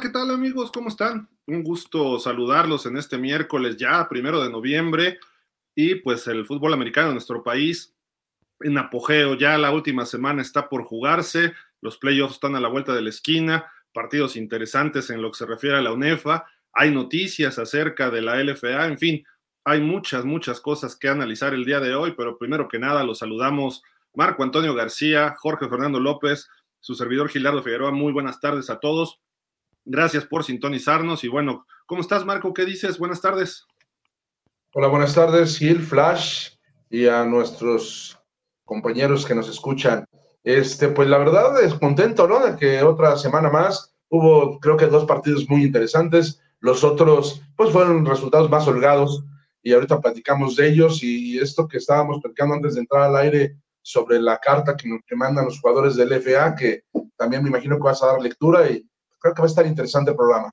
¿qué tal amigos? ¿Cómo están? Un gusto saludarlos en este miércoles ya, primero de noviembre, y pues el fútbol americano en nuestro país en apogeo. Ya la última semana está por jugarse, los playoffs están a la vuelta de la esquina, partidos interesantes en lo que se refiere a la UNEFA, hay noticias acerca de la LFA, en fin, hay muchas, muchas cosas que analizar el día de hoy, pero primero que nada los saludamos Marco Antonio García, Jorge Fernando López, su servidor Gilardo Figueroa. Muy buenas tardes a todos. Gracias por sintonizarnos y bueno, ¿cómo estás Marco? ¿Qué dices? Buenas tardes. Hola, buenas tardes, Gil, Flash y a nuestros compañeros que nos escuchan. Este, pues la verdad es contento, ¿no? De que otra semana más hubo, creo que dos partidos muy interesantes. Los otros, pues fueron resultados más holgados y ahorita platicamos de ellos y esto que estábamos platicando antes de entrar al aire sobre la carta que, que mandan los jugadores del FA, que también me imagino que vas a dar lectura y creo que va a estar interesante el programa.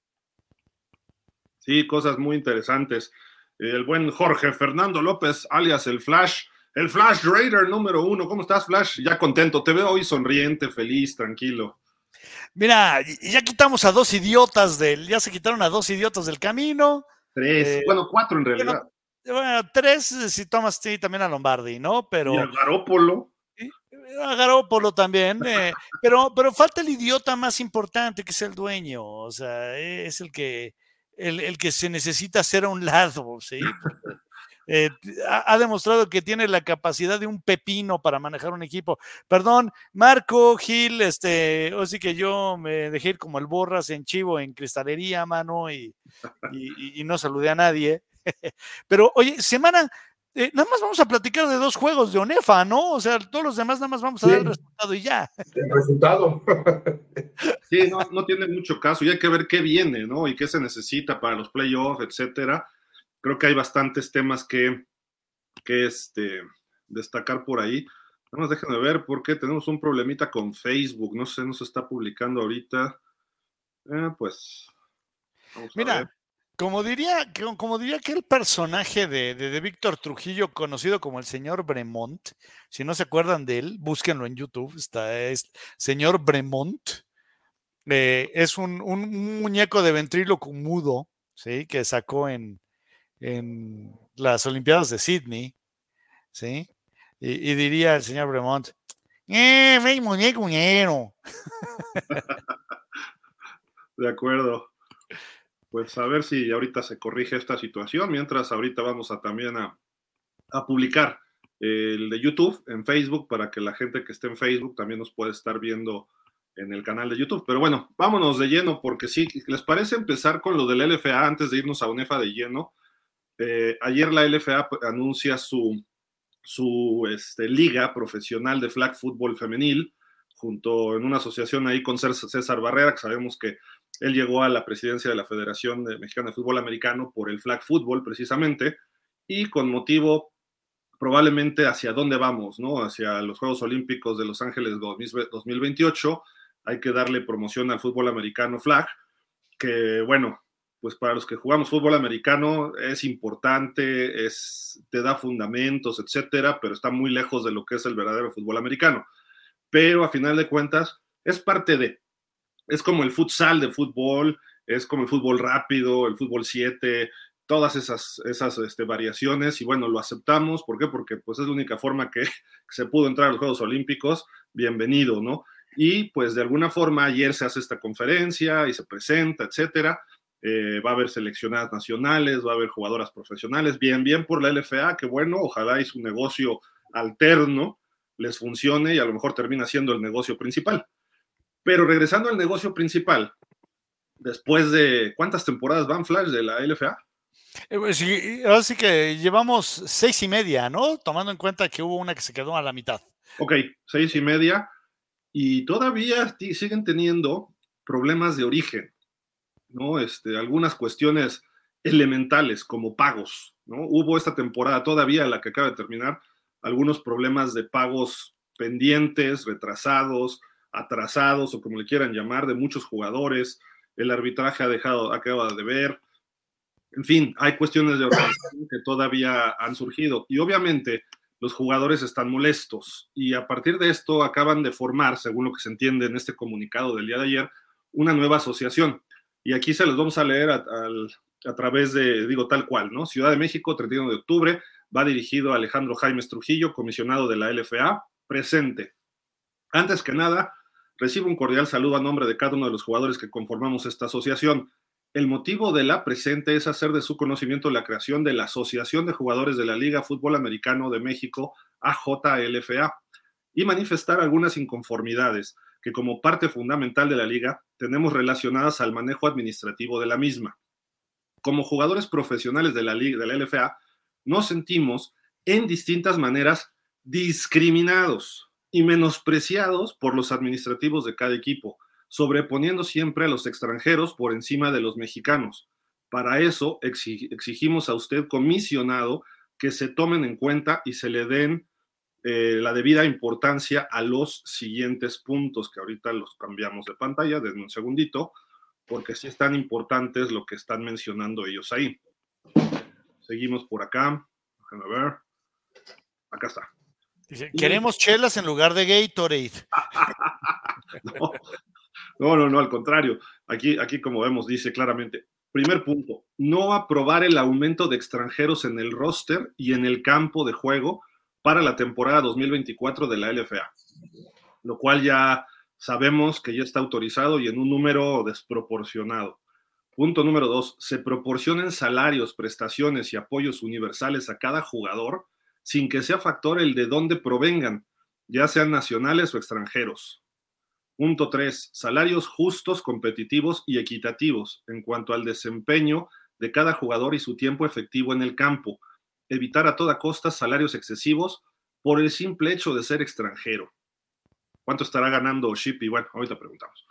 Sí, cosas muy interesantes. El buen Jorge Fernando López, alias el Flash, el Flash Raider número uno. ¿Cómo estás, Flash? Ya contento. Te veo hoy sonriente, feliz, tranquilo. Mira, ya quitamos a dos idiotas del, ya se quitaron a dos idiotas del camino. Tres, eh, bueno, cuatro en realidad. Bueno, tres si tomas sí, también a Lombardi, ¿no? Pero. Y a Garópolo. A Garópolo también, eh, pero, pero falta el idiota más importante que es el dueño, o sea, es el que, el, el que se necesita hacer a un lado, ¿sí? Eh, ha, demostrado que tiene la capacidad de un pepino para manejar un equipo. Perdón, Marco, Gil, este, o sí que yo me dejé ir como el borras en chivo, en cristalería, mano, y, y, no saludé a nadie. Pero, oye, semana, eh, nada más vamos a platicar de dos juegos de ONEFA, ¿no? O sea, todos los demás nada más vamos a dar el resultado y ya. El resultado. sí, no, no tiene mucho caso y hay que ver qué viene, ¿no? Y qué se necesita para los playoffs, etcétera creo que hay bastantes temas que, que este, destacar por ahí. Nada más déjenme ver porque tenemos un problemita con Facebook. No sé, no se está publicando ahorita. Eh, pues. Mira, como diría, como diría que el personaje de, de, Víctor Trujillo, conocido como el señor Bremont, si no se acuerdan de él, búsquenlo en YouTube. Está es señor Bremont. Eh, es un, un, muñeco de ventríloco mudo, ¿sí? Que sacó en, en las Olimpiadas de Sydney, ¿sí? Y, diría el señor Bremont, ¡eh, ve muñeco De acuerdo. Pues a ver si ahorita se corrige esta situación, mientras ahorita vamos a también a, a publicar el de YouTube en Facebook para que la gente que esté en Facebook también nos pueda estar viendo en el canal de YouTube. Pero bueno, vámonos de lleno porque sí, ¿les parece empezar con lo del LFA antes de irnos a UNEFA de lleno? Eh, ayer la LFA anuncia su, su este, liga profesional de flag football femenil, junto en una asociación ahí con César Barrera, que sabemos que él llegó a la presidencia de la Federación Mexicana de Fútbol Americano por el flag football precisamente, y con motivo probablemente hacia dónde vamos, ¿no? Hacia los Juegos Olímpicos de Los Ángeles 2028, hay que darle promoción al fútbol americano flag, que bueno, pues para los que jugamos fútbol americano es importante, es, te da fundamentos, etcétera, pero está muy lejos de lo que es el verdadero fútbol americano. Pero a final de cuentas, es parte de, es como el futsal de fútbol, es como el fútbol rápido, el fútbol 7, todas esas, esas este, variaciones y bueno, lo aceptamos. ¿Por qué? Porque pues es la única forma que, se pudo entrar a los Juegos Olímpicos. Bienvenido, ¿no? Y pues de alguna forma ayer se hace esta conferencia y se presenta, etcétera eh, va a haber seleccionadas nacionales, va a haber jugadoras profesionales, bien, bien por la LFA, que bueno, ojalá y su negocio alterno les funcione y a lo mejor termina siendo el negocio principal. Pero regresando al negocio principal, después de cuántas temporadas van Flash de la LFA? Eh, pues sí, así que llevamos seis y media, ¿no? Tomando en cuenta que hubo una que se quedó a la mitad. Ok, seis y media. Y todavía siguen teniendo problemas de origen. ¿no? Este, algunas cuestiones elementales como pagos, ¿no? Hubo esta temporada todavía, la que acaba de terminar, algunos problemas de pagos pendientes, retrasados, atrasados o como le quieran llamar, de muchos jugadores. El arbitraje ha dejado, acaba de ver. En fin, hay cuestiones de organización que todavía han surgido. Y obviamente los jugadores están molestos. Y a partir de esto acaban de formar, según lo que se entiende en este comunicado del día de ayer, una nueva asociación. Y aquí se los vamos a leer a, a través de, digo, tal cual, ¿no? Ciudad de México, 31 de octubre, va dirigido a Alejandro Jaime Trujillo, comisionado de la LFA, presente. Antes que nada, recibo un cordial saludo a nombre de cada uno de los jugadores que conformamos esta asociación. El motivo de la presente es hacer de su conocimiento la creación de la Asociación de Jugadores de la Liga Fútbol Americano de México, AJLFA, y manifestar algunas inconformidades que como parte fundamental de la liga tenemos relacionadas al manejo administrativo de la misma. Como jugadores profesionales de la liga de la LFA, nos sentimos en distintas maneras discriminados y menospreciados por los administrativos de cada equipo, sobreponiendo siempre a los extranjeros por encima de los mexicanos. Para eso exigimos a usted, comisionado, que se tomen en cuenta y se le den eh, la debida importancia a los siguientes puntos, que ahorita los cambiamos de pantalla, denme un segundito, porque sí es tan importantes lo que están mencionando ellos ahí. Seguimos por acá, déjenme ver. Acá está. Queremos chelas en lugar de Gatorade. no, no, no, no, al contrario. Aquí, aquí, como vemos, dice claramente, primer punto, no aprobar el aumento de extranjeros en el roster y en el campo de juego para la temporada 2024 de la LFA, lo cual ya sabemos que ya está autorizado y en un número desproporcionado. Punto número dos, se proporcionen salarios, prestaciones y apoyos universales a cada jugador sin que sea factor el de dónde provengan, ya sean nacionales o extranjeros. Punto 3. Salarios justos, competitivos y equitativos en cuanto al desempeño de cada jugador y su tiempo efectivo en el campo. Evitar a toda costa salarios excesivos por el simple hecho de ser extranjero. ¿Cuánto estará ganando Shippy? Bueno, ahorita preguntamos.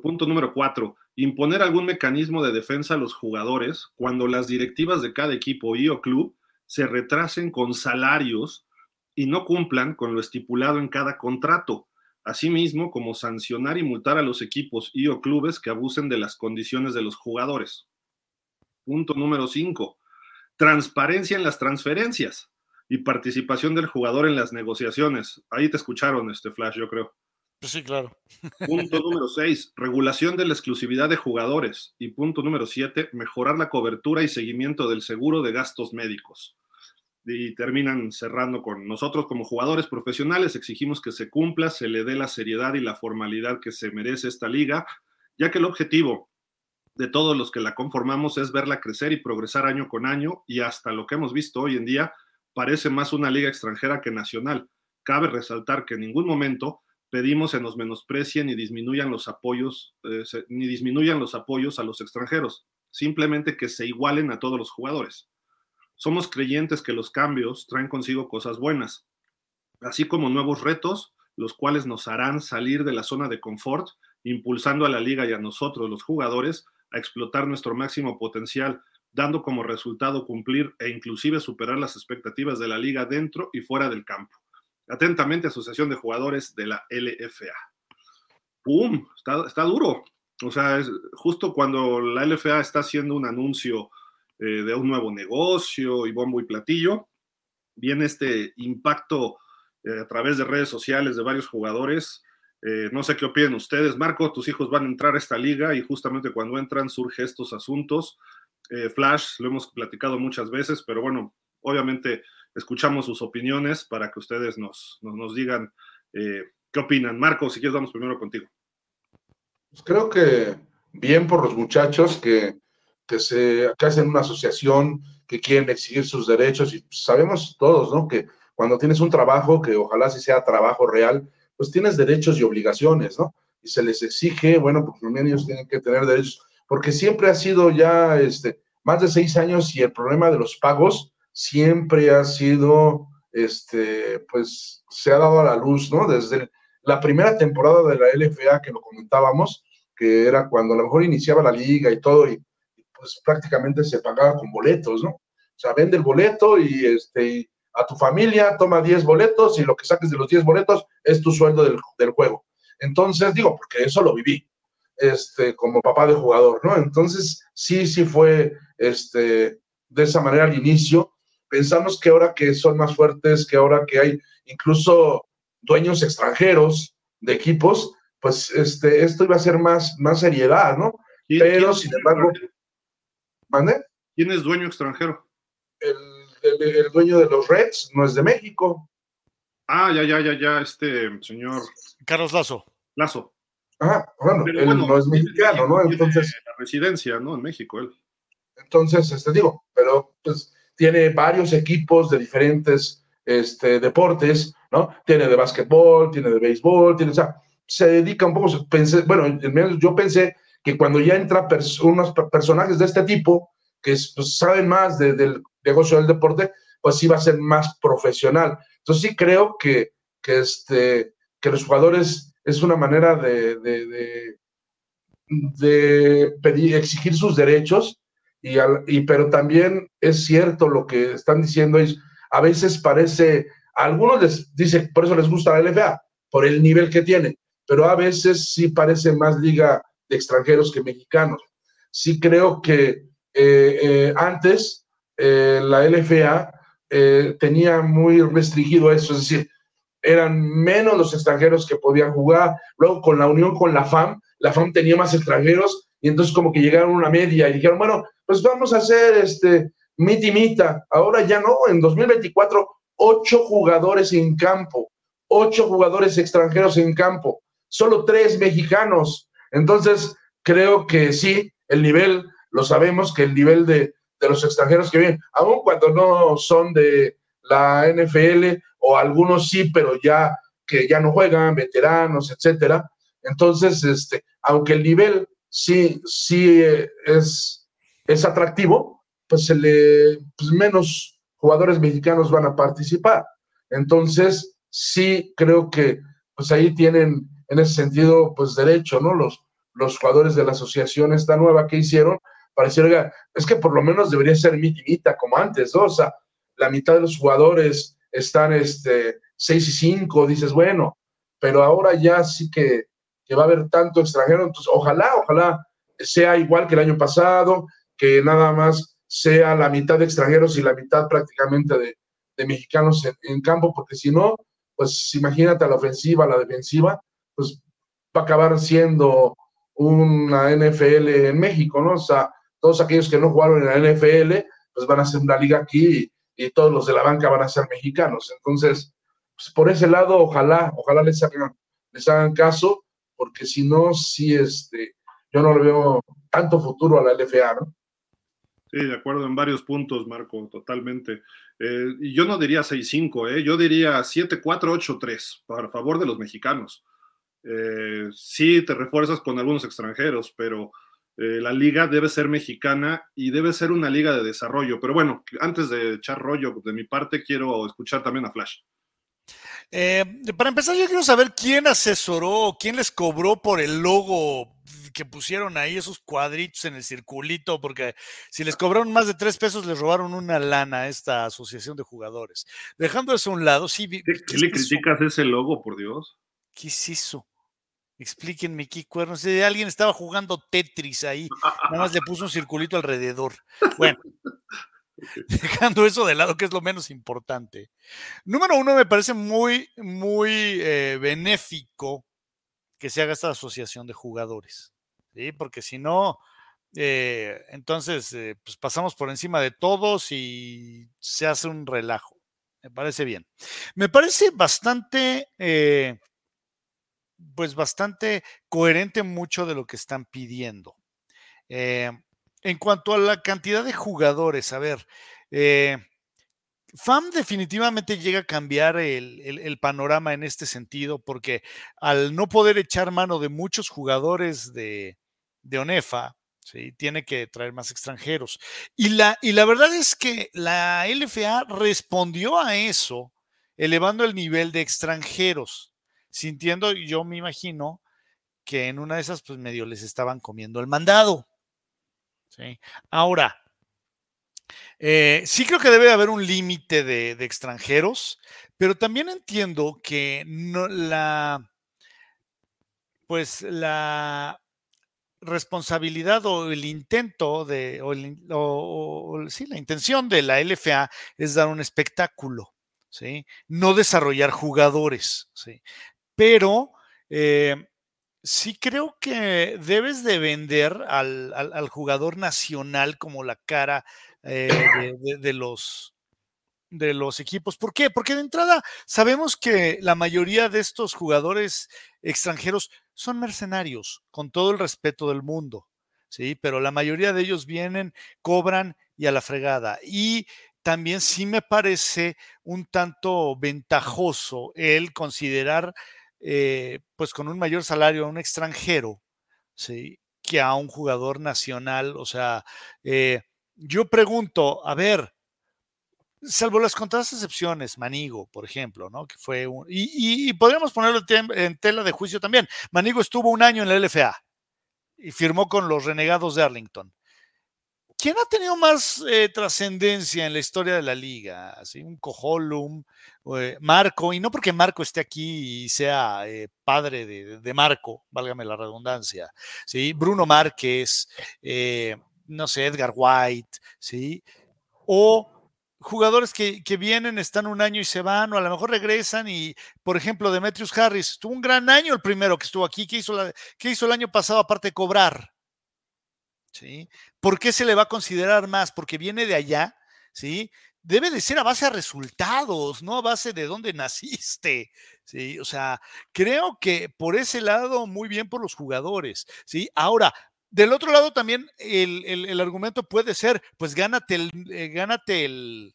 Punto número 4. Imponer algún mecanismo de defensa a los jugadores cuando las directivas de cada equipo y o club se retrasen con salarios y no cumplan con lo estipulado en cada contrato asimismo como sancionar y multar a los equipos y o clubes que abusen de las condiciones de los jugadores. Punto número 5. Transparencia en las transferencias y participación del jugador en las negociaciones. Ahí te escucharon, este Flash, yo creo. Pues sí, claro. Punto número 6. Regulación de la exclusividad de jugadores. Y punto número 7. Mejorar la cobertura y seguimiento del seguro de gastos médicos y terminan cerrando con nosotros como jugadores profesionales exigimos que se cumpla, se le dé la seriedad y la formalidad que se merece esta liga, ya que el objetivo de todos los que la conformamos es verla crecer y progresar año con año y hasta lo que hemos visto hoy en día parece más una liga extranjera que nacional. Cabe resaltar que en ningún momento pedimos se nos menosprecien ni disminuyan los apoyos eh, ni disminuyan los apoyos a los extranjeros, simplemente que se igualen a todos los jugadores. Somos creyentes que los cambios traen consigo cosas buenas, así como nuevos retos, los cuales nos harán salir de la zona de confort, impulsando a la liga y a nosotros, los jugadores, a explotar nuestro máximo potencial, dando como resultado cumplir e inclusive superar las expectativas de la liga dentro y fuera del campo. Atentamente, Asociación de Jugadores de la LFA. ¡Pum! Está, duro. O sea, es justo cuando la LFA está haciendo un anuncio eh, de un nuevo negocio y bombo y platillo. Viene este impacto eh, a través de redes sociales de varios jugadores. Eh, no sé qué opinan ustedes. Marco, tus hijos van a entrar a esta liga y justamente cuando entran surge estos asuntos. Flash, lo hemos platicado muchas veces, pero bueno, obviamente escuchamos sus opiniones para que ustedes nos, nos, digan qué opinan. Marco, si quieres, vamos primero contigo. Pues creo que bien por los muchachos que que, se, que hacen una asociación, que quieren exigir sus derechos y sabemos todos, ¿no? Que cuando tienes un trabajo, que ojalá si sea trabajo real, pues tienes derechos y obligaciones, ¿no? Y se les exige, bueno, pues también ellos tienen que tener derechos, porque siempre ha sido ya este, más de seis años y el problema de los pagos siempre ha sido, este, pues se ha dado a la luz, ¿no? Desde la primera temporada de la LFA que lo comentábamos, que era cuando a lo mejor iniciaba la liga y todo, y pues prácticamente se pagaba con boletos, ¿no? O sea, vende el boleto y este, a tu familia toma 10 boletos y lo que saques de los 10 boletos es tu sueldo del, del juego. Entonces, digo, porque eso lo viví, este, como papá de jugador, ¿no? Entonces, sí, sí fue, este, de esa manera al inicio. Pensamos que ahora que son más fuertes, que ahora que hay incluso dueños extranjeros de equipos, pues este, esto iba a ser más, más seriedad, ¿no? Pero, sin embargo, ¿mande? ¿Quién es dueño extranjero? El, dueño de los Reds no es de México. Ah, ya, ya, ya, ya, este señor. Carlos Lazo. Lazo. Ah, bueno, él no es mexicano, ¿no? Entonces. La residencia, ¿no? En México, él. Entonces, este digo, pero pues tiene varios equipos de diferentes este, deportes, ¿no? Tiene de básquetbol, tiene de béisbol, tiene, o sea, se dedica un poco, pensé, bueno, yo pensé que cuando ya entra unos personajes de este tipo, que pues, saben más del negocio del deporte, pues sí va a ser más profesional. Entonces sí creo que, que, este, que los jugadores es una manera de, de, pedir, exigir sus derechos, y, y, pero también es cierto lo que están diciendo, es, a veces parece, a algunos les dice, por eso les gusta la LFA, por el nivel que tiene, pero a veces sí parece más liga extranjeros que mexicanos. Sí creo que eh, eh, antes eh, la LFA tenía muy restringido eso, es decir, eran menos los extranjeros que podían jugar. Luego con la unión con la FAM, la FAM tenía más extranjeros y entonces como que llegaron a una media y dijeron, bueno, pues vamos a hacer este mitimita. Ahora ya no, en 2024, ocho jugadores en campo, ocho jugadores extranjeros en campo, solo tres mexicanos. Entonces, creo que sí, el nivel, lo sabemos que el nivel de, los extranjeros que vienen, aun cuando no son de la NFL o algunos sí, pero ya que ya no juegan, veteranos, etcétera. Entonces, este, aunque el nivel sí, sí es, es atractivo, pues, se le, pues menos jugadores mexicanos van a participar. Entonces, sí creo que pues ahí tienen en ese sentido, pues derecho, ¿no? Los, los jugadores de la asociación esta nueva que hicieron, para oiga, es que por lo menos debería ser mitimita como antes, ¿no? O sea, la mitad de los jugadores están este, 6 y 5, dices, bueno, pero ahora ya sí que, que va a haber tanto extranjero, entonces ojalá, ojalá sea igual que el año pasado, que nada más sea la mitad de extranjeros y la mitad prácticamente de, de mexicanos en, campo, porque si no, pues imagínate la ofensiva, la defensiva, pues va a acabar siendo una NFL en México, ¿no? O sea, todos aquellos que no jugaron en la NFL, pues van a hacer una liga aquí y, todos los de la banca van a ser mexicanos. Entonces, pues por ese lado, ojalá, ojalá les hagan, les hagan caso, porque si no, sí, este, yo no le veo tanto futuro a la LFA, ¿no? Sí, de acuerdo en varios puntos, Marco, totalmente. Eh, yo no diría 6-5, ¿eh? yo diría 7-4-8-3, para favor de los mexicanos. Eh, sí te refuerzas con algunos extranjeros, pero eh, la liga debe ser mexicana y debe ser una liga de desarrollo. Pero bueno, antes de echar rollo de mi parte, quiero escuchar también a Flash. Eh, para empezar, yo quiero saber quién asesoró, quién les cobró por el logo que pusieron ahí, esos cuadritos en el circulito, porque si les cobraron más de tres pesos, les robaron una lana a esta asociación de jugadores. Dejando eso a un lado, sí. ¿Qué, le criticas ese logo, por Dios? ¿Qué es eso? Explíquenme qué cuernos. Alguien estaba jugando Tetris ahí. Nada más le puso un circulito alrededor. Bueno, dejando eso de lado, que es lo menos importante. Número uno, me parece muy, muy eh, benéfico que se haga esta asociación de jugadores. ¿sí? Porque si no, eh, entonces eh, pues pasamos por encima de todos y se hace un relajo. Me parece bien. Me parece bastante pues bastante coherente mucho de lo que están pidiendo. Eh, en cuanto a la cantidad de jugadores, a ver, eh, FAM definitivamente llega a cambiar el, panorama en este sentido, porque al no poder echar mano de muchos jugadores de, ONEFA, ¿sí? tiene que traer más extranjeros. Y la, y la verdad es que la LFA respondió a eso, elevando el nivel de extranjeros sintiendo, yo me imagino, que en una de esas, pues medio les estaban comiendo el mandado. ¿sí? Ahora, eh, sí creo que debe haber un límite de, extranjeros, pero también entiendo que no, la, pues la responsabilidad o el intento de, o, sí, la intención de la LFA es dar un espectáculo, ¿sí? No desarrollar jugadores, ¿sí? Pero eh, sí creo que debes de vender al, jugador nacional como la cara eh, de, los, de los equipos. ¿Por qué? Porque de entrada sabemos que la mayoría de estos jugadores extranjeros son mercenarios, con todo el respeto del mundo, ¿sí? Pero la mayoría de ellos vienen, cobran y a la fregada. Y también sí me parece un tanto ventajoso el considerar eh, pues con un mayor salario a un extranjero, ¿sí? Que a un jugador nacional. O sea, eh, yo pregunto, a ver, salvo las contadas excepciones, Manigo, por ejemplo, ¿no? Que fue un, y, podríamos ponerlo en tela de juicio también. Manigo estuvo un año en la LFA y firmó con los renegados de Arlington. ¿Quién ha tenido más eh, trascendencia en la historia de la liga? Un Cojolum, eh, Marco, y no porque Marco esté aquí y sea eh, padre de, Marco, válgame la redundancia, ¿sí? Bruno Márquez, no sé, Edgar White, ¿sí? O jugadores que, vienen, están un año y se van, o a lo mejor regresan y, por ejemplo, Demetrius Harris, tuvo un gran año el primero que estuvo aquí, ¿qué hizo, ¿qué hizo el año pasado aparte de cobrar? ¿Sí? ¿Por qué se le va a considerar más? Porque viene de allá, ¿sí? Debe de ser a base de resultados, no a base de dónde naciste, ¿sí? O sea, creo que por ese lado, muy bien por los jugadores, ¿sí? Ahora, del otro lado también el, argumento puede ser, pues gánate el, eh, gánate el,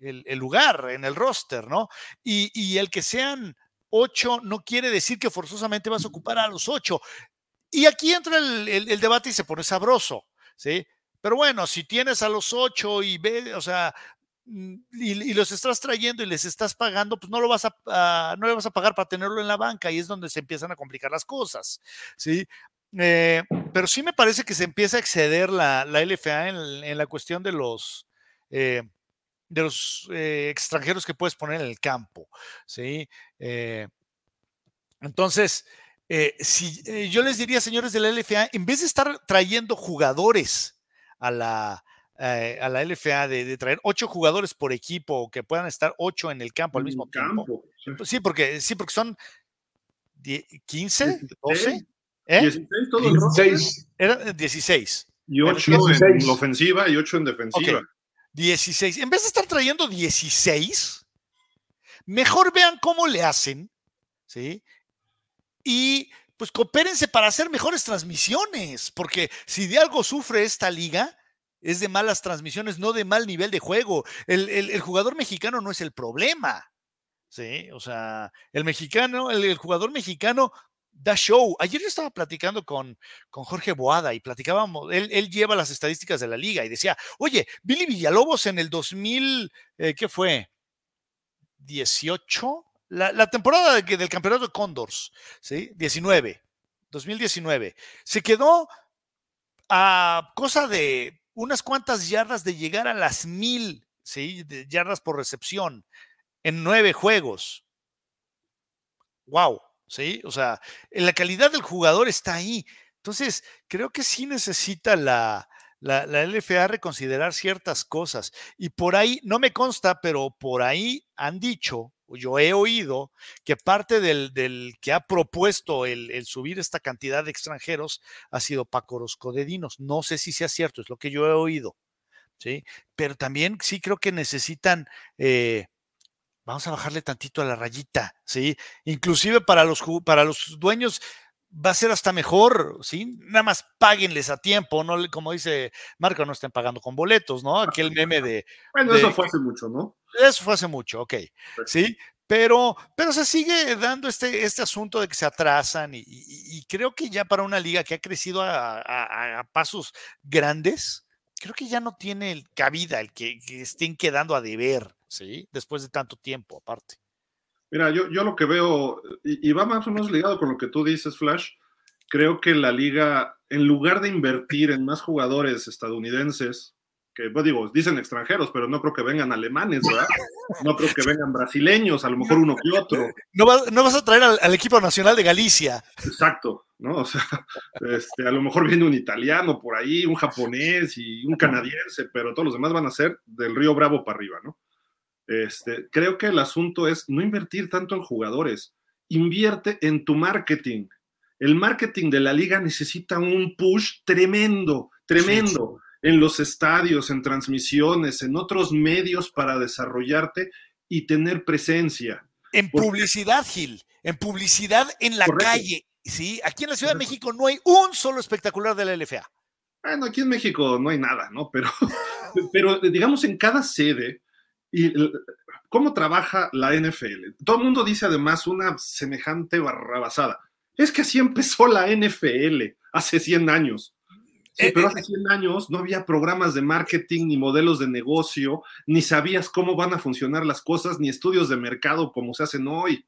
el, lugar en el roster, ¿no? Y, y, el que sean ocho no quiere decir que forzosamente vas a ocupar a los ocho. Y aquí entra el, debate y se pone sabroso, ¿sí? Pero bueno, si tienes a los ocho y ve, o sea, mm, y, los estás trayendo y les estás pagando, pues no lo vas a, no le vas a pagar para tenerlo en la banca y es donde se empiezan a complicar las cosas, ¿sí? Eh, pero sí me parece que se empieza a exceder la, LFA en, la cuestión de los, eh, de los eh, extranjeros que puedes poner en el campo, ¿sí? entonces, eh, si, eh, yo les diría, señores de la LFA, en vez de estar trayendo jugadores a la, eh, a la LFA, de, traer ocho jugadores por equipo, que puedan estar ocho en el campo al mismo tiempo. Pues sí. porque, sí, porque son 15, 12. ¿eh? 16 todo 16. Era 16. Y 8 en ofensiva y 8 en defensiva. 16. En vez de estar trayendo 16, mejor vean cómo le hacen, ¿sí? Y pues coopérense para hacer mejores transmisiones, porque si de algo sufre esta liga, es de malas transmisiones, no de mal nivel de juego. El, jugador mexicano no es el problema. Sí, o sea, el mexicano, el, jugador mexicano da show. Ayer yo estaba platicando con, con Jorge Boada y platicábamos, él, él, lleva las estadísticas de la liga y decía, oye, Billy Villalobos en el 2000, eh, ¿qué fue? 18, la, temporada del campeonato de Condors, ¿sí? 19, 2019, se quedó a cosa de unas cuantas yardas de llegar a las mil, ¿sí? De yardas por recepción en nueve juegos. ¡Wow! ¿Sí? O sea, la calidad del jugador está ahí. Entonces, creo que sí necesita la, la, la, LFA reconsiderar ciertas cosas. Y por ahí, no me consta, pero por ahí han dicho yo he oído que parte del, que ha propuesto el, subir esta cantidad de extranjeros ha sido Paco Orozco de Dinos. No sé si sea cierto, es lo que yo he oído. ¿sí? Pero también sí creo que necesitan, eh, vamos a bajarle tantito a la rayita, ¿sí? Inclusive para los, para los dueños va a ser hasta mejor, ¿sí? Nada más páguenles a tiempo, no como dice Marco, no estén pagando con boletos, ¿no? Aquel meme de... Bueno, eso fue hace mucho, ¿no? Eso fue hace mucho, ok, ¿sí? Pero, pero se sigue dando este, este asunto de que se atrasan y, creo que ya para una liga que ha crecido a, pasos grandes, creo que ya no tiene cabida el que, estén quedando a deber, ¿sí? Después de tanto tiempo, aparte. Mira, yo, yo lo que veo, y, y, va más o menos ligado con lo que tú dices, Flash, creo que la liga, en lugar de invertir en más jugadores estadounidenses, que pues digo, dicen extranjeros, pero no creo que vengan alemanes, ¿verdad? No creo que vengan brasileños, a lo mejor uno que otro. No, vas a traer al, equipo nacional de Galicia. Exacto, ¿no? O sea, este, a lo mejor viene un italiano por ahí, un japonés y un canadiense, pero todos los demás van a ser del Río Bravo para arriba, ¿no? Este, creo que el asunto es no invertir tanto en jugadores, invierte en tu marketing, el marketing de la liga necesita un push tremendo, tremendo en los estadios, en transmisiones, en otros medios para desarrollarte y tener presencia. En publicidad, Gil, en publicidad en la calle. Sí, aquí en la Ciudad de México no hay un solo espectacular de la LFA. Bueno, aquí en México no hay nada, ¿no? Pero, pero digamos en cada sede, y cómo trabaja la NFL. Todo el mundo dice además una semejante barrabasada. Es que así empezó la NFL hace 100 años. Sí, eh, pero eh, hace 100 años no había programas de marketing ni modelos de negocio, ni sabías cómo van a funcionar las cosas, ni estudios de mercado como se hacen hoy.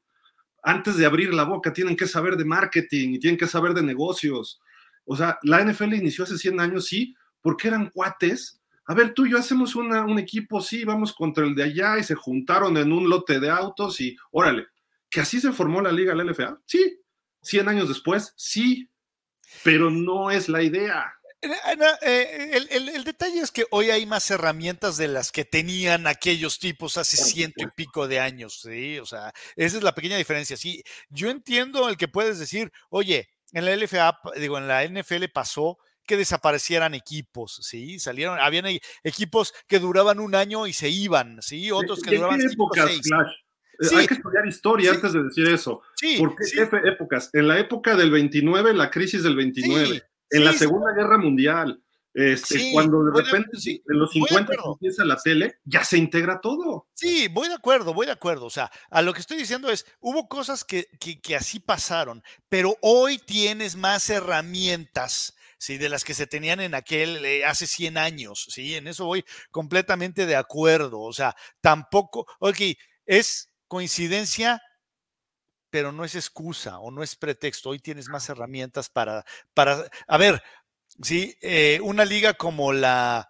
Antes de abrir la boca tienen que saber de marketing y tienen que saber de negocios. O sea, la NFL inició hace 100 años, sí, porque eran cuates a ver, tú y yo hacemos un equipo, sí, vamos contra el de allá y se juntaron en un lote de autos y órale, que así se formó la liga, la LFA, sí, 100 años después, sí, pero no es la idea. Eh, eh, el, detalle es que hoy hay más herramientas de las que tenían aquellos tipos hace ciento y pico de años, ¿sí? O sea, esa es la pequeña diferencia. Sí, yo entiendo el que puedes decir, oye, en la LFA, digo, en la NFL pasó que desaparecieran equipos, ¿sí? Salieron, habían e, equipos que duraban un año y se iban, ¿sí? Otros que duraban qué épocas, eh, Hay que estudiar historia antes de decir eso. Sí, ¿Por qué épocas? En la época del 29, la crisis del 29. en la Segunda Guerra Mundial. Este, cuando de repente en los 50 empieza la tele, ya se integra todo. Sí, voy de acuerdo, voy de acuerdo. O sea, a lo que estoy diciendo es, hubo cosas que, que, que así pasaron, pero hoy tienes más herramientas ¿sí? De las que se tenían en aquel, eh, hace 100 años, ¿sí? En eso voy completamente de acuerdo, o sea, tampoco, ok, es coincidencia, pero no es excusa o no es pretexto, hoy tienes más herramientas para, para, a ver, ¿sí? Eh, una liga como la,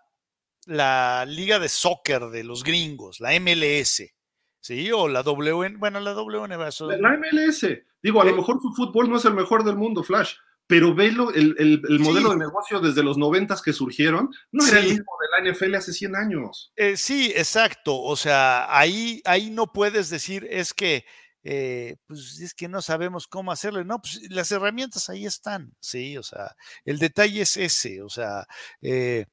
la liga de soccer de los gringos, la MLS, ¿sí? O la WN, bueno, la WN. La MLS, digo, a lo mejor su fútbol no es el mejor del mundo, Flash, pero velo, el, el, modelo de negocio desde los noventas que surgieron, no era el mismo de la NFL hace 100 años. Eh, sí, exacto. O sea, ahí, ahí no puedes decir, es que, eh, pues es que no sabemos cómo hacerlo. No, pues las herramientas ahí están, sí, o sea, el detalle es ese, o sea, eh,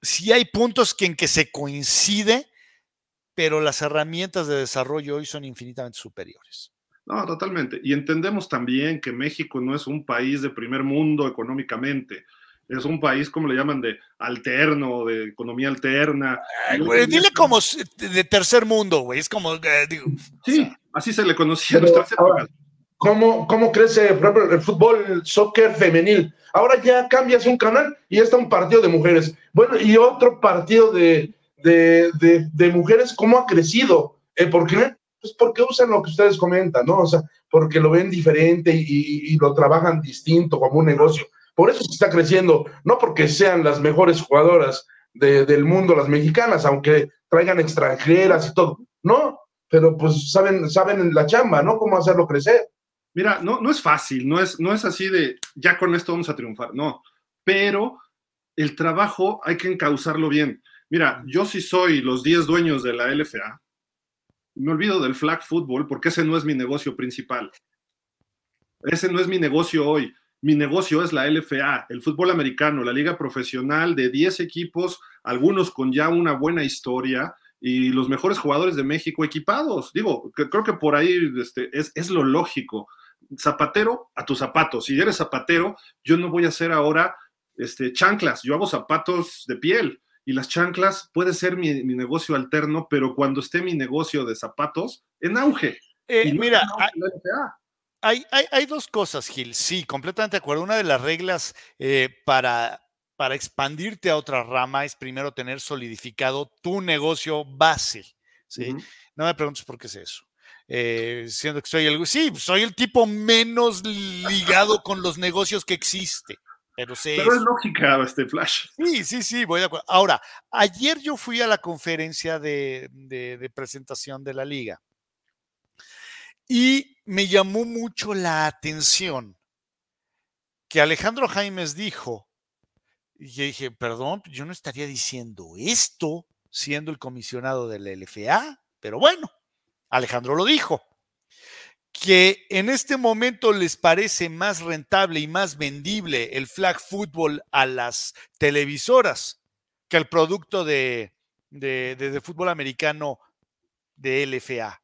sí hay puntos que en que se coincide, pero las herramientas de desarrollo hoy son infinitamente superiores. No, totalmente. Y entendemos también que México no es un país de primer mundo económicamente. Es un país, como le llaman, de alterno, de economía alterna. dile como de tercer mundo, güey. Es como, eh, digo. Sí, así se le conocía en nuestras épocas. ¿Cómo, ¿Cómo crece, por ejemplo, el fútbol, el soccer femenil? Ahora ya cambias un canal y está un partido de mujeres. Bueno, y otro partido de, de, de, mujeres, ¿cómo ha crecido? Eh, ¿Por qué? Pues porque usan lo que ustedes comentan, ¿no? O sea, porque lo ven diferente y, lo trabajan distinto como un negocio. Por eso se está creciendo, no porque sean las mejores jugadoras del mundo las mexicanas, aunque traigan extranjeras y todo, no, pero pues saben, saben la chamba, ¿no? Cómo hacerlo crecer. Mira, no, no es fácil, no es, no es así de ya con esto vamos a triunfar, no, pero el trabajo hay que encauzarlo bien. Mira, yo sí soy los 10 dueños de la LFA, me olvido del flag football porque ese no es mi negocio principal. Ese no es mi negocio hoy. Mi negocio es la LFA, el fútbol americano, la liga profesional de 10 equipos, algunos con ya una buena historia y los mejores jugadores de México equipados. Digo, creo que por ahí este, es, es lo lógico. Zapatero a tus zapatos. Si eres zapatero, yo no voy a hacer ahora este, chanclas, yo hago zapatos de piel y las chanclas puede ser mi, negocio alterno, pero cuando esté mi negocio de zapatos, en auge. Eh, mira, hay, hay, dos cosas, Gil. Sí, completamente de acuerdo. Una de las reglas eh, para, para expandirte a otra rama es primero tener solidificado tu negocio base. ¿sí? No me preguntes por qué es eso. Eh, siendo que soy el, sí, soy el tipo menos ligado con los negocios que existe. Pero, es lógica este flash. Sí, sí, sí, voy de acuerdo. Ahora, ayer yo fui a la conferencia de, presentación de la liga y me llamó mucho la atención que Alejandro Jaimes dijo, y yo dije, perdón, yo no estaría diciendo esto siendo el comisionado de la LFA, pero bueno, Alejandro lo dijo que en este momento les parece más rentable y más vendible el flag football a las televisoras que el producto de, de, fútbol americano de LFA.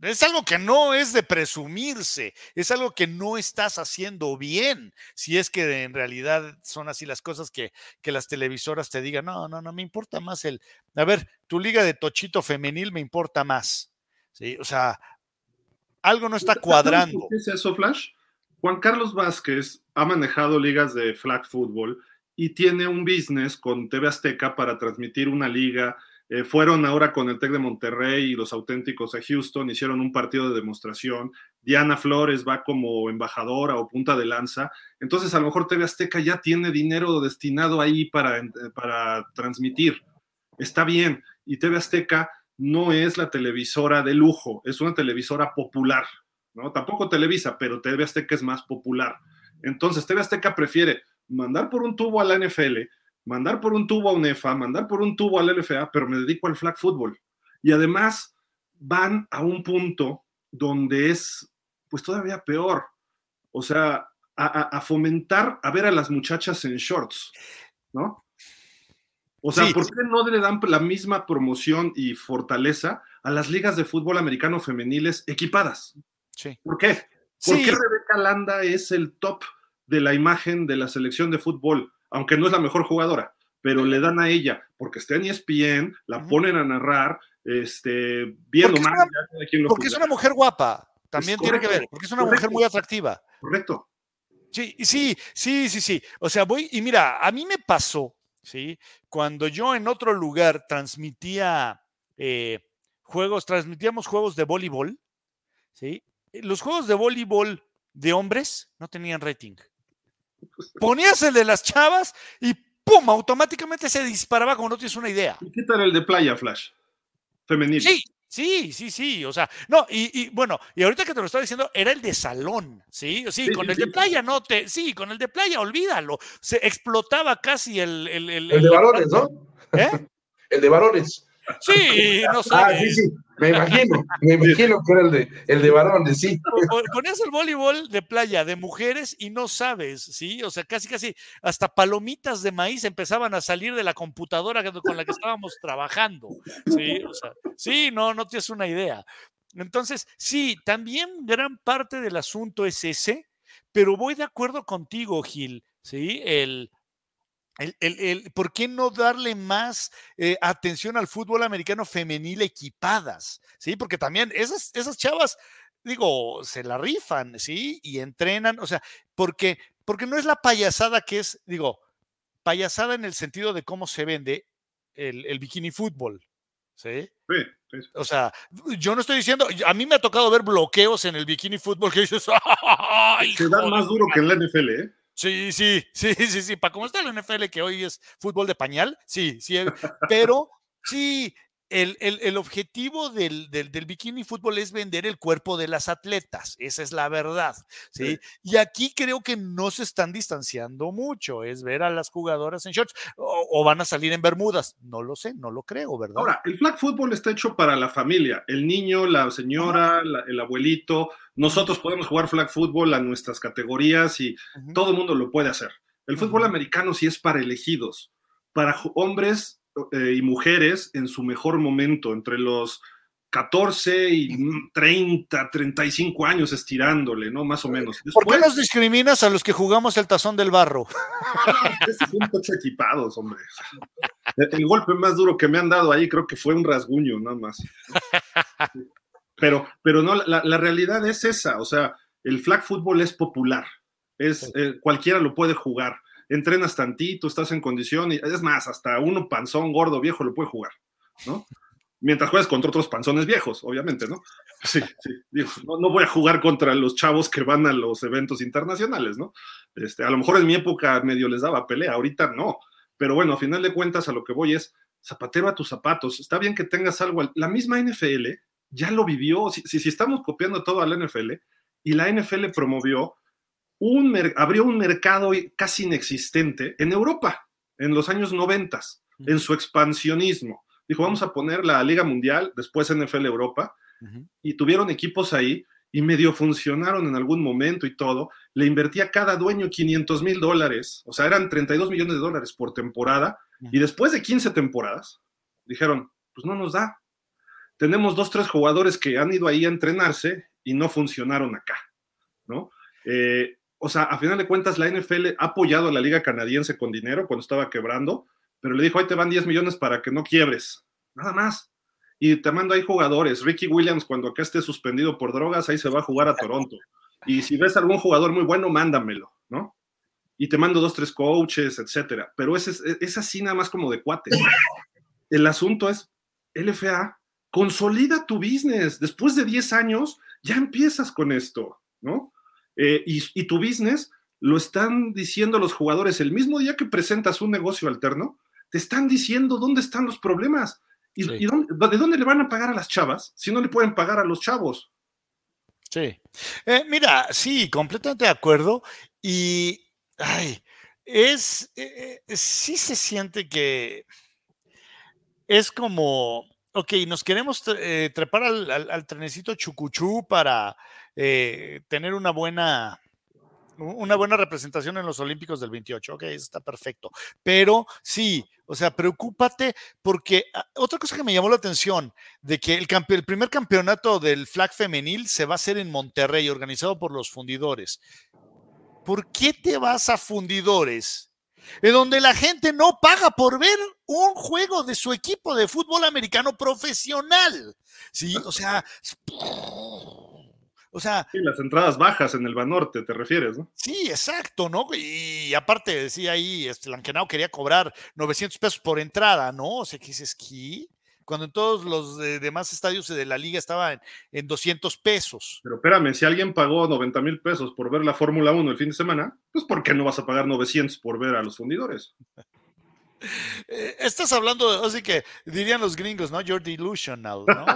Es algo que no es de presumirse, es algo que no estás haciendo bien, si es que en realidad son así las cosas que, que, las televisoras te digan, no, no, no, me importa más el, a ver, tu liga de tochito femenil me importa más. ¿sí? O sea, algo no está cuadrando. ¿Qué es eso, Flash? Juan Carlos Vázquez ha manejado ligas de flag football y tiene un business con TV Azteca para transmitir una liga. Eh, fueron ahora con el Tec de Monterrey y los auténticos a Houston, hicieron un partido de demostración. Diana Flores va como embajadora o punta de lanza. Entonces, a lo mejor TV Azteca ya tiene dinero destinado ahí para, eh, para transmitir. Está bien. Y TV Azteca no es la televisora de lujo, es una televisora popular, ¿no? Tampoco Televisa, pero TV Azteca es más popular. Entonces, TV Azteca prefiere mandar por un tubo a la NFL, mandar por un tubo a UNEFA, mandar por un tubo al LFA, pero me dedico al flag football. Y además van a un punto donde es, pues todavía peor. O sea, a, a fomentar a ver a las muchachas en shorts, ¿no? O sea, ¿por qué no le dan la misma promoción y fortaleza a las ligas de fútbol americano femeniles equipadas? Sí. ¿Por qué? ¿Por qué Rebeca Landa es el top de la imagen de la selección de fútbol? Aunque no es la mejor jugadora, pero le dan a ella, porque está en ESPN, la ponen a narrar, este, viendo más. porque es una mujer guapa, también tiene que ver, porque es una mujer muy atractiva. Correcto. Sí, sí, sí, sí, sí. O sea, voy, y mira, a mí me pasó ¿sí? Cuando yo en otro lugar transmitía eh, juegos, transmitíamos juegos de voleibol, ¿sí? Los juegos de voleibol de hombres no tenían rating. Ponías el de las chavas y ¡pum! automáticamente se disparaba como no tienes una idea. ¿Y qué tal el de playa, Flash? Femenino. Sí, Sí, sí, sí, o sea, no, y, bueno, y ahorita que te lo estaba diciendo, era el de salón, ¿sí? Sí, con el de playa no te, sí, con el de playa, olvídalo, se explotaba casi el... El, el, el de varones, ¿no? ¿Eh? el de varones. Sí, no sé. Ah, sí, sí, me imagino, me imagino que era el de, el de varones, sí. Ponías el voleibol de playa de mujeres y no sabes, ¿sí? O sea, casi, casi hasta palomitas de maíz empezaban a salir de la computadora con la que estábamos trabajando, ¿sí? O sea, sí, no, no tienes una idea. Entonces, sí, también gran parte del asunto es ese, pero voy de acuerdo contigo, Gil, ¿sí? El, el, ¿Por qué no darle más eh, atención al fútbol americano femenil equipadas? ¿Sí? Porque también esas, esas chavas, digo, se la rifan, ¿sí? Y entrenan, o sea, porque, porque no es la payasada que es, digo, payasada en el sentido de cómo se vende el, bikini fútbol, ¿sí? Sí, O sea, yo no estoy diciendo, a mí me ha tocado ver bloqueos en el bikini fútbol que dices, ¡ay! Se dan más duro que en la NFL, ¿eh? Sí, sí, sí, sí, sí. Para cómo está el NFL, que hoy es fútbol de pañal, sí, sí. Eh, pero sí, el, el, objetivo del, del, bikini fútbol es vender el cuerpo de las atletas, esa es la verdad, ¿sí? Y aquí creo que no se están distanciando mucho, es ver a las jugadoras en shorts o, van a salir en bermudas, no lo sé, no lo creo, ¿verdad? Ahora, el flag fútbol está hecho para la familia, el niño, la señora, el abuelito, nosotros podemos jugar flag fútbol a nuestras categorías y todo el mundo lo puede hacer. El fútbol americano sí es para elegidos, para hombres eh, y mujeres en su mejor momento, entre los 14 y 30, 35 años estirándole, ¿no? Más o menos. ¿Por qué nos discriminas a los que jugamos el tazón del barro? son equipados, hombre. El golpe más duro que me han dado ahí creo que fue un rasguño, nada más. Pero, pero no, la, realidad es esa, o sea, el flag football es popular, es, eh, cualquiera lo puede jugar entrenas tantito, estás en condición, y es más, hasta uno panzón, gordo, viejo lo puede jugar, ¿no? Mientras juegas contra otros panzones viejos, obviamente, ¿no? Sí, sí, no, voy a jugar contra los chavos que van a los eventos internacionales, ¿no? Este, a lo mejor en mi época medio les daba pelea, ahorita no, pero bueno, a final de cuentas a lo que voy es zapatero a tus zapatos, está bien que tengas algo, la misma NFL ya lo vivió, si, si, si estamos copiando todo a la NFL, y la NFL promovió abrió un mercado casi inexistente en Europa en los años 90, en su expansionismo. Dijo, vamos a poner la Liga Mundial, después NFL Europa, y tuvieron equipos ahí y medio funcionaron en algún momento y todo, le invertía cada dueño 500 mil dólares, o sea, eran 32 millones de dólares por temporada, y después de 15 temporadas, dijeron, pues no nos da. Tenemos dos, tres jugadores que han ido ahí a entrenarse y no funcionaron acá, ¿no? Eh, o sea, a final de cuentas, la NFL ha apoyado a la liga canadiense con dinero cuando estaba quebrando, pero le dijo, ahí te van 10 millones para que no quiebres, nada más. Y te mando ahí jugadores. Ricky Williams, cuando acá esté suspendido por drogas, ahí se va a jugar a Toronto. Y si ves algún jugador muy bueno, mándamelo, ¿no? Y te mando dos, tres coaches, etcétera. Pero es, es así nada más como de cuates. El asunto es, LFA, consolida tu business. Después de 10 años, ya empiezas con esto, ¿no? Eh, y, tu business lo están diciendo los jugadores el mismo día que presentas un negocio alterno, te están diciendo dónde están los problemas. ¿Y, de dónde le van a pagar a las chavas si no le pueden pagar a los chavos? Sí. Eh, mira, sí, completamente de acuerdo. Y, ay, es, eh, sí se siente que es como, ok, nos queremos trepar al, al, trenecito chucuchú para eh, tener una buena, una buena representación en los Olímpicos del 28. Ok, está perfecto. Pero sí, o sea, preocúpate porque ah, otra cosa que me llamó la atención de que el, el primer campeonato del flag femenil se va a hacer en Monterrey, organizado por los fundidores. ¿Por qué te vas a fundidores? En donde la gente no paga por ver un juego de su equipo de fútbol americano profesional. Sí, o sea, o sea. Sí, las entradas bajas en el Banorte, te refieres, ¿no? Sí, exacto, ¿no? Y aparte decía ahí, este, Lankenau quería cobrar 900 pesos por entrada, ¿no? O sea, que es esquí. Cuando en todos los demás estadios de la liga estaban en 200 pesos. Pero espérame, si alguien pagó 90 mil pesos por ver la Fórmula 1 el fin de semana, pues ¿por qué no vas a pagar 900 por ver a los fundidores? Eh, estás hablando, así que dirían los gringos, ¿no? You're delusional, ¿no?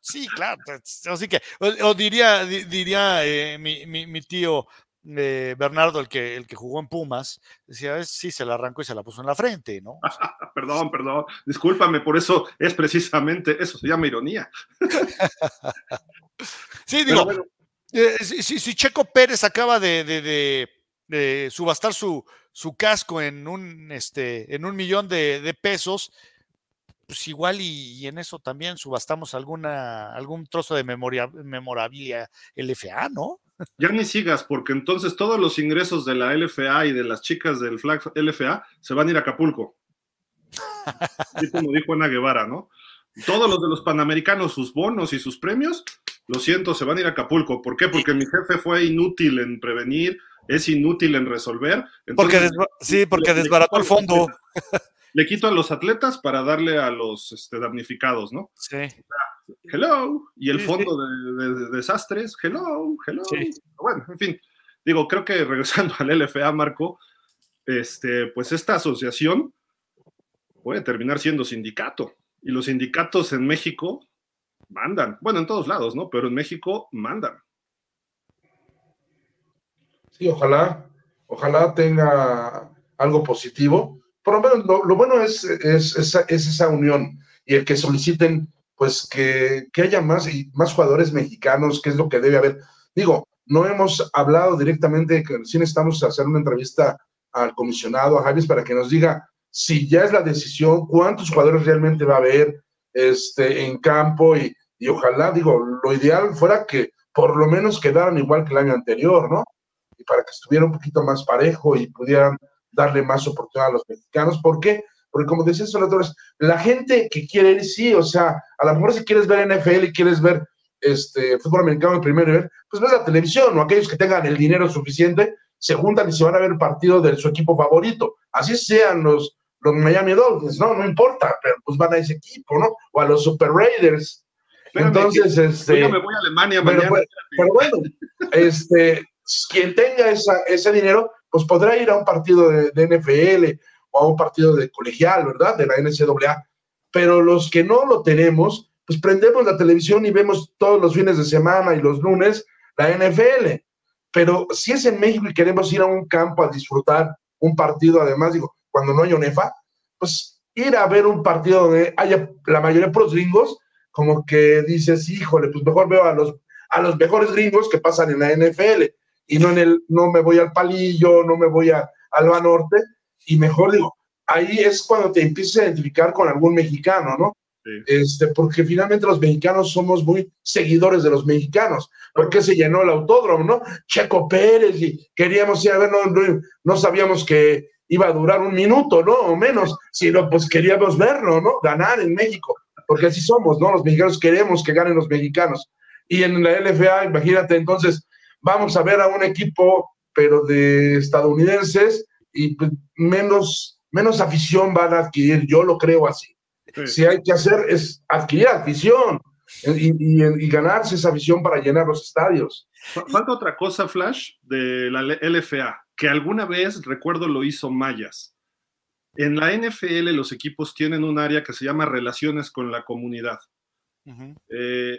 sí, claro. Así que, o, diría, diría eh, mi, tío eh, Bernardo, el que, el que jugó en Pumas, decía, sí, se la arrancó y se la puso en la frente, ¿no? perdón, perdón, discúlpame, por eso es precisamente, eso se llama ironía. sí, digo, si, Checo Pérez acaba de subastar su, su casco en un, este, en un millón de, pesos, pues igual y, en eso también subastamos alguna, algún trozo de memoria, memorabilia LFA, ¿no? Ya ni sigas, porque entonces todos los ingresos de la LFA y de las chicas del flag LFA se van a ir a Acapulco. Así como dijo Ana Guevara, ¿no? Todos los de los panamericanos, sus bonos y sus premios, lo siento, se van a ir a Acapulco. ¿Por qué? Porque mi jefe fue inútil en prevenir, es inútil en resolver. porque sí, porque desbarató el fondo. Le quito a los atletas para darle a los este, damnificados, ¿no? Sí. Hello. Y el fondo De, desastres, hello, hello. Bueno, en fin, digo, creo que regresando al LFA, Marco, este, pues esta asociación puede terminar siendo sindicato. Y los sindicatos en México mandan. Bueno, en todos lados, ¿no? Pero en México mandan. Sí, ojalá, ojalá tenga algo positivo. Por lo menos lo, bueno es, es, esa unión y el que soliciten, pues que, haya más, y más jugadores mexicanos, que es lo que debe haber. Digo, no hemos hablado directamente, que sí necesitamos hacer una entrevista al comisionado, a Javier, para que nos diga si ya es la decisión, cuántos jugadores realmente va a haber este, en campo y, y ojalá, digo, lo ideal fuera que por lo menos quedaran igual que el año anterior, ¿no? Y para que estuviera un poquito más parejo y pudieran darle más oportunidad a los mexicanos. ¿Por qué? Porque como los autores, la gente que quiere ir, sí, o sea, a lo mejor si quieres ver NFL y quieres ver este fútbol americano en primer nivel, pues ves la televisión, o aquellos que tengan el dinero suficiente, se juntan y se van a ver el partido de su equipo favorito. Así sean los, los Miami Dolphins, ¿no? No importa, pero pues van a ese equipo, ¿no? O a los Super Raiders. Entonces, este. Yo me voy a Alemania pero, pues, pero bueno, este, quien tenga ese dinero, pues podrá ir a un partido de, NFL o a un partido de colegial, ¿verdad? De la NCAA. Pero los que no lo tenemos, pues prendemos la televisión y vemos todos los fines de semana y los lunes la NFL. Pero si es en México y queremos ir a un campo a disfrutar un partido, además, digo, cuando no hay UNEFA, pues ir a ver un partido donde haya la mayoría de los gringos, como que dices, híjole, pues mejor veo a los a los mejores gringos que pasan en la NFL y no en el, no me voy al palillo, no me voy a Alba Norte, y mejor digo, ahí es cuando te empiezas a identificar con algún mexicano, ¿no? Este, porque finalmente los mexicanos somos muy seguidores de los mexicanos. porque se llenó el autódromo, no? Checo Pérez y queríamos ir a ver, no, no, sabíamos que iba a durar un minuto, ¿no? O menos, sino pues queríamos verlo, ¿no? Ganar en México, porque así somos, ¿no? Los mexicanos queremos que ganen los mexicanos. Y en la LFA, imagínate, entonces, vamos a ver a un equipo, pero de estadounidenses, y pues, menos, menos afición van a adquirir, yo lo creo así. Si hay que hacer es adquirir afición y, ganarse esa afición para llenar los estadios. Falta otra cosa, Flash, de la LFA, que alguna vez, recuerdo, lo hizo Mayas. En la NFL los equipos tienen un área que se llama relaciones con la comunidad. Eh,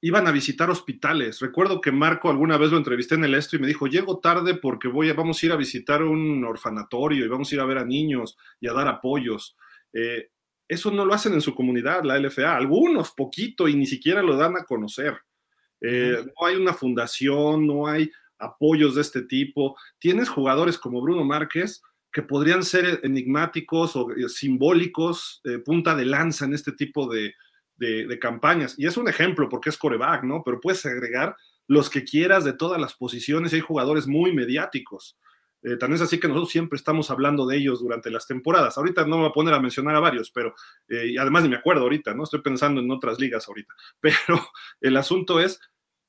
iban a visitar hospitales. Recuerdo que Marco alguna vez lo entrevisté en el esto y me dijo, llego tarde porque voy a, vamos a ir a visitar un orfanatorio y vamos a ir a ver a niños y a dar apoyos. Eh, eso no lo hacen en su comunidad, la LFA. Algunos, poquito, y ni siquiera lo dan a conocer. Eh, no hay una fundación, no hay apoyos de este tipo. Tienes jugadores como Bruno Márquez que podrían ser enigmáticos o eh, simbólicos, eh, punta de lanza en este tipo de, de, campañas. Y es un ejemplo porque es coreback, ¿no? Pero puedes agregar los que quieras de todas las posiciones. Hay jugadores muy mediáticos. Eh, también es así que nosotros siempre estamos hablando de ellos durante las temporadas. Ahorita no me voy a poner a mencionar a varios, pero eh, además ni me acuerdo ahorita, ¿no? Estoy pensando en otras ligas ahorita. Pero el asunto es,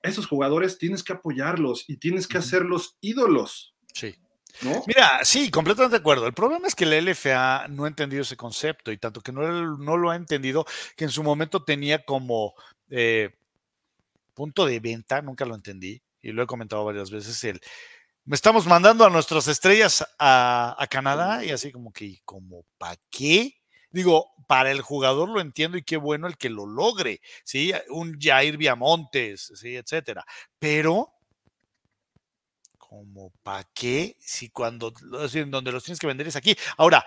esos jugadores tienes que apoyarlos y tienes que hacerlos ídolos. Sí. ¿No? Mira, sí, completamente de acuerdo. El problema es que la LFA no ha entendido ese concepto y tanto que no, no lo ha entendido, que en su momento tenía como eh, punto de venta, nunca lo entendí y lo he comentado varias veces, el me estamos mandando a nuestras estrellas a, Canadá y así como que, como, ¿para qué? Digo, para el jugador lo entiendo y qué bueno el que lo logre, ¿sí? Un Jair Viamontes, ¿sí? Etcétera. Pero, como, ¿para qué? Si cuando, donde los tienes que vender es aquí. Ahora,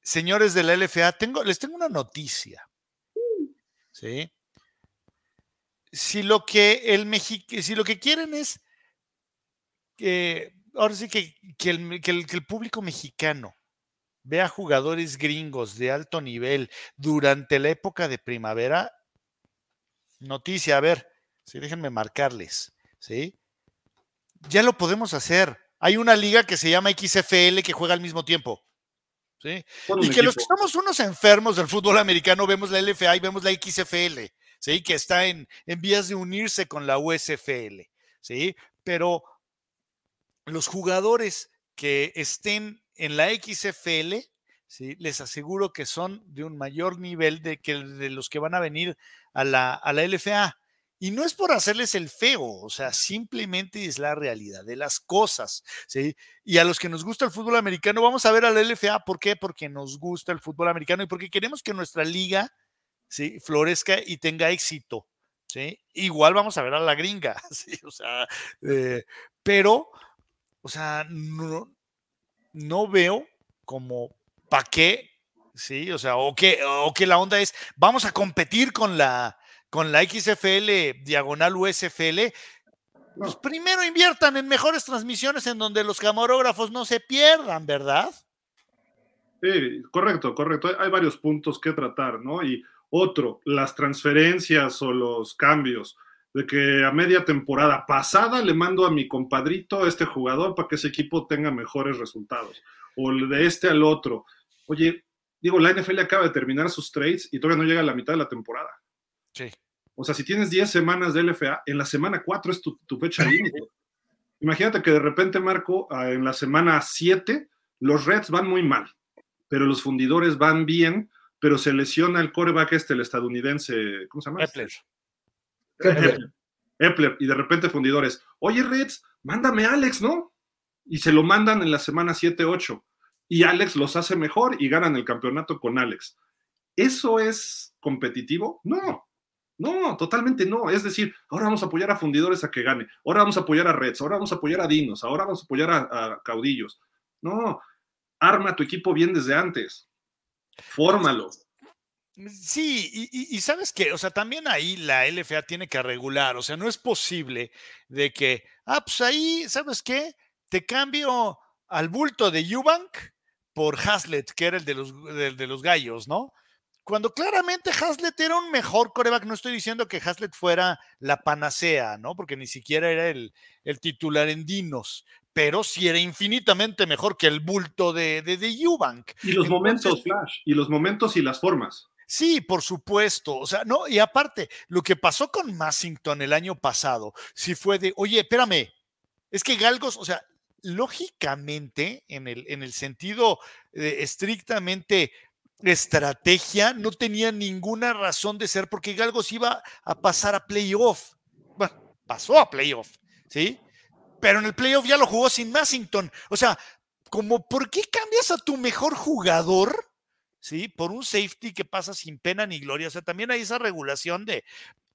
señores de la LFA, tengo, les tengo una noticia, ¿sí? Si lo que el si lo que quieren es que ahora sí que, el, público mexicano vea jugadores gringos de alto nivel durante la época de primavera, noticia, a ver, sí, déjenme marcarles, ¿sí? Ya lo podemos hacer. Hay una liga que se llama XFL que juega al mismo tiempo. ¿sí? Y que los que estamos unos enfermos del fútbol americano vemos la LFA y vemos la XFL, ¿sí? Que está en, en vías de unirse con la USFL, ¿sí? Pero los jugadores que estén en la XFL, ¿sí? les aseguro que son de un mayor nivel de, que de los que van a venir a la, a la LFA. Y no es por hacerles el feo, o sea, simplemente es la realidad de las cosas, ¿sí? Y a los que nos gusta el fútbol americano, vamos a ver a la LFA, ¿por qué? Porque nos gusta el fútbol americano y porque queremos que nuestra liga, ¿sí? Florezca y tenga éxito, ¿sí? Igual vamos a ver a la gringa, ¿sí? O sea, eh, pero o sea, no, no veo como para qué, ¿sí? O sea, o que, o que la onda es, vamos a competir con la, con la XFL diagonal USFL. Pues primero inviertan en mejores transmisiones en donde los camarógrafos no se pierdan, ¿verdad? Sí, correcto, correcto. Hay varios puntos que tratar, ¿no? Y otro, las transferencias o los cambios de que a media temporada pasada le mando a mi compadrito a este jugador para que ese equipo tenga mejores resultados, o de este al otro. Oye, digo, la NFL acaba de terminar sus trades y todavía no llega a la mitad de la temporada. Sí. O sea, si tienes 10 semanas de LFA, en la semana 4 es tu, fecha límite. Imagínate que de repente, Marco, ah, en la semana 7, los Reds van muy mal, pero los fundidores van bien, pero se lesiona el coreback este, el estadounidense, ¿cómo se llama? Epler. Y de repente fundidores, oye Reds, mándame a Alex, ¿no? Y se lo mandan en la semana 7-8. Y Alex los hace mejor y ganan el campeonato con Alex. ¿Eso es competitivo? No, no, totalmente no. Es decir, ahora vamos a apoyar a fundidores a que gane, ahora vamos a apoyar a Reds, ahora vamos a apoyar a Dinos, ahora vamos a apoyar a, Caudillos. No, arma tu equipo bien desde antes. Fórmalo. Sí, y, sabes qué, o sea, también ahí la LFA tiene que regular, o sea, no es posible de que, ah, pues ahí, ¿sabes qué? Te cambio al bulto de Eubank por Hazlet, que era el de los, de los gallos, ¿no? Cuando claramente Hazlet era un mejor coreback, no estoy diciendo que Hazlet fuera la panacea, ¿no? Porque ni siquiera era el, el titular en Dinos, pero sí era infinitamente mejor que el bulto de, de, de Eubank. Y los momentos, Flash, y los momentos y las formas. Sí, por supuesto. O sea, no, y aparte, lo que pasó con Massington el año pasado, sí fue de, oye, espérame, es que Galgos, o sea, lógicamente, en el, en el sentido estrictamente estrategia, no tenía ninguna razón de ser porque Galgos iba a pasar a playoff. Bueno, pasó a playoff, ¿sí? Pero en el playoff ya lo jugó sin Massington. O sea, como, ¿por qué cambias a tu mejor jugador? ¿sí? Por un safety que pasa sin pena ni gloria. O sea, también hay esa regulación de,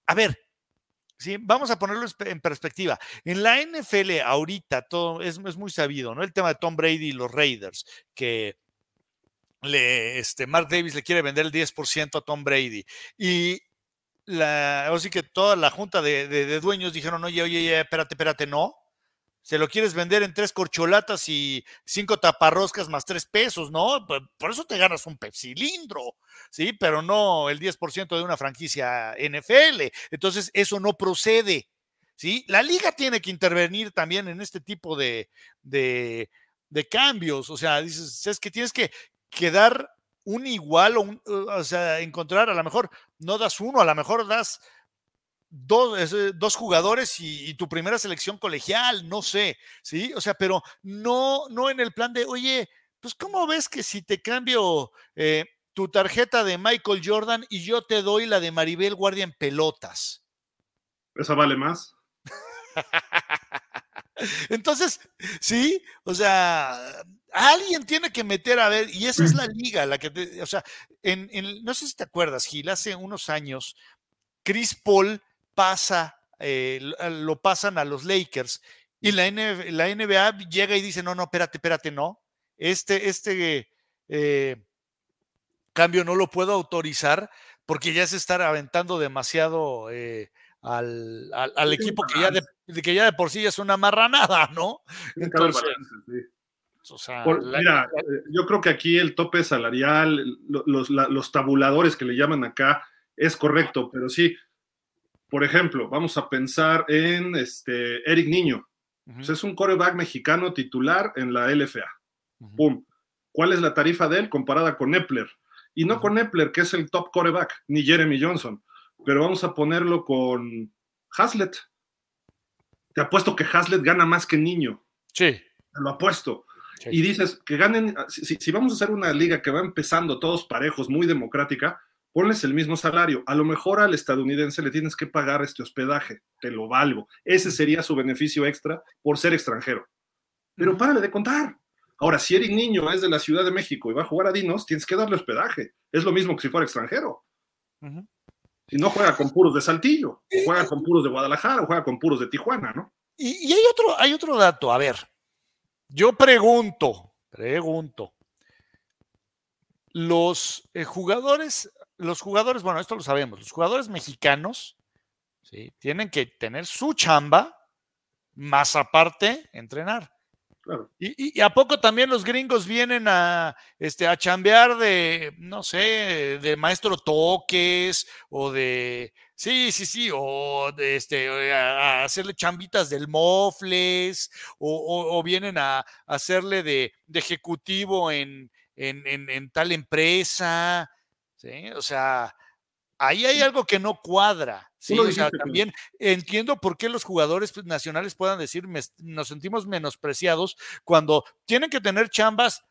a ver, ¿sí? Vamos a ponerlo en perspectiva. En la NFL ahorita todo es, muy sabido, ¿no? El tema de Tom Brady y los Raiders, que le, este, Mark Davis le quiere vender el 10% a Tom Brady. Y la, o sí que toda la junta de, de dueños dijeron, oye, oye, espérate, espérate, no se lo quieres vender en tres corcholatas y cinco taparroscas más tres pesos, ¿no? Por eso te ganas un pepsilindro, ¿sí? Pero no el 10% de una franquicia NFL. Entonces, eso no procede, ¿sí? La liga tiene que intervenir también en este tipo de, de, cambios. O sea, dices, es que tienes que quedar un igual o, o sea, encontrar, a lo mejor no das uno, a lo mejor das dos, dos jugadores y, tu primera selección colegial, no sé, ¿sí? O sea, pero no, no en el plan de, oye, pues ¿cómo ves que si te cambio eh, tu tarjeta de Michael Jordan y yo te doy la de Maribel Guardia en pelotas? ¿Esa vale más? Entonces, sí, o sea, alguien tiene que meter a ver, y esa es la liga, la que, o sea, en, no sé si te acuerdas, Gil, hace unos años, Chris Paul pasa, eh, lo pasan a los Lakers y la, la, NBA llega y dice, no, no, espérate, espérate, no. Este, este eh, cambio no lo puedo autorizar porque ya se está aventando demasiado eh, al, al, equipo que ya, de, que ya de por sí es una marranada, ¿no? Entonces, mira, yo creo que aquí el tope salarial, los, los, tabuladores que le llaman acá, es correcto, pero sí, por ejemplo, vamos a pensar en este Eric Niño. Pues es un coreback mexicano titular en la LFA. Pum. ¿Cuál es la tarifa de él comparada con Epler? Y no con Epler, que es el top coreback, ni Jeremy Johnson. Pero vamos a ponerlo con Hazlet. Te apuesto que Hazlet gana más que Niño. Sí. Te lo apuesto. Y dices que ganen, si, si, vamos a hacer una liga que va empezando todos parejos, muy democrática, ponles el mismo salario. A lo mejor al estadounidense le tienes que pagar este hospedaje, te lo valgo. Ese sería su beneficio extra por ser extranjero. Pero párale de contar. Ahora, si Eric Niño es de la Ciudad de México y va a jugar a Dinos, tienes que darle hospedaje. Es lo mismo que si fuera extranjero. Si no juega con puros de Saltillo, juega con puros de Guadalajara o juega con puros de Tijuana, ¿no? Y, y hay, otro, hay otro dato. A ver, yo pregunto, pregunto. Los eh, jugadores los jugadores, bueno, esto lo sabemos, los jugadores mexicanos ¿sí? tienen que tener su chamba, más aparte, entrenar. Y, a poco también los gringos vienen a, este, a chambear de, no sé, de maestro toques o de, sí, sí, sí, o este, a, hacerle chambitas del mofles o, vienen a, hacerle de, ejecutivo en, en, tal empresa. O sea, ahí hay algo que no cuadra. Sí, o sea, también entiendo por qué los jugadores pues, nacionales puedan decir nos sentimos menospreciados cuando tienen que tener chambas.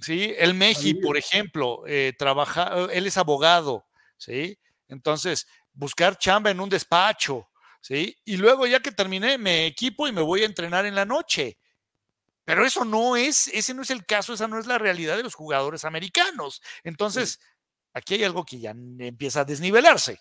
Sí, el Meji, por ejemplo, eh, trabaja, él es abogado, sí. Entonces, buscar chamba en un despacho, sí. Y luego ya que terminé, me equipo y me voy a entrenar en la noche. Pero eso no es, ese no es el caso, esa no es la realidad de los jugadores americanos. Entonces, Aquí hay algo que ya empieza a desnivelarse.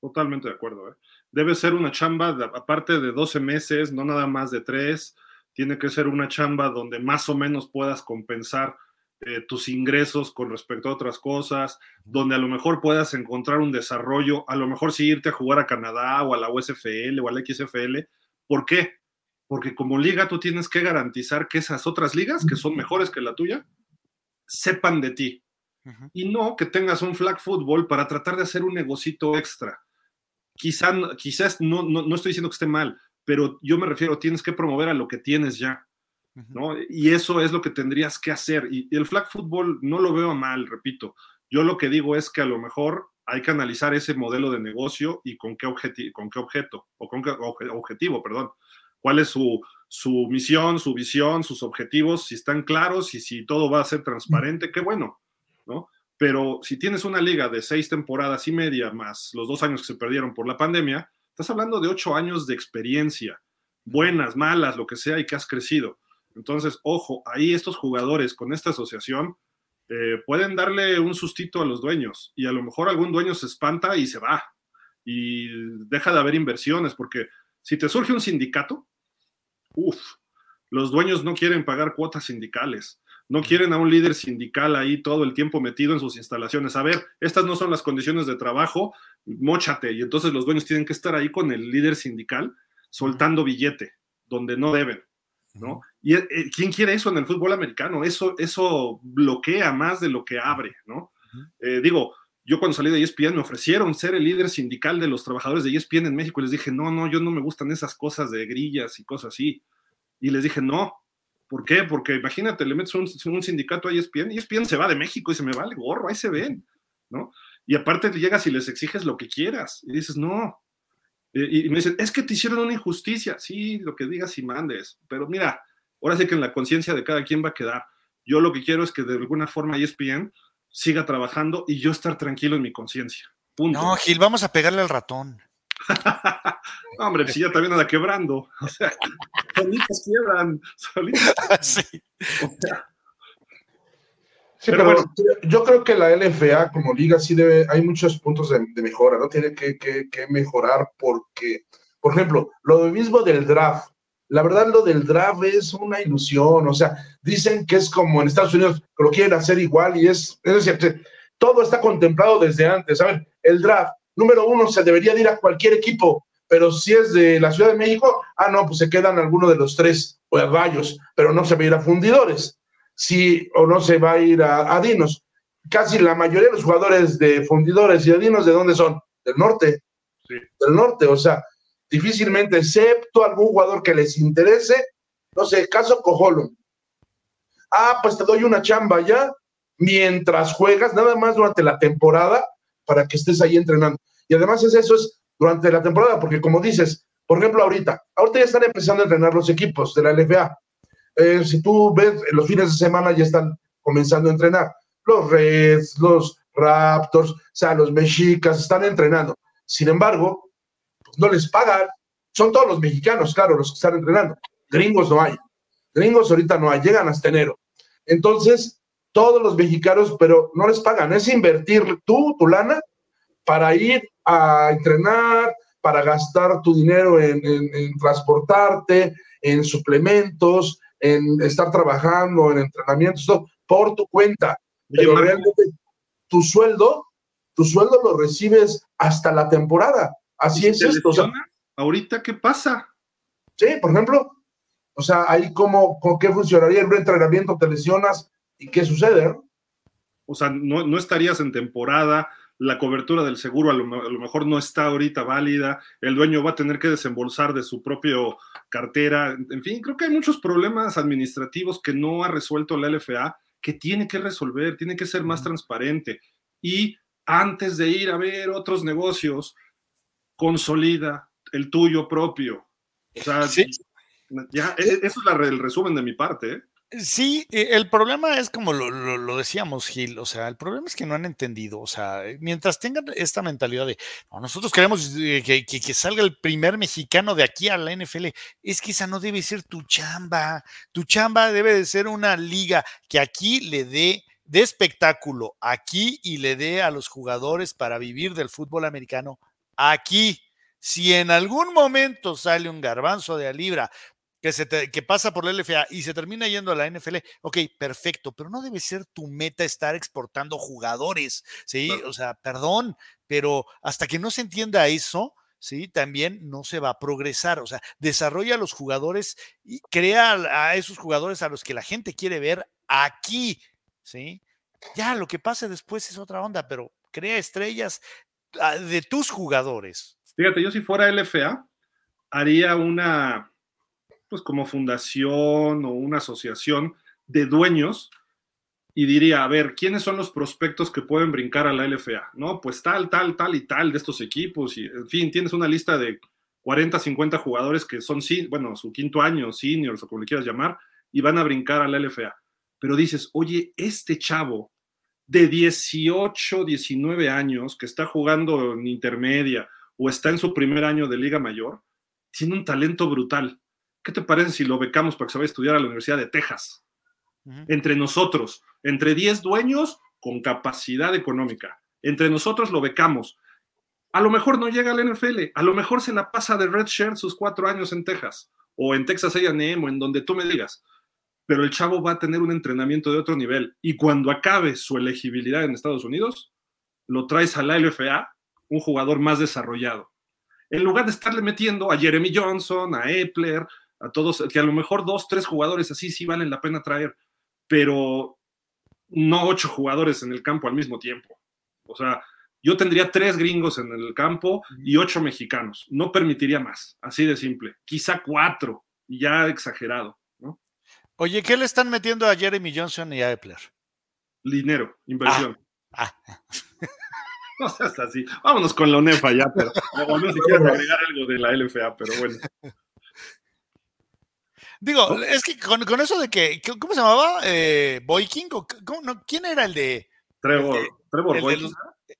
Totalmente de acuerdo. ¿eh? Debe ser una chamba, aparte de 12 meses, no nada más de tres. Tiene que ser una chamba donde más o menos puedas compensar eh, tus ingresos con respecto a otras cosas, donde a lo mejor puedas encontrar un desarrollo, a lo mejor sí irte a jugar a Canadá o a la USFL o a la XFL. ¿Por qué? Porque como liga tú tienes que garantizar que esas otras ligas, que son mejores que la tuya, sepan de ti. Y no que tengas un flag football para tratar de hacer un negocito extra. Quizá, quizás no, no, no estoy diciendo que esté mal, pero yo me refiero, tienes que promover a lo que tienes ya. ¿No? Y eso es lo que tendrías que hacer. Y, el flag football no lo veo mal, repito. Yo lo que digo es que a lo mejor hay que analizar ese modelo de negocio y con qué, con qué objeto, o con qué objetivo, perdón. ¿Cuál es su, su misión, su visión, sus objetivos? Si están claros y si todo va a ser transparente, qué bueno, ¿no? Pero si tienes una liga de seis temporadas y media más los dos años que se perdieron por la pandemia, estás hablando de ocho años de experiencia, buenas, malas, lo que sea, y que has crecido. Entonces, ojo, ahí estos jugadores con esta asociación eh, pueden darle un sustito a los dueños y a lo mejor algún dueño se espanta y se va y deja de haber inversiones porque si te surge un sindicato, uff, los dueños no quieren pagar cuotas sindicales, no quieren a un líder sindical ahí todo el tiempo metido en sus instalaciones. A ver, estas no son las condiciones de trabajo, mochate. Y entonces los dueños tienen que estar ahí con el líder sindical soltando billete donde no deben. ¿no? ¿Y eh, eh, quién quiere eso en el fútbol americano? Eso, eso bloquea más de lo que abre, ¿no? Eh, digo, yo cuando salí de ESPN me ofrecieron ser el líder sindical de los trabajadores de ESPN en México y les dije, no, no, yo no me gustan esas cosas de grillas y cosas así. Y les dije, no. ¿Por qué? Porque imagínate, le metes un, un sindicato a ESPN y ESPN se va de México y se me va el gorro, ahí se ven, ¿no? Y aparte llegas y les exiges lo que quieras y dices, no. Y, me dicen, es que te hicieron una injusticia. Sí, lo que digas y mandes. Pero mira, ahora sí que en la conciencia de cada quien va a quedar. Yo lo que quiero es que de alguna forma ESPN siga trabajando y yo estar tranquilo en mi conciencia. No, Gil, vamos a pegarle al ratón. hombre, si ya también anda quebrando. O sea, solitos quiebran, solitos. sí. Sí, pero, bueno. yo creo que la LFA como liga sí debe, hay muchos puntos de, mejora, ¿no? Tiene que, mejorar porque, por ejemplo, lo mismo del draft. La verdad, lo del draft es una ilusión, o sea, dicen que es como en Estados Unidos, que lo quieren hacer igual y es, es decir, todo está contemplado desde antes. A ver, el draft, número uno, se debería ir a cualquier equipo, pero si es de la Ciudad de México, ah, no, pues se quedan alguno de los tres o a Gallos, pero no se va a ir a fundidores si o no se va a ir a, Dinos. Casi la mayoría de los jugadores de fundidores y de Dinos, ¿de dónde son? Del norte. Del norte, o sea, difícilmente, excepto algún jugador que les interese, no sé, caso Cojolo. Ah, pues te doy una chamba ya mientras juegas, nada más durante la temporada, para que estés ahí entrenando. Y además es eso, es durante la temporada, porque como dices, por ejemplo, ahorita, ahorita ya están empezando a entrenar los equipos de la LFA. Eh, si tú ves, los fines de semana ya están comenzando a entrenar. Los Reds, los Raptors, o sea, los Mexicas están entrenando. Sin embargo, no les pagan. Son todos los mexicanos, claro, los que están entrenando. Gringos no hay. Gringos ahorita no hay, llegan hasta enero. Entonces, todos los mexicanos, pero no les pagan. Es invertir tú, tu lana, para ir a entrenar, para gastar tu dinero en transportarte, en suplementos, en estar trabajando, en entrenamientos, todo, por tu cuenta. Pero realmente tu sueldo, tu sueldo lo recibes hasta la temporada. Así es esto. ¿Ahorita qué pasa? Sí, por ejemplo, o sea, ahí cómo, con qué funcionaría el entrenamiento, te lesionas y qué sucede. O sea, no, no estarías en temporada, la cobertura del seguro a lo, mejor no está ahorita válida, el dueño va a tener que desembolsar de su propio cartera, en fin, creo que hay muchos problemas administrativos que no ha resuelto la LFA, que tiene que resolver, tiene que ser más transparente y antes de ir a ver otros negocios, consolida el tuyo propio. O sea, ya, e, eso es el resumen de mi parte. ¿eh? Sí, el problema es como lo, decíamos, Gil, o sea, el problema es que no han entendido, o sea, mientras tengan esta mentalidad de, nosotros queremos eh, que, salga el primer mexicano de aquí a la NFL, es que esa no debe ser tu chamba, tu chamba debe de ser una liga que aquí le dé de espectáculo, aquí y le dé a los jugadores para vivir del fútbol americano, aquí. Si en algún momento sale un garbanzo de a libra que, se que pasa por la LFA y se termina yendo a la NFL, ok, perfecto, pero no debe ser tu meta estar exportando jugadores, ¿sí? O sea, perdón, pero hasta que no se entienda eso, ¿sí? También no se va a progresar, o sea, desarrolla a los jugadores y crea a esos jugadores a los que la gente quiere ver aquí, ¿sí? Ya, lo que pase después es otra onda, pero crea estrellas de tus jugadores. Fíjate, yo si fuera LFA, haría una, pues como fundación o una asociación de dueños y diría, a ver, ¿quiénes son los prospectos que pueden brincar a la LFA? No, pues tal, tal, tal y tal de estos equipos. Y, en fin, tienes una lista de 40, 50 jugadores que son, bueno, su quinto año, seniors o como le quieras llamar, y van a brincar a la LFA. Pero dices, oye, este chavo de 18, 19 años que está jugando en intermedia o está en su primer año de Liga Mayor, tiene un talento brutal. ¿Qué te parece si lo becamos para que se vaya a estudiar a la Universidad de Texas? Entre nosotros, entre 10 dueños con capacidad económica. Entre nosotros lo becamos. A lo mejor no llega al NFL, a lo mejor se la pasa de red shirt sus cuatro años en Texas o en Texas A&M o en donde tú me digas. Pero el chavo va a tener un entrenamiento de otro nivel y cuando acabe su elegibilidad en Estados Unidos, lo traes a la LFA, un jugador más desarrollado en lugar de estarle metiendo a Jeremy Johnson, a Epler, a todos, que a lo mejor dos, tres jugadores así sí valen la pena traer, pero no ocho jugadores en el campo al mismo tiempo. O sea, yo tendría tres gringos en el campo y ocho mexicanos. No permitiría más, así de simple. Quizá cuatro, ya exagerado. Oye, ¿qué le están metiendo a Jeremy Johnson y a Epler? Dinero, inversión. ah. ah. No seas así. Vámonos con la UNEFA ya, pero no si quieres agregar algo de la LFA, pero bueno. Digo, es que con, eso de que, ¿cómo se llamaba? Eh, ¿Boyking? ¿Quién era el de? Trevor, el Trevor el, de los,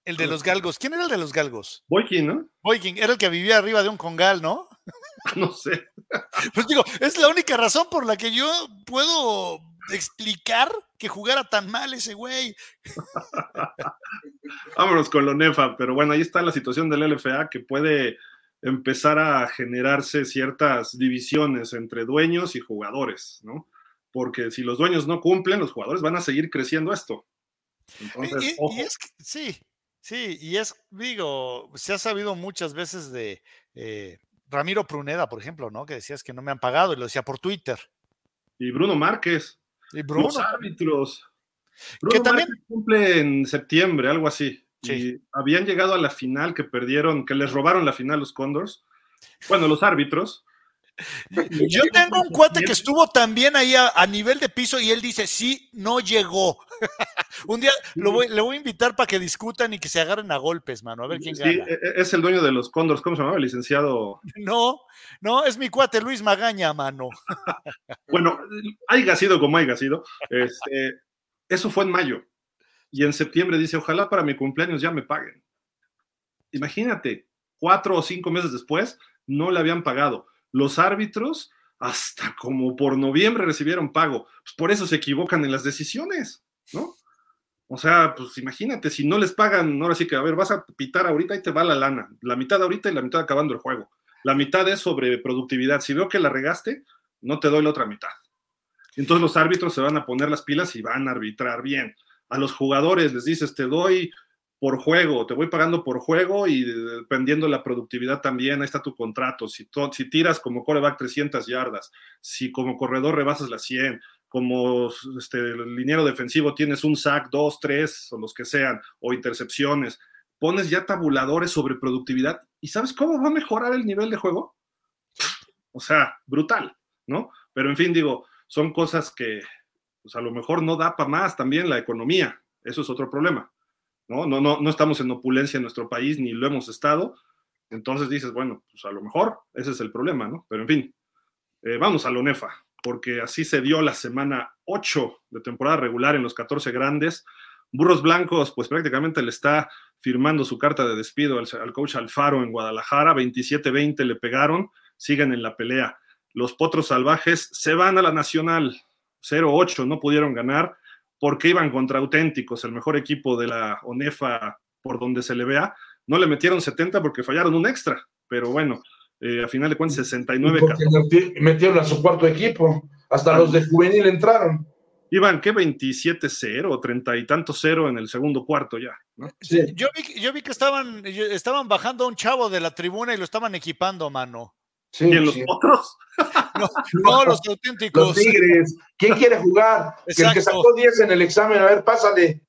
el de los galgos. ¿Quién era el de los galgos? Boyking, ¿no? Boyking, era el que vivía arriba de un congal, ¿no? No sé. Pues digo, es la única razón por la que yo puedo explicar que jugara tan mal ese güey. Vámonos con lo Nefa, pero bueno, ahí está la situación del LFA que puede empezar a generarse ciertas divisiones entre dueños y jugadores, ¿no? Porque si los dueños no cumplen, los jugadores van a seguir creciendo esto. Entonces, y, es sí, sí, y es, digo, se ha sabido muchas veces de eh, Ramiro Pruneda, por ejemplo, ¿no? Que decías que no me han pagado y lo decía por Twitter. Y Bruno Márquez. Y Bruno. Los árbitros. Bruno que también cumple en septiembre, algo así. Y habían llegado a la final que perdieron, que les robaron la final los Condors. Bueno, los árbitros. Yo tengo un cuate que estuvo también ahí a, nivel de piso y él dice, sí, no llegó. un día lo voy, le voy a invitar para que discutan y que se agarren a golpes, mano, a ver quién. Sí, e, e, es el dueño de los Condors, ¿cómo se llama? El licenciado. No, no, es mi cuate Luis Magaña, mano. bueno, haya sido como haya sido. Este, eso fue en mayo. Y en septiembre dice, ojalá para mi cumpleaños ya me paguen. Imagínate, cuatro o cinco meses después, no le habían pagado los árbitros hasta como por noviembre recibieron pago. Pues por eso se equivocan en las decisiones, ¿no? O sea, pues imagínate, si no les pagan, ahora sí que, a ver, vas a pitar ahorita y te va la lana. La mitad ahorita y la mitad acabando el juego. La mitad es sobre productividad. Si veo que la regaste, no te doy la otra mitad. Entonces los árbitros se van a poner las pilas y van a arbitrar bien. A los jugadores les dices, te doy por juego, te voy pagando por juego y dependiendo la productividad también, ahí está tu contrato. Si, si tiras como coreback 300 yardas, si como corredor rebasas las 100, como este, liniero defensivo tienes un sack, dos, tres, o los que sean, o intercepciones, pones ya tabuladores sobre productividad y ¿sabes cómo va a mejorar el nivel de juego? O sea, brutal, ¿no? Pero en fin, digo, son cosas que pues a lo mejor no da para más también la economía, eso es otro problema. ¿no? No, no, no estamos en opulencia en nuestro país ni lo hemos estado. Entonces dices, bueno, pues a lo mejor ese es el problema, ¿no? Pero en fin, eh, vamos a lo NEFA, porque así se dio la semana 8 de temporada regular en los 14 grandes. Burros Blancos, pues prácticamente le está firmando su carta de despido al, al coach Alfaro en Guadalajara, 27-20 le pegaron, siguen en la pelea. Los Potros Salvajes se van a la Nacional, 0-8, no pudieron ganar porque iban contra auténticos, el mejor equipo de la ONEFA por donde se le vea. No le metieron 70 porque fallaron un extra, pero bueno, eh, a final de cuentas 69 Porque metieron a su cuarto equipo, hasta los de juvenil entraron. Iban, ¿qué? 27-0 o 30 y tanto cero en el segundo cuarto ya. Yo, vi, yo vi que estaban, estaban bajando a un chavo de la tribuna y lo estaban equipando, mano. Sí, ¿Y los otros? No, los auténticos. Los tigres. ¿Quién quiere jugar? el que sacó 10 en el examen, a ver, pásale.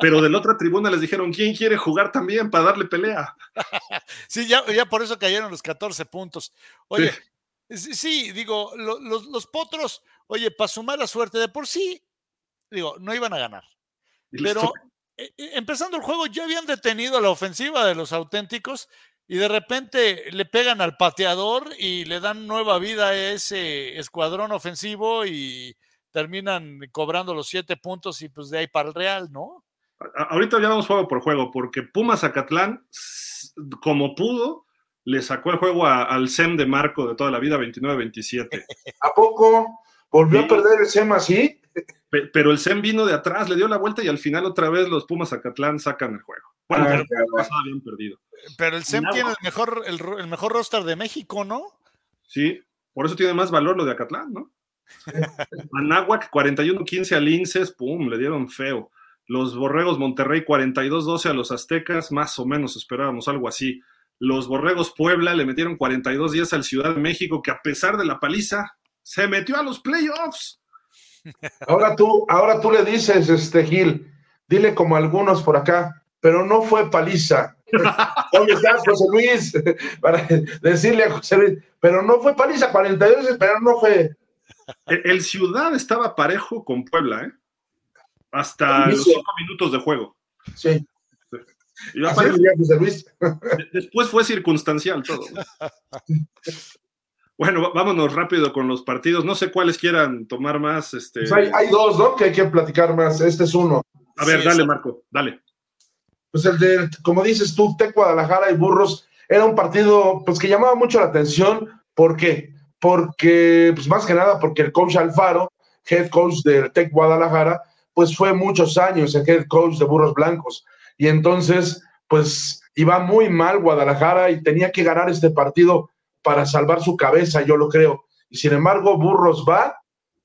Pero de la otra tribuna les dijeron, ¿quién quiere jugar también para darle pelea? sí, ya, ya por eso cayeron los 14 puntos. Oye, sí, digo, los, los, potros, oye, para su mala suerte, de por sí, digo, no iban a ganar. Pero eh, eh, empezando el juego ya habían detenido la ofensiva de los auténticos y de repente le pegan al pateador y le dan nueva vida a ese escuadrón ofensivo y terminan cobrando los siete puntos y pues de ahí para el Real, ¿no? Ahorita ya vamos juego por juego, porque Pumas Zacatlán, como pudo, le sacó el juego al SEM de Marco de toda la vida, 29-27. ¿A poco? ¿Volvió a perder el SEM así? Pero el SEM vino de atrás, le dio la vuelta y al final otra vez los Pumas Zacatlán sacan el juego. Bueno, ah, pero bien perdido. Pero el SEM tiene el mejor, el, mejor roster de México, ¿no? Sí, por eso tiene más valor lo de Acatlán, ¿no? Anáhuac 41-15 al Linces, pum, le dieron feo. Los Borregos Monterrey 42-12 a los Aztecas, más o menos esperábamos algo así. Los Borregos Puebla le metieron 42-10 al Ciudad de México, que a pesar de la paliza, se metió a los playoffs. Ahora tú, ahora tú le dices, este Gil, dile como algunos por acá, pero no fue paliza. ¿Dónde estás, José Luis? Para decirle a José Luis, pero no fue paliza, 42, pero no fue. El, Ciudad estaba parejo con Puebla, ¿eh? Hasta los cinco minutos de juego. Sí. Después fue circunstancial todo. Bueno, vámonos rápido con los partidos. No sé cuáles quieran tomar más. Este... Pues hay, dos, ¿no? Que hay que platicar más. Este es uno. A ver, dale, Marco, dale. Pues el de, como dices tú, Tec Guadalajara y Burros, era un partido pues que llamaba mucho la atención. ¿Por qué? Porque, pues más que nada, porque el coach Alfaro, head coach del Tec Guadalajara, pues fue muchos años el head coach de Burros Blancos. Y entonces, pues iba muy mal Guadalajara y tenía que ganar este partido para salvar su cabeza, yo lo creo. Y sin embargo, Burros va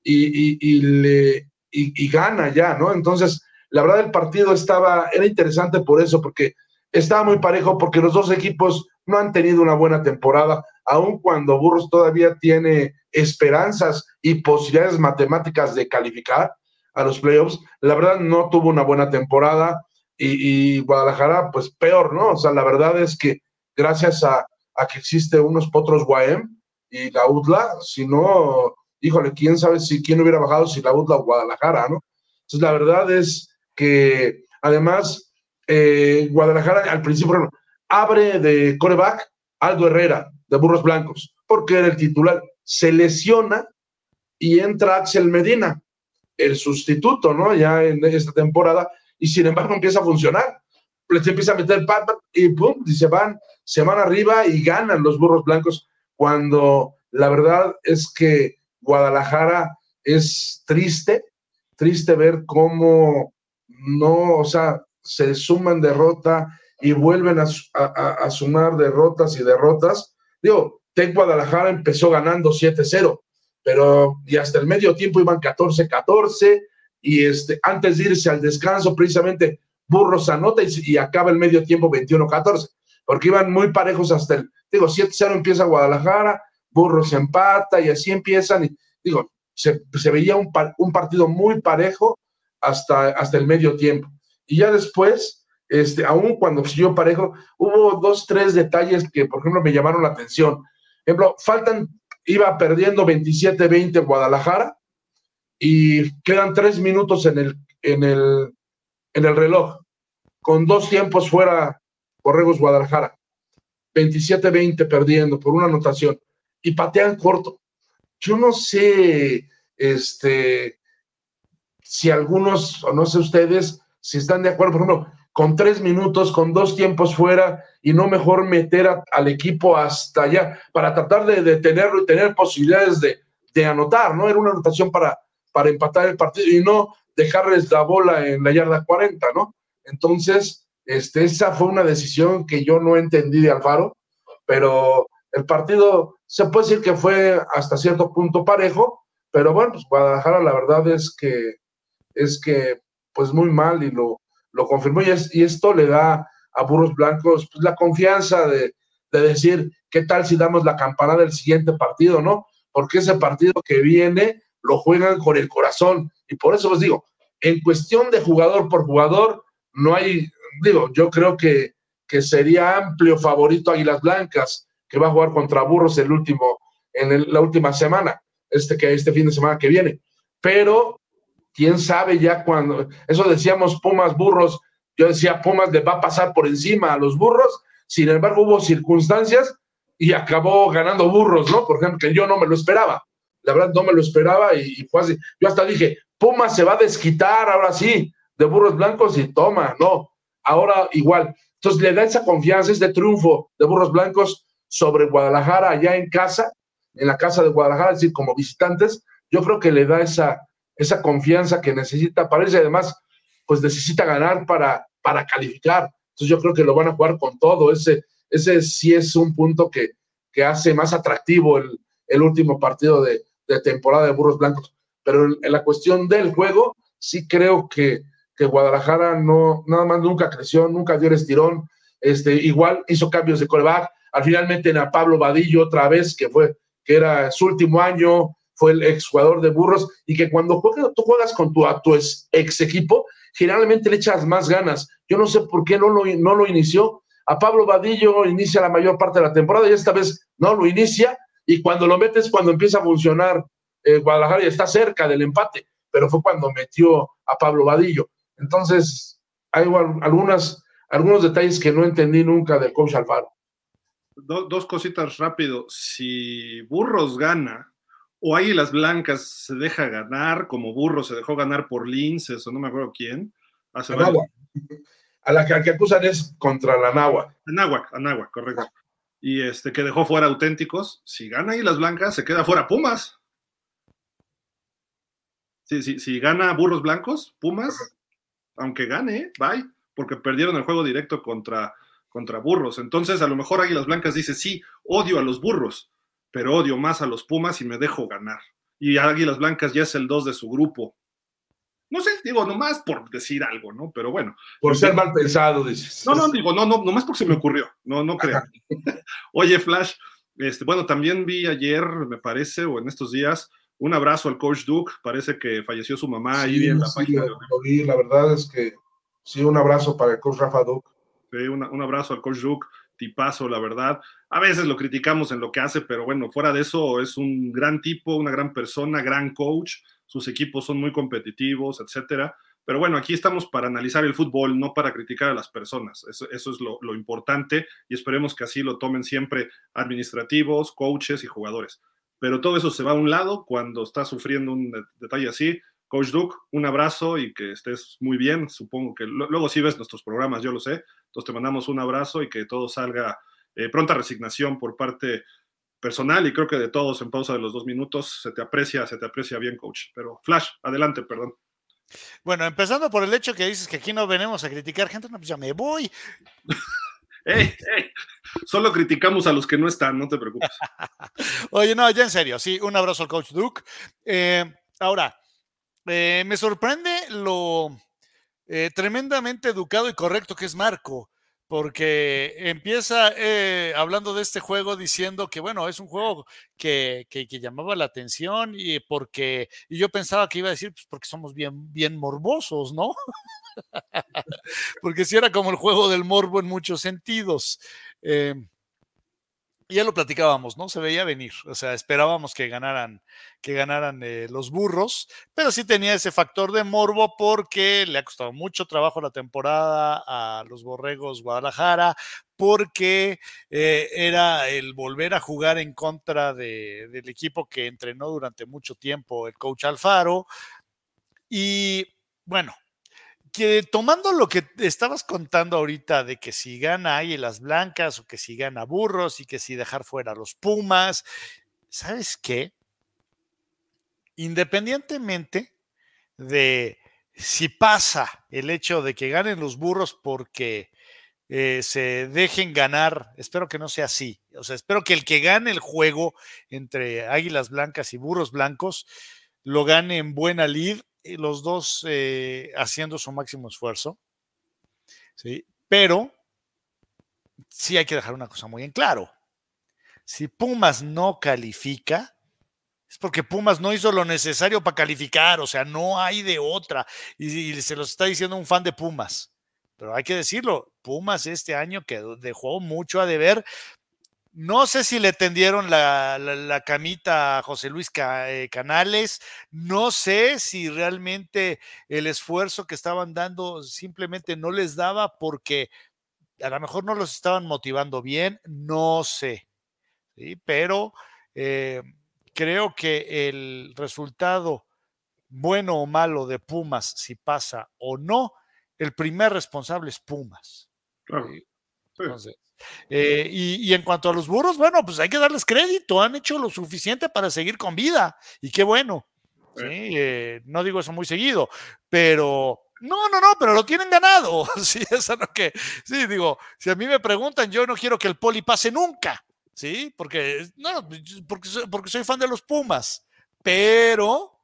y, le, y, gana ya, ¿no? Entonces, la verdad el partido estaba, era interesante por eso, porque estaba muy parejo, porque los dos equipos no han tenido una buena temporada, aun cuando Burros todavía tiene esperanzas y posibilidades matemáticas de calificar a los playoffs, la verdad no tuvo una buena temporada y, Guadalajara pues peor, ¿no? O sea, la verdad es que gracias a, que existe unos potros Guaem y la UDLA, si no, híjole, quién sabe si quién hubiera bajado si la UDLA o Guadalajara, ¿no? Entonces la verdad es que además eh, Guadalajara al principio abre de coreback Aldo Herrera de Burros Blancos, porque era el titular, se lesiona y entra Axel Medina, el sustituto, ¿no? Ya en esta temporada, y sin embargo empieza a funcionar. Les empieza a meter pat, y pum, y se van, se van arriba y ganan los burros blancos, cuando la verdad es que Guadalajara es triste, triste ver cómo no, o sea, se suman derrota y vuelven a, sumar derrotas y derrotas. Digo, Tec Guadalajara empezó ganando 7-0, pero y hasta el medio tiempo iban 14-14 y este, antes de irse al descanso, precisamente Burros anota y, acaba el medio tiempo 21-14, porque iban muy parejos hasta el, digo, 7-0 empieza Guadalajara, Burros empata y así empiezan, y digo, se, veía un, un partido muy parejo hasta, hasta el medio tiempo. Y ya después, este, aún cuando siguió parejo, hubo dos, tres detalles que, por ejemplo, me llamaron la atención. Por ejemplo, faltan, iba perdiendo 27-20 Guadalajara y quedan tres minutos en el, en el, en el reloj, con dos tiempos fuera Borregos Guadalajara. 27-20 perdiendo por una anotación y patean corto. Yo no sé, este, si algunos, o no sé ustedes, si están de acuerdo, por ejemplo, con tres minutos, con dos tiempos fuera, y no mejor meter al equipo hasta allá para tratar de detenerlo y tener posibilidades de, anotar, ¿no? Era una anotación para, para empatar el partido y no dejarles la bola en la yarda 40, ¿no? Entonces, este, esa fue una decisión que yo no entendí de Alfaro, pero el partido se puede decir que fue hasta cierto punto parejo, pero bueno, pues Guadalajara la verdad es que es que pues muy mal y lo, lo confirmó y, y esto le da a Burros Blancos pues, la confianza de, de decir, ¿qué tal si damos la campana del siguiente partido, no? Porque ese partido que viene lo juegan con el corazón. Y por eso os digo, en cuestión de jugador por jugador, no hay, digo, yo creo que, que sería amplio favorito Águilas Blancas, que va a jugar contra Burros el último, en la última semana, este, que, este fin de semana que viene. Pero, quién sabe ya cuando, eso decíamos Pumas, Burros, yo decía Pumas le va a pasar por encima a los Burros, sin embargo hubo circunstancias y acabó ganando Burros, ¿no? Por ejemplo, que yo no me lo esperaba. La verdad no me lo esperaba y, fue así. Yo hasta dije, Pumas se va a desquitar ahora sí de Burros Blancos y toma, no. Ahora igual. Entonces le da esa confianza, este triunfo de Burros Blancos sobre Guadalajara allá en casa, en la casa de Guadalajara, es decir, como visitantes, yo creo que le da esa, esa confianza que necesita para además, pues necesita ganar para, para calificar. Entonces yo creo que lo van a jugar con todo. Ese, ese sí es un punto que, que hace más atractivo el, el último partido de, de temporada de Burros Blancos. Pero en, la cuestión del juego, sí creo que, que, Guadalajara no, nada más nunca creció, nunca dio el estirón. Este, igual hizo cambios de coreback. Al final meten a Pablo Vadillo otra vez, que fue, que era su último año, fue el exjugador de Burros, y que cuando tú juegas con tu, tu ex equipo, generalmente le echas más ganas. Yo no sé por qué no lo, inició. A Pablo Vadillo inicia la mayor parte de la temporada y esta vez no lo inicia y cuando lo metes, cuando empieza a funcionar eh, Guadalajara está cerca del empate, pero fue cuando metió a Pablo Vadillo. Entonces, hay algunas, algunos detalles que no entendí nunca del coach Alfaro. dos cositas rápido. Si Burros gana o Águilas Blancas se deja ganar, como Burros se dejó ganar por Linces o no me acuerdo quién. Hace a la que, que, acusan es contra la Nahua. Anáhuac, Anáhuac, correcto y este, que dejó fuera auténticos. Si gana las Blancas, se queda fuera Pumas. Si, si gana Burros Blancos, Pumas, aunque gane, bye, porque perdieron el juego directo contra, contra Burros. Entonces, a lo mejor Águilas Blancas dice, sí, odio a los Burros, pero odio más a los Pumas y me dejo ganar. Y Águilas Blancas ya es el 2 de su grupo. No sé, digo, nomás por decir algo, ¿no? Pero bueno. Por ser mal pensado, dices. No, no, digo, no, no, nomás porque se me ocurrió. No, no creo. Oye, Flash, este, bueno, también vi ayer, me parece, o en estos días, un abrazo al coach Duke. Parece que falleció su mamá ahí en la página. Lo vi, la verdad es que sí, un abrazo para el coach Rafa Duke. Sí, un abrazo al coach Duke, tipazo, la verdad. A veces lo criticamos en lo que hace, pero bueno, fuera de eso, es un gran tipo, una gran persona, gran coach sus equipos son muy competitivos, etcétera. Pero bueno, aquí estamos para analizar el fútbol, no para criticar a las personas. Eso, es lo, importante y esperemos que así lo tomen siempre administrativos, coaches y jugadores. Pero todo eso se va a un lado cuando está sufriendo un detalle así. Coach Duke, un abrazo y que estés muy bien. Supongo que luego sí ves nuestros programas, yo lo sé. Entonces te mandamos un abrazo y que todo salga eh, pronta resignación por parte personal y creo que de todos en pausa de los dos minutos se te aprecia, se te aprecia bien, coach. Pero Flash, adelante, perdón. Bueno, empezando por el hecho que dices que aquí no venimos a criticar gente, no, pues ya me voy. Solo criticamos a los que no están, no te preocupes. Oye, no, ya en serio, sí, un abrazo al coach Duke. Eh, ahora, eh, me sorprende lo eh, tremendamente educado y correcto que es Marco porque empieza eh, hablando de este juego diciendo que, bueno, es un juego que, que, llamaba la atención y porque, y yo pensaba que iba a decir, pues porque somos bien, bien morbosos, ¿no? porque si era como el juego del morbo en muchos sentidos. Eh, ya lo platicábamos, ¿no? Se veía venir, o sea, esperábamos que ganaran, que ganaran eh, los burros, pero sí tenía ese factor de morbo porque le ha costado mucho trabajo la temporada a los borregos Guadalajara, porque eh, era el volver a jugar en contra de, del equipo que entrenó durante mucho tiempo el coach Alfaro. Y bueno, que tomando lo que estabas contando ahorita de que si gana las Blancas o que si gana Burros y que si dejar fuera los Pumas, ¿sabes qué? Independientemente de si pasa el hecho de que ganen los Burros porque eh, se dejen ganar. Espero que no sea así. O sea, espero que el que gane el juego entre Águilas Blancas y Burros Blancos lo gane en buena lid, los dos eh, haciendo su máximo esfuerzo. ¿sí? Pero sí hay que dejar una cosa muy en claro. Si Pumas no califica, es porque Pumas no hizo lo necesario para calificar, o sea, no hay de otra. Y, y se los está diciendo un fan de Pumas. Pero hay que decirlo, Pumas este año que dejó mucho a deber. No sé si le tendieron la, camita a José Luis eh, Canales, no sé si realmente el esfuerzo que estaban dando simplemente no les daba porque a lo mejor no los estaban motivando bien, no sé, ¿sí? pero eh, creo que el resultado bueno o malo de Pumas, si pasa o no, el primer responsable es Pumas. Claro. Eh, y, en cuanto a los burros, bueno, pues hay que darles crédito, han hecho lo suficiente para seguir con vida y qué bueno. Eh, no digo eso muy seguido, pero no, no, no, pero lo tienen ganado. Sí, eso no que, sí, digo, si a mí me preguntan, yo no quiero que el poli pase nunca, sí, porque, no, porque, porque soy fan de los Pumas, pero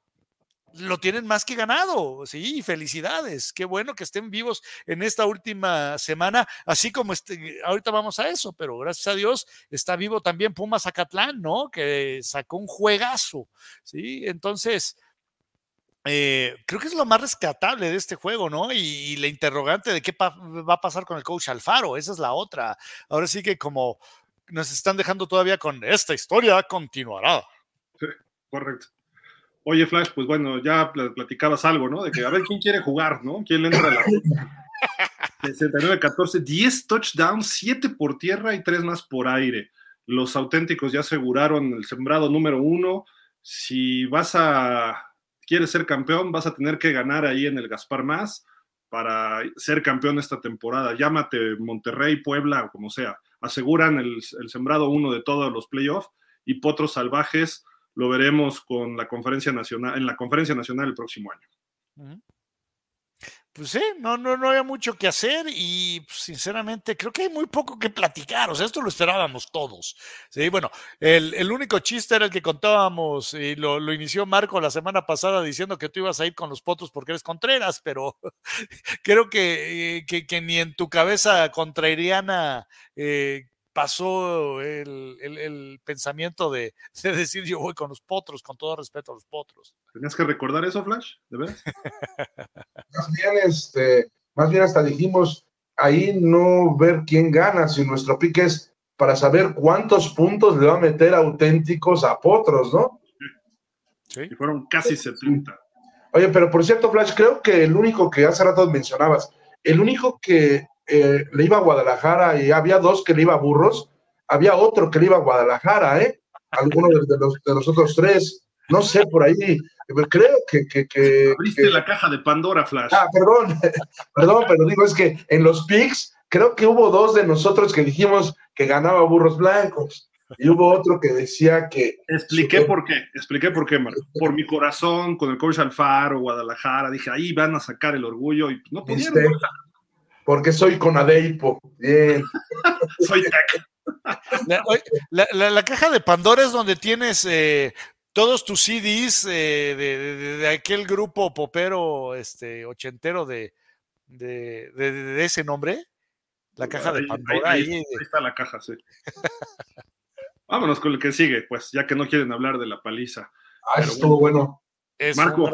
lo tienen más que ganado, sí, felicidades, qué bueno que estén vivos en esta última semana, así como este, ahorita vamos a eso, pero gracias a Dios está vivo también Pumas Zacatlán, ¿no? Que sacó un juegazo, sí, entonces, eh, creo que es lo más rescatable de este juego, ¿no? Y, la interrogante de qué va a pasar con el coach Alfaro, esa es la otra. Ahora sí que como nos están dejando todavía con esta historia continuará. Sí, correcto. Oye, Flash, pues bueno, ya platicabas algo, ¿no? De que a ver quién quiere jugar, ¿no? ¿Quién le entra a la 69-14, 10 touchdowns, 7 por tierra y 3 más por aire. Los auténticos ya aseguraron el sembrado número uno. Si vas a, quieres ser campeón, vas a tener que ganar ahí en el Gaspar Más para ser campeón esta temporada. Llámate Monterrey, Puebla o como sea. Aseguran el, el sembrado uno de todos los playoffs y Potros Salvajes lo veremos con la conferencia nacional, en la conferencia nacional el próximo año. Pues sí, no, no, no había mucho que hacer y pues, sinceramente creo que hay muy poco que platicar. O sea, esto lo esperábamos todos. Sí, bueno, el, único chiste era el que contábamos y lo, inició Marco la semana pasada diciendo que tú ibas a ir con los potros porque eres Contreras, pero creo que, que, ni en tu cabeza contrairiana eh, pasó el, pensamiento de, decir yo voy con los potros, con todo respeto a los potros. ¿Tenías que recordar eso, Flash? ¿De veras? más bien, este, más bien hasta dijimos ahí no ver quién gana, si nuestro pique es para saber cuántos puntos le va a meter auténticos a potros, ¿no? Sí. Y fueron casi 70. Oye, pero por cierto, Flash, creo que el único que hace rato mencionabas, el único que eh, le iba a Guadalajara y había dos que le iba a Burros, había otro que le iba a Guadalajara, ¿eh? Alguno de, los, de los otros tres, no sé, por ahí, creo que... que, Abriste la caja de Pandora, Flash. Ah, perdón, perdón, pero digo, es que en los picks creo que hubo dos de nosotros que dijimos que ganaba Burros Blancos. Y hubo otro que decía que. Expliqué por qué, expliqué por qué, Marco. Por mi corazón, con el coach Alfaro, Guadalajara, dije, ahí van a sacar el orgullo y no pudieron porque soy con Adeipo. Bien. soy la, caja de Pandora es donde tienes eh, todos tus CDs eh, de, aquel grupo popero este, ochentero de, de, ese nombre. La caja de Pandora. Ahí, está la caja, sí. Vámonos con el que sigue, pues, ya que no quieren hablar de la paliza. Ah, estuvo bueno. Marco,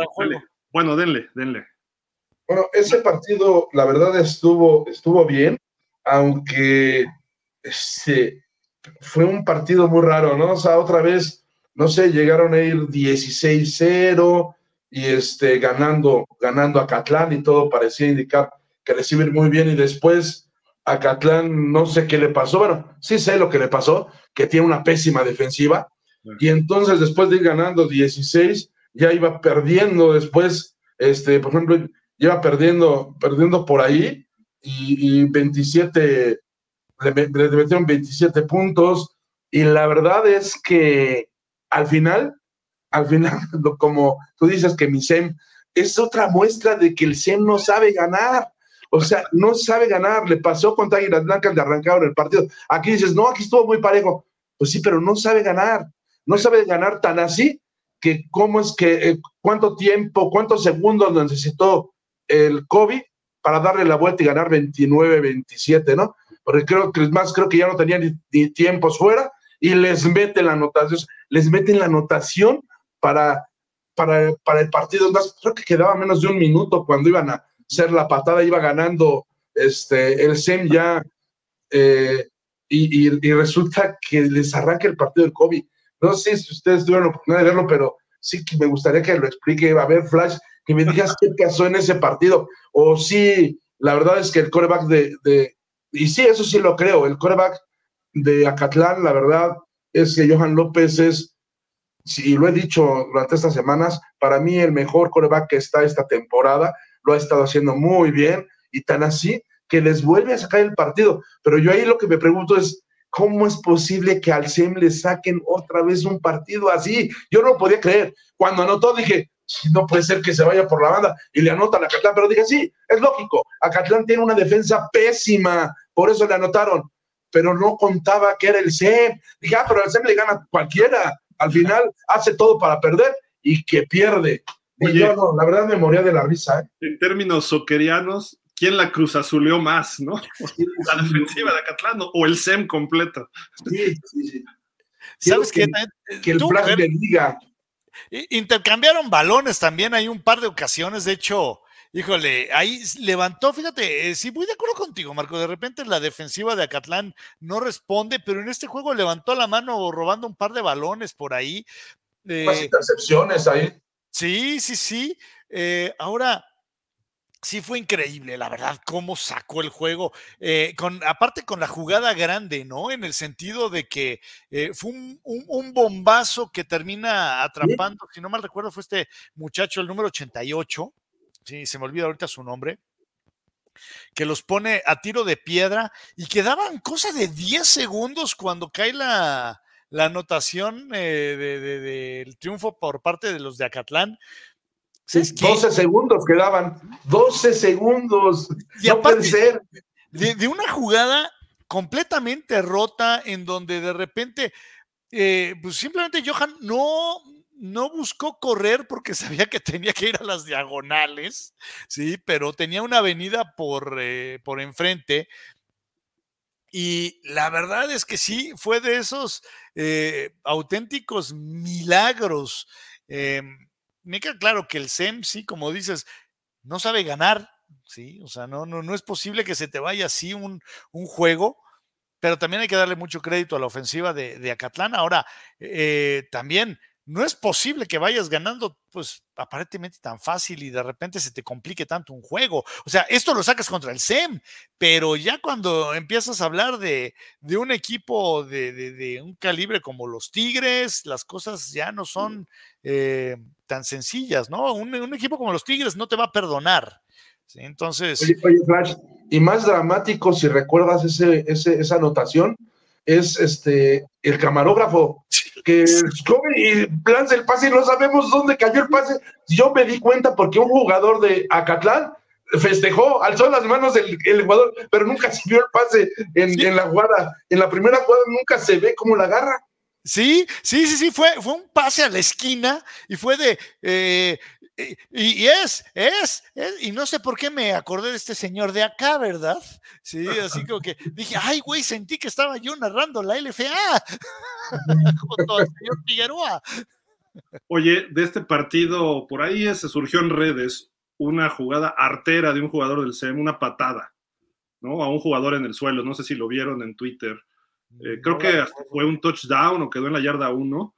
bueno, denle, denle. Bueno, ese partido, la verdad, estuvo, estuvo bien, aunque este, fue un partido muy raro, ¿no? O sea, otra vez, no sé, llegaron a ir 16-0 y este, ganando, ganando a Catlán y todo parecía indicar que recibir muy bien y después a Catlán no sé qué le pasó, bueno, sí sé lo que le pasó, que tiene una pésima defensiva y entonces después de ir ganando 16 ya iba perdiendo después, este, por ejemplo, lleva perdiendo, perdiendo por ahí y, 27, le, metieron 27 puntos y la verdad es que al final, al final, como tú dices que mi SEM es otra muestra de que el SEM no sabe ganar. O sea, no sabe ganar. Le pasó contra Águilas Blancas, le arrancaron el partido. Aquí dices, no, aquí estuvo muy parejo. Pues sí, pero no sabe ganar. No sabe ganar tan así que cómo es que, eh, cuánto tiempo, cuántos segundos necesitó el COVID para darle la vuelta y ganar 29-27, ¿no? Porque creo que más, creo que ya no tenían ni, tiempos fuera y les meten la anotación, les meten la anotación para, para, para el partido. Más, creo que quedaba menos de un minuto cuando iban a hacer la patada, iba ganando este, el SEM ya, eh, y, y, resulta que les arranca el partido del COVID. No sé si ustedes tuvieron la oportunidad de verlo, pero sí que me gustaría que lo explique. A ver, Flash, que me digas qué pasó en ese partido. O sí, la verdad es que el coreback de, de, y sí, eso sí lo creo, el coreback de Acatlán, la verdad es que Johan López es, y lo he dicho durante estas semanas, para mí el mejor coreback que está esta temporada, lo ha estado haciendo muy bien y tan así que les vuelve a sacar el partido. Pero yo ahí lo que me pregunto es, ¿cómo es posible que al SEM le saquen otra vez un partido así? Yo no lo podía creer. Cuando anotó dije, no puede ser que se vaya por la banda y le anotan a Acatlán, pero dije, sí, es lógico, Acatlán tiene una defensa pésima, por eso le anotaron, pero no contaba que era el SEM. Dije, ah, pero el SEM le gana cualquiera, al final hace todo para perder y que pierde. Y yo no, la verdad me moría de la risa. ¿eh? En términos soquerianos, ¿quién la cruz azuleó más, no? La defensiva de Acatlán o el SEM completo. Sí, sí, sí. ¿Sabes que, que el Flash le diga Intercambiaron balones también, hay un par de ocasiones, de hecho, híjole, ahí levantó, fíjate, eh, sí, voy de acuerdo contigo, Marco, de repente la defensiva de Acatlán no responde, pero en este juego levantó la mano robando un par de balones por ahí. Eh, intercepciones ahí. Sí, sí, sí. Eh, ahora, sí fue increíble, la verdad, cómo sacó el juego. Eh, con, aparte con la jugada grande, ¿no? En el sentido de que eh, fue un, bombazo que termina atrapando, si no mal recuerdo, fue este muchacho, el número 88, sí, se me olvida ahorita su nombre, que los pone a tiro de piedra y quedaban cosa de 10 segundos cuando cae la, anotación eh, del triunfo por parte de los de Acatlán. 12 segundos quedaban. 12 segundos. Y no puede ser. De, una jugada completamente rota en donde de repente, eh, pues simplemente Johan no, no buscó correr porque sabía que tenía que ir a las diagonales, sí, pero tenía una avenida por, eh, por enfrente. Y la verdad es que sí, fue de esos eh, auténticos milagros. Em, me queda claro que el SEM, sí, como dices, no sabe ganar, sí, o sea, no, no, no es posible que se te vaya así un, juego, pero también hay que darle mucho crédito a la ofensiva de, de Acatlán. Ahora, eh, también no es posible que vayas ganando, pues aparentemente tan fácil y de repente se te complique tanto un juego. O sea, esto lo sacas contra el SEM, pero ya cuando empiezas a hablar de, un equipo de, un calibre como los Tigres, las cosas ya no son eh, tan sencillas, ¿no? Un, equipo como los Tigres no te va a perdonar. Entonces. Oye, Flash, y más dramático, si recuerdas ese, esa anotación, es este el camarógrafo que lanza el pase y no sabemos dónde cayó el pase. Yo me di cuenta porque un jugador de Acatlán festejó, alzó las manos del el jugador, pero nunca se vio el pase en, la jugada. En la primera jugada nunca se ve cómo la agarra. Sí, sí, sí, sí, fue, fue un pase a la esquina y fue de, eh, y, es, es, y no sé por qué me acordé de este señor de acá, ¿verdad? Sí, así como que dije, ay, güey, sentí que estaba yo narrando la LFA junto al señor Figueroa. Oye, de este partido, por ahí se surgió en redes una jugada artera de un jugador del SEM, una patada, ¿no? A un jugador en el suelo, no sé si lo vieron en Twitter. Eh, creo que fue un touchdown o quedó en la yarda 1.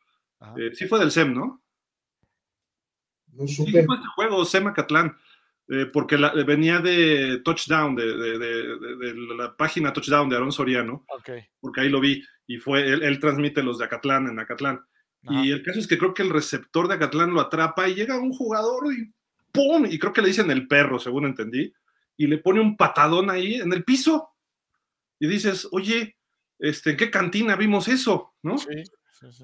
Eh, sí fue del SEM, ¿no? No supe. Sí, este juego, Sema Catlán, eh, porque venía de Touchdown, de, la página Touchdown de Aaron Soriano, porque ahí lo vi, y fue, él, transmite los de Acatlán en Acatlán. Y el caso es que creo que el receptor de Acatlán lo atrapa y llega un jugador y ¡pum! Y creo que le dicen el perro, según entendí, y le pone un patadón ahí en el piso. Y dices, oye, este, ¿en qué cantina vimos eso? ¿No? Sí.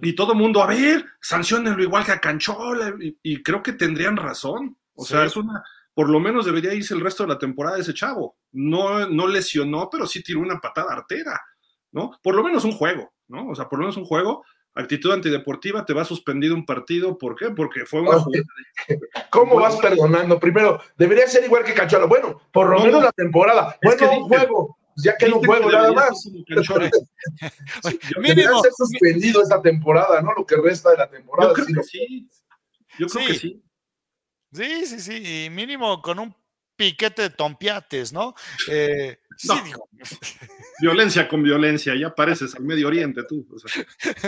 Y todo el mundo, a ver, sancionenlo igual que a Canchola. Y, creo que tendrían razón. O sea, es una por lo menos debería irse el resto de la temporada ese chavo. No, no lesionó, pero sí tiró una patada artera, ¿no? Por lo menos un juego, ¿no? O sea, por lo menos un juego actitud antideportiva, te va suspendido un partido. ¿Por qué? Porque fue una jugada. ¿Cómo vas perdonando? Primero, debería ser igual que Cachola. Bueno, por lo menos la temporada. Bueno, un juego. Ya que no juego nada más. Debería ser suspendido esta temporada, ¿no? Lo que resta de la temporada. Yo creo que sí. Yo creo que sí. Sí, sí, sí. Y mínimo con un piquete de tompiates, ¿no? Eh, sí, digo. Violencia con violencia, ya pareces al Medio Oriente tú.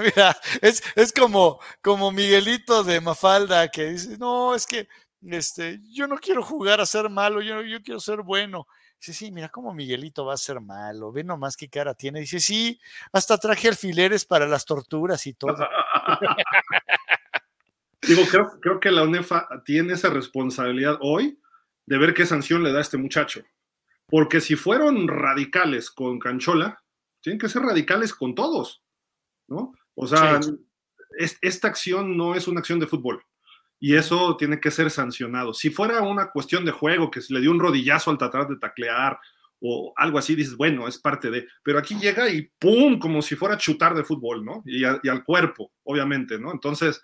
Mira, es, es, como, como Miguelito de Mafalda que dice, no, es que este, yo no quiero jugar a ser malo, yo, yo quiero ser bueno. Dice, sí, mira cómo Miguelito va a ser malo, ve nomás qué cara tiene. Dice, sí, hasta traje alfileres para las torturas y todo. Digo, creo, creo que la UNEFA tiene esa responsabilidad hoy de ver qué sanción le da a este muchacho. Porque si fueron radicales con Canchola, tienen que ser radicales con todos, ¿no? O sea, esta acción no es una acción de fútbol y eso tiene que ser sancionado. Si fuera una cuestión de juego, que se le dio un rodillazo al tratar de taclear o algo así, dices, bueno, es parte de, pero aquí llega y ¡pum! como si fuera chutar de fútbol, ¿no? Y, al cuerpo, obviamente, ¿no? Entonces,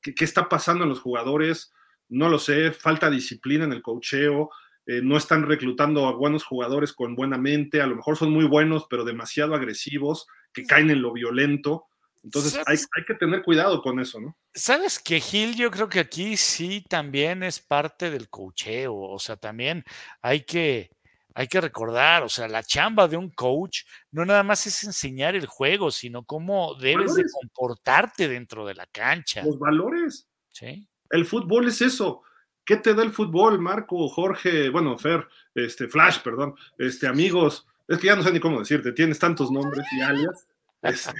¿qué, ¿qué, está pasando en los jugadores? no lo sé, falta disciplina en el cocheo, eh, no están reclutando a buenos jugadores con buena mente, a lo mejor son muy buenos, pero demasiado agresivos, que caen en lo violento. Entonces hay, hay, que tener cuidado con eso, ¿no? Sabes que Gil, yo creo que aquí sí también es parte del cocheo, o sea, también hay que, hay que recordar, o sea, la chamba de un coach no nada más es enseñar el juego, sino cómo debes de comportarte dentro de la cancha. Los valores. Sí. El fútbol es eso. ¿Qué te da el fútbol, Marco, Jorge, bueno, Fer, este, Flash, perdón, este, amigos? Es que ya no sé ni cómo decirte, tienes tantos nombres y alias. Este,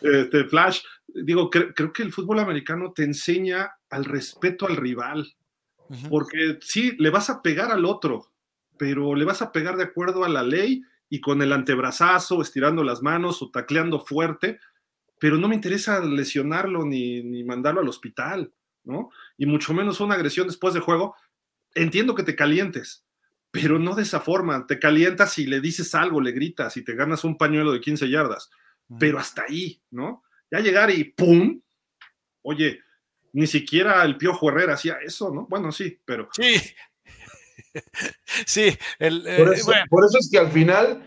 este Flash, digo, creo que el fútbol americano te enseña al respeto al rival, porque sí, le vas a pegar al otro, pero le vas a pegar de acuerdo a la ley y con el antebrazazo, estirando las manos o tacleando fuerte, pero no me interesa lesionarlo ni, ni, mandarlo al hospital, ¿no? Y mucho menos una agresión después de juego. Entiendo que te calientes, pero no de esa forma. Te calientas y le dices algo, le gritas y te ganas un pañuelo de 15 yardas, pero hasta ahí, ¿no? Ya llegar y ¡pum! Oye, ni siquiera el Piojo Herrera hacía eso, ¿no? Bueno, sí, pero... Sí, sí. El, eh, por, eso, bueno. por eso es que al final,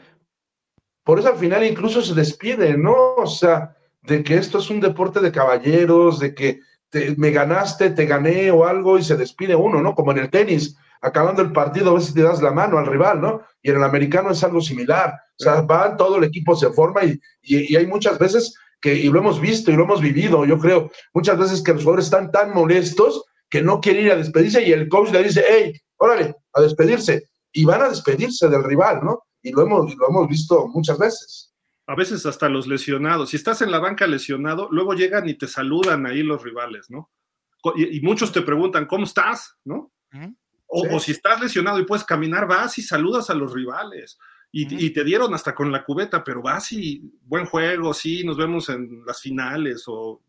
por eso al final incluso se despide, ¿no? O sea de que esto es un deporte de caballeros, de que te, me ganaste, te gané o algo y se despide uno, ¿no? Como en el tenis, acabando el partido a veces te das la mano al rival, ¿no? Y en el americano es algo similar, o sea, van, todo el equipo se forma y, y, y hay muchas veces que, y lo hemos visto y lo hemos vivido, yo creo, muchas veces que los jugadores están tan molestos que no quieren ir a despedirse y el coach le dice, hey, órale, a despedirse. Y van a despedirse del rival, ¿no? Y lo hemos, lo hemos visto muchas veces a veces hasta los lesionados. Si estás en la banca lesionado, luego llegan y te saludan ahí los rivales, ¿no? Y, y muchos te preguntan, ¿cómo estás? ¿No? Uh -huh. O, sí. o, si estás lesionado y puedes caminar, vas y saludas a los rivales. Y, uh -huh. y, te dieron hasta con la cubeta, pero vas y buen juego, sí, nos vemos en las finales o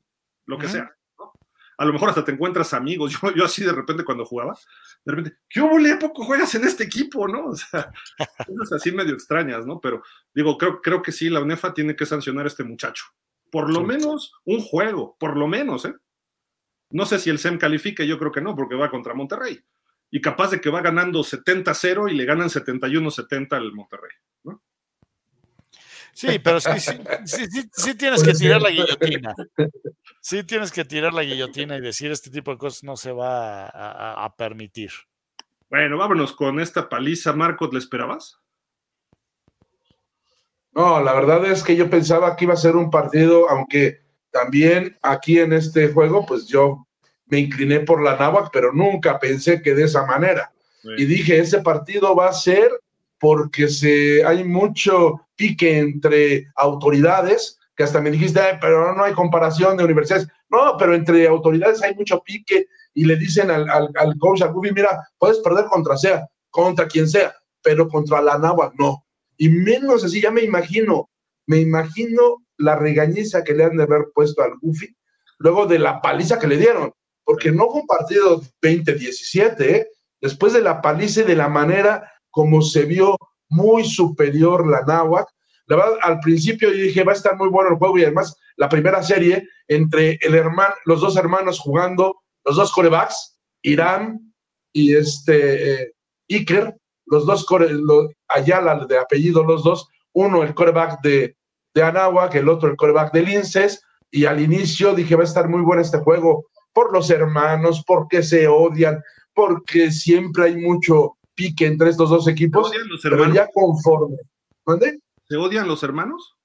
lo que uh -huh. sea. ¿no? A lo mejor hasta te encuentras amigos. Yo, yo así de repente cuando jugaba, de repente, ¿qué hubo, poco juegas en este equipo, no? O sea, cosas así medio extrañas, ¿no? Pero digo, creo, creo que sí, la UNEFA tiene que sancionar a este muchacho. Por lo sí. menos un juego, por lo menos, ¿eh? No sé si el SEM califique, yo creo que no, porque va contra Monterrey. Y capaz de que va ganando 70-0 y le ganan 71-70 al Monterrey, ¿no? Sí, pero sí, sí, sí, sí, tienes que tirar la guillotina. Sí tienes que tirar la guillotina y decir este tipo de cosas no se va a, a, a permitir. Bueno, vámonos con esta paliza, Marcos, ¿le esperabas? No, la verdad es que yo pensaba que iba a ser un partido, aunque también aquí en este juego, pues yo me incliné por la náhuatl, pero nunca pensé que de esa manera. Sí. Y dije, ese partido va a ser porque se, hay mucho pique entre autoridades, que hasta me dijiste, pero no hay comparación de universidades. No, pero entre autoridades hay mucho pique y le dicen al, al, al coach, al Bubi, mira, puedes perder contra sea, contra quien sea, pero contra la Nahua no. Y menos así, ya me imagino, me imagino la regañiza que le han de haber puesto al Goofy luego de la paliza que le dieron. Porque no fue un partido 20-17, ¿eh? después de la paliza y de la manera como se vio muy superior la Náhuac. La verdad, al principio yo dije, va a estar muy bueno el juego y además la primera serie entre el hermano, los dos hermanos jugando, los dos corebacks, Irán y este eh, Iker, los dos, core, Ayala de apellido, los dos, uno el coreback de, de Anáhuac, el otro el coreback de Linces, y al inicio dije, va a estar muy bueno este juego por los hermanos, porque se odian, porque siempre hay mucho pique entre estos dos equipos. ¿Se odian los hermanos? Pero ya conforme. ¿Dónde? ¿Se odian los hermanos?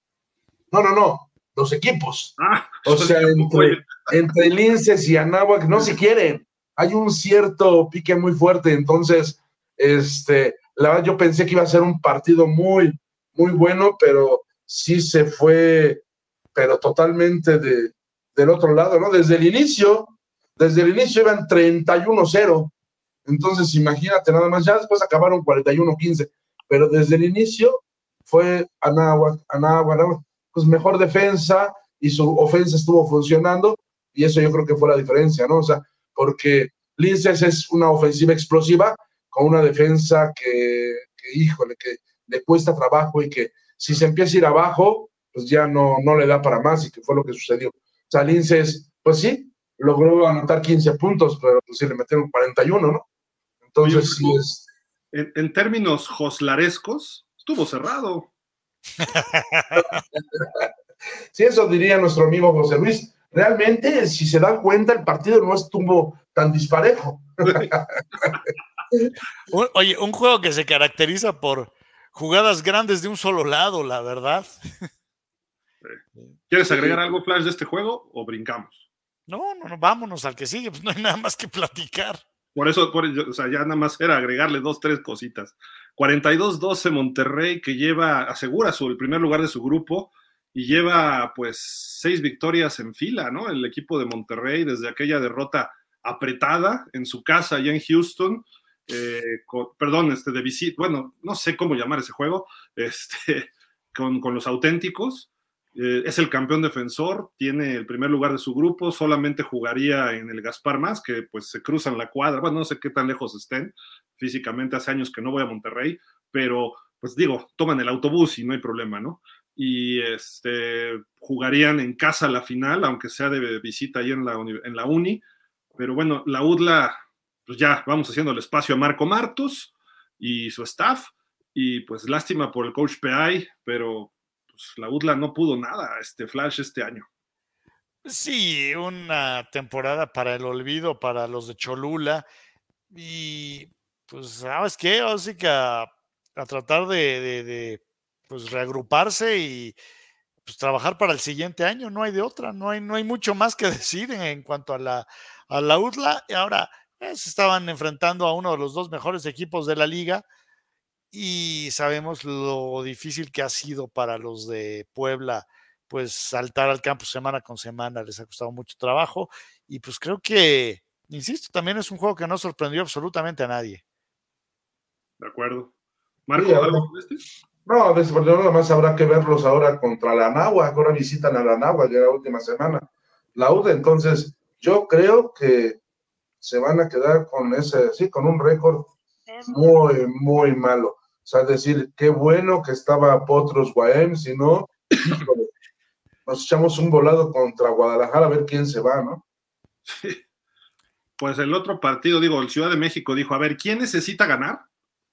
No, no, no. Los equipos. Ah, o sea, entre, entre Linces y Anáhuac no se quieren. Hay un cierto pique muy fuerte. Entonces, este, la verdad, yo pensé que iba a ser un partido muy, muy bueno, pero sí se fue, pero totalmente de, del otro lado, ¿no? Desde el inicio, desde el inicio iban 31-0. Entonces, imagínate nada más, ya después acabaron 41-15, pero desde el inicio fue Anáhuac, Anáhuac, pues mejor defensa y su ofensa estuvo funcionando y eso yo creo que fue la diferencia, ¿no? O sea, porque Linces es una ofensiva explosiva con una defensa que, que, híjole, que le cuesta trabajo y que si se empieza a ir abajo, pues ya no, no le da para más y que fue lo que sucedió. O sea, Linces, pues sí, logró anotar 15 puntos, pero pues sí le metieron 41, ¿no? Entonces, sí es... En, términos joslarescos, estuvo cerrado. sí, eso diría nuestro amigo José Luis. Realmente, si se dan cuenta, el partido no estuvo tan disparejo. Oye, un juego que se caracteriza por jugadas grandes de un solo lado, la verdad. ¿Quieres agregar algo, Flash, de este juego o brincamos? No, no, no, vámonos al que sigue, pues no hay nada más que platicar. Por eso, o sea, ya nada más era agregarle dos, tres cositas. 42-12 Monterrey, que lleva, asegura su, el primer lugar de su grupo y lleva pues seis victorias en fila, ¿no? El equipo de Monterrey desde aquella derrota apretada en su casa allá en Houston, eh, perdón, este de visita, bueno, no sé cómo llamar ese juego, este, con los auténticos, eh, es el campeón defensor, tiene el primer lugar de su grupo, solamente jugaría en el Gaspar más, que pues se cruzan la cuadra, bueno, no sé qué tan lejos estén, físicamente hace años que no voy a Monterrey, pero pues digo, toman el autobús y no hay problema, ¿no? Y este, jugarían en casa la final, aunque sea de visita ahí en la, en la uni, pero bueno, la UDLA, pues ya vamos haciendo el espacio a Marco Martos y su staff, y pues lástima por el coach PI, pero pues, la UDLA no pudo nada, este Flash, este año. Sí, una temporada para el olvido para los de Cholula. Y pues, ¿sabes qué? Así que a, tratar de, pues, reagruparse y pues, trabajar para el siguiente año. No hay de otra, no hay, no hay mucho más que decir en, cuanto a la, a la UDLA. Y ahora eh, se estaban enfrentando a uno de los dos mejores equipos de la liga y sabemos lo difícil que ha sido para los de Puebla, pues saltar al campo semana con semana, les ha costado mucho trabajo y pues creo que, insisto, también es un juego que no sorprendió absolutamente a nadie. De acuerdo. Marco, ¿algo este? No, nada más habrá que verlos ahora contra la Nahua, ahora visitan a la Nahua ya la última semana. La UDE, entonces, yo creo que se van a quedar con ese, sí, con un récord muy, muy malo. O sea, decir, qué bueno que estaba Potros Guaem, si no, nos echamos un volado contra Guadalajara a ver quién se va, ¿no? Sí. Pues el otro partido, digo, el Ciudad de México dijo, a ver, ¿quién necesita ganar?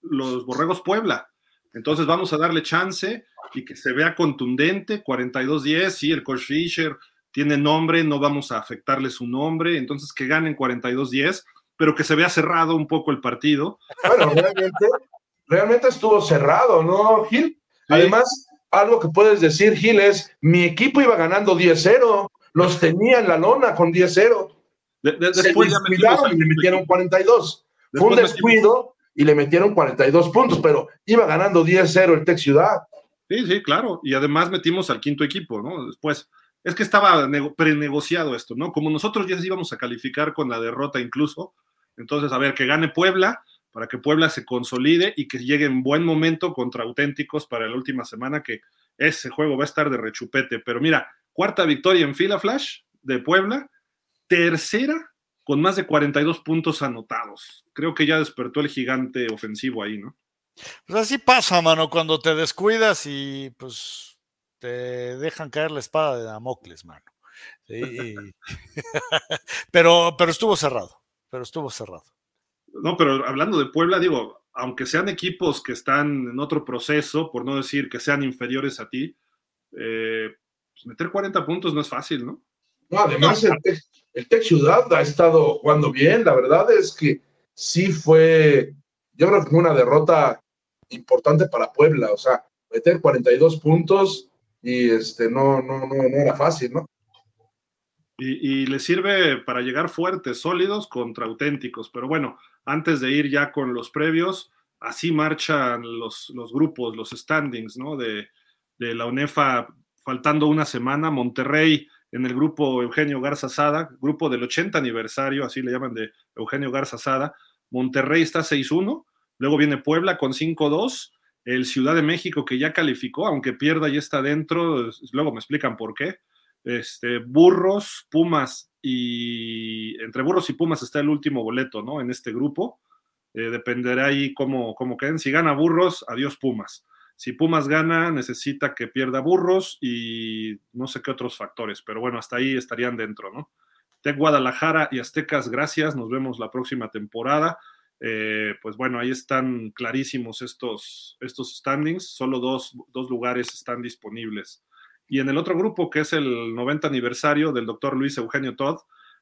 Los Borregos Puebla. Entonces vamos a darle chance y que se vea contundente, 42-10, sí, el coach Fisher tiene nombre, no vamos a afectarle su nombre, entonces que ganen 42-10, pero que se vea cerrado un poco el partido. Bueno, realmente realmente estuvo cerrado, ¿no, Gil? Además, algo que puedes decir, Gil, es, mi equipo iba ganando 10-0, los tenía en la lona con 10-0. después Se descuidaron y le metieron 42. Fue un descuido y le metieron 42 puntos, pero iba ganando 10-0 el Tech Ciudad. Sí, sí, claro. Y además metimos al quinto equipo, ¿no? Después. Es que estaba prenegociado esto, ¿no? Como nosotros ya íbamos a calificar con la derrota incluso. Entonces, a ver, que gane Puebla, para que Puebla se consolide y que llegue en buen momento contra auténticos para la última semana, que ese juego va a estar de rechupete. Pero mira, cuarta victoria en fila Flash de Puebla, tercera con más de 42 puntos anotados. Creo que ya despertó el gigante ofensivo ahí, ¿no? Pues así pasa, mano, cuando te descuidas y pues te dejan caer la espada de Damocles, mano. pero, pero estuvo cerrado, pero estuvo cerrado. No, pero hablando de Puebla, digo, aunque sean equipos que están en otro proceso, por no decir que sean inferiores a ti, eh, pues meter 40 puntos no es fácil, ¿no? No, además el Tech, Ciudad ha estado jugando bien, la verdad es que sí fue, yo creo que fue una derrota importante para Puebla, o sea, meter 42 puntos y este no, no, no, no era fácil, ¿no? Y, y, le sirve para llegar fuertes, sólidos contra auténticos. Pero bueno, antes de ir ya con los previos, así marchan los, los grupos, los standings, ¿no? De, de, la UNEFA, faltando una semana, Monterrey en el grupo Eugenio Garza Sada, grupo del 80 aniversario, así le llaman de Eugenio Garza Sada. Monterrey está 6-1, luego viene Puebla con 5-2, el Ciudad de México que ya calificó, aunque pierda y está dentro, luego me explican por qué este, Burros, Pumas y entre Burros y Pumas está el último boleto, ¿no? En este grupo. Eh, dependerá ahí cómo, cómo queden. Si gana Burros, adiós Pumas. Si Pumas gana, necesita que pierda Burros y no sé qué otros factores, pero bueno, hasta ahí estarían dentro, ¿no? Tec Guadalajara y Aztecas, gracias. Nos vemos la próxima temporada. Eh, pues bueno, ahí están clarísimos estos, estos standings. Solo dos, dos lugares están disponibles. Y en el otro grupo, que es el 90 aniversario del doctor Luis Eugenio Todd,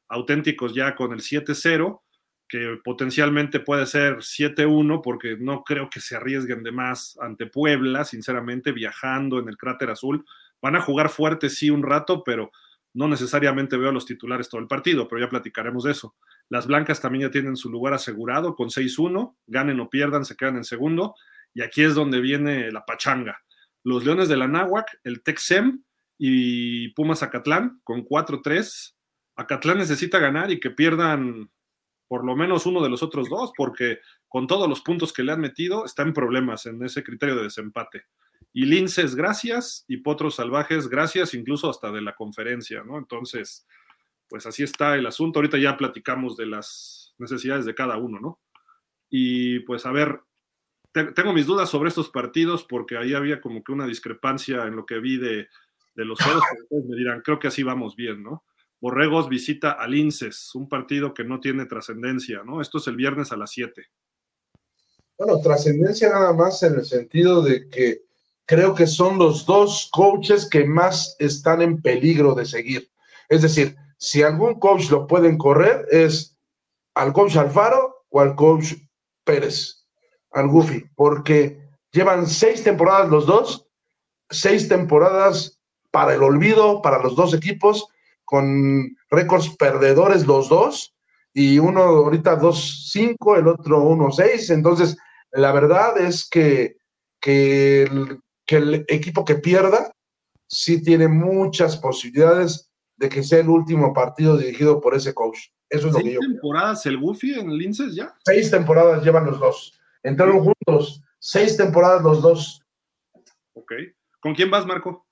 auténticos ya con el 7-0, que potencialmente puede ser 7-1, porque no creo que se arriesguen de más ante Puebla, sinceramente, viajando en el cráter azul. Van a jugar fuerte, sí, un rato, pero no necesariamente veo a los titulares todo el partido, pero ya platicaremos de eso. Las blancas también ya tienen su lugar asegurado con 6-1, ganen o pierdan, se quedan en segundo, y aquí es donde viene la pachanga los Leones de la Náhuac, el Texem y Pumas Acatlán con 4-3. Acatlán necesita ganar y que pierdan por lo menos uno de los otros dos, porque con todos los puntos que le han metido, está en problemas en ese criterio de desempate. Y Linces, gracias, y Potros Salvajes, gracias, incluso hasta de la conferencia, ¿no? Entonces, pues así está el asunto. Ahorita ya platicamos de las necesidades de cada uno, ¿no? Y pues a ver, tengo mis dudas sobre estos partidos porque ahí había como que una discrepancia en lo que vi de, los juegos. me dirán, creo que así vamos bien, ¿no? Borregos visita al INSES, un partido que no tiene trascendencia, ¿no? Esto es el viernes a las 7. Bueno, trascendencia nada más en el sentido de que creo que son los dos coaches que más están en peligro de seguir. Es decir, si algún coach lo pueden correr es al coach Alfaro o al coach Pérez al Goofy, porque llevan seis temporadas los dos, seis temporadas para el olvido, para los dos equipos, con récords perdedores los dos, y uno ahorita 2-5, el otro 1-6. Entonces, la verdad es que, que, el, que el equipo que pierda sí tiene muchas posibilidades de que sea el último partido dirigido por ese coach. Eso es lo que yo. temporadas el Goofy en Linces ya? Seis temporadas llevan los dos. Entraron juntos, seis temporadas los dos. Ok. ¿Con quién vas, Marco?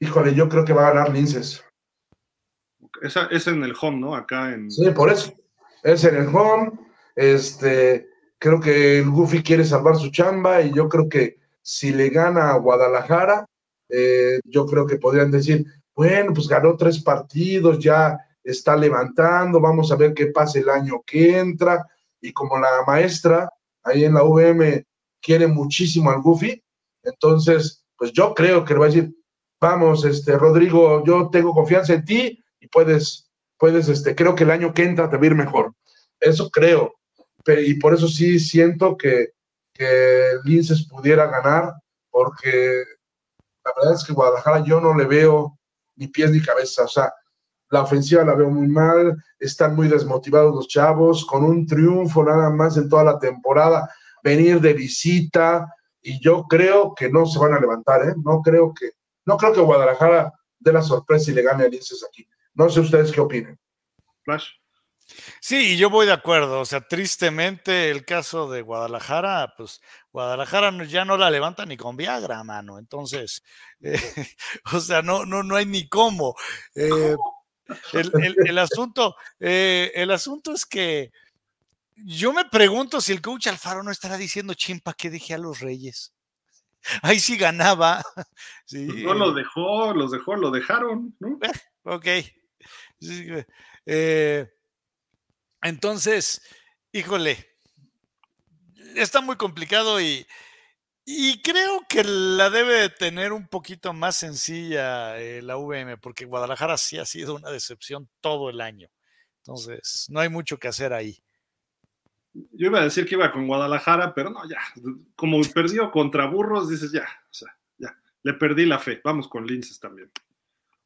Híjole, yo creo que va a ganar Linces. Esa es en el home, ¿no? Acá en. Sí, por eso. Es en el home. Este, creo que el Goofy quiere salvar su chamba y yo creo que si le gana a Guadalajara, eh, yo creo que podrían decir, bueno, pues ganó tres partidos, ya está levantando, vamos a ver qué pasa el año que entra y como la maestra ahí en la VM quiere muchísimo al Goofy, entonces, pues yo creo que le va a decir, vamos, este, Rodrigo, yo tengo confianza en ti y puedes, puedes, este, creo que el año que entra te va a ir mejor. Eso creo. y por eso sí siento que, que Linces pudiera ganar, porque la verdad es que Guadalajara yo no le veo ni pies ni cabeza. O sea, la ofensiva la veo muy mal, están muy desmotivados los chavos, con un triunfo nada más en toda la temporada, venir de visita, y yo creo que no se van a levantar, ¿eh? No creo que, no creo que Guadalajara dé la sorpresa y le gane a Linces aquí. No sé ustedes qué opinen. Flash. Sí, yo voy de acuerdo. O sea, tristemente el caso de Guadalajara, pues Guadalajara ya no la levanta ni con Viagra, mano. Entonces, eh, o sea, no, no, no hay ni cómo. Eh, el, asunto, eh, el asunto es que yo me pregunto si el coach Alfaro no estará diciendo chimpa que dejé a los Reyes. Ahí sí ganaba. Sí. No lo dejó, los dejó, lo dejaron, ¿no? Eh, ok. Eh, entonces, híjole, está muy complicado y, y creo que la debe tener un poquito más sencilla eh, la VM, porque Guadalajara sí ha sido una decepción todo el año. Entonces, no hay mucho que hacer ahí. Yo iba a decir que iba con Guadalajara, pero no, ya. Como perdió contra Burros, dices ya, o sea, ya. Le perdí la fe. Vamos con Linces también.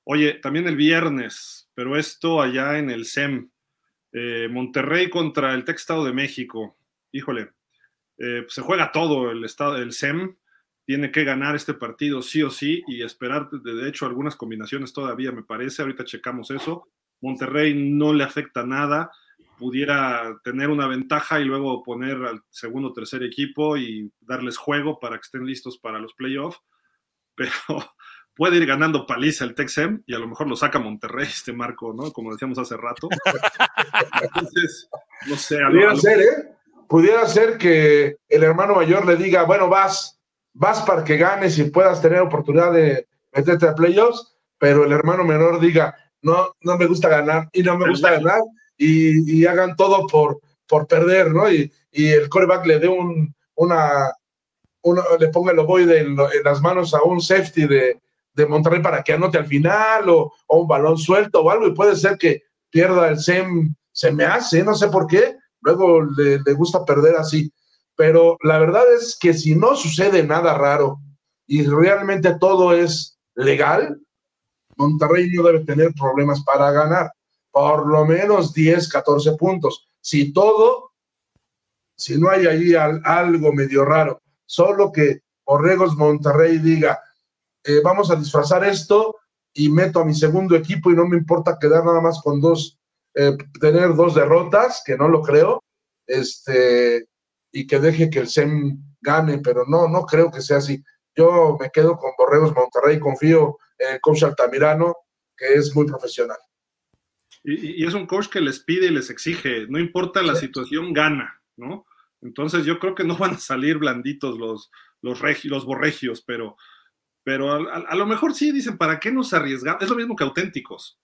Oye, también el viernes, pero esto allá en el SEM. Eh, Monterrey contra el Textado de México. Híjole, eh, se juega todo el estado, el SEM tiene que ganar este partido sí o sí y esperar, de hecho, algunas combinaciones todavía me parece, ahorita checamos eso. Monterrey no le afecta nada, pudiera tener una ventaja y luego poner al segundo o tercer equipo y darles juego para que estén listos para los playoffs, pero puede ir ganando paliza el Texem y a lo mejor lo saca Monterrey este marco, ¿no? Como decíamos hace rato. Entonces, no sé. A ser, ¿eh? Pudiera ser que el hermano mayor le diga, bueno, vas, vas para que ganes y puedas tener oportunidad de meterte a playoffs, pero el hermano menor diga, no, no me gusta ganar y no me gusta ganar y, hagan todo por, por perder, ¿no? Y, el coreback le dé un, una, le ponga el ovoide en, en, las manos a un safety de, de Monterrey para que anote al final o, o, un balón suelto o algo y puede ser que pierda el SEM, se me hace, no sé por qué, luego le, gusta perder así. Pero la verdad es que si no sucede nada raro y realmente todo es legal, Monterrey no debe tener problemas para ganar. Por lo menos 10, 14 puntos. Si todo, si no hay ahí algo medio raro, solo que Borregos Monterrey diga, eh, vamos a disfrazar esto y meto a mi segundo equipo y no me importa quedar nada más con dos eh, tener dos derrotas, que no lo creo, este, y que deje que el SEM gane, pero no, no creo que sea así. Yo me quedo con Borregos Monterrey, confío en el coach Altamirano, que es muy profesional. Y, es un coach que les pide y les exige, no importa la situación, gana, ¿no? Entonces yo creo que no van a salir blanditos los, los, los borregios, pero, pero a, lo mejor sí dicen, ¿para qué nos arriesgamos? Es lo mismo que auténticos.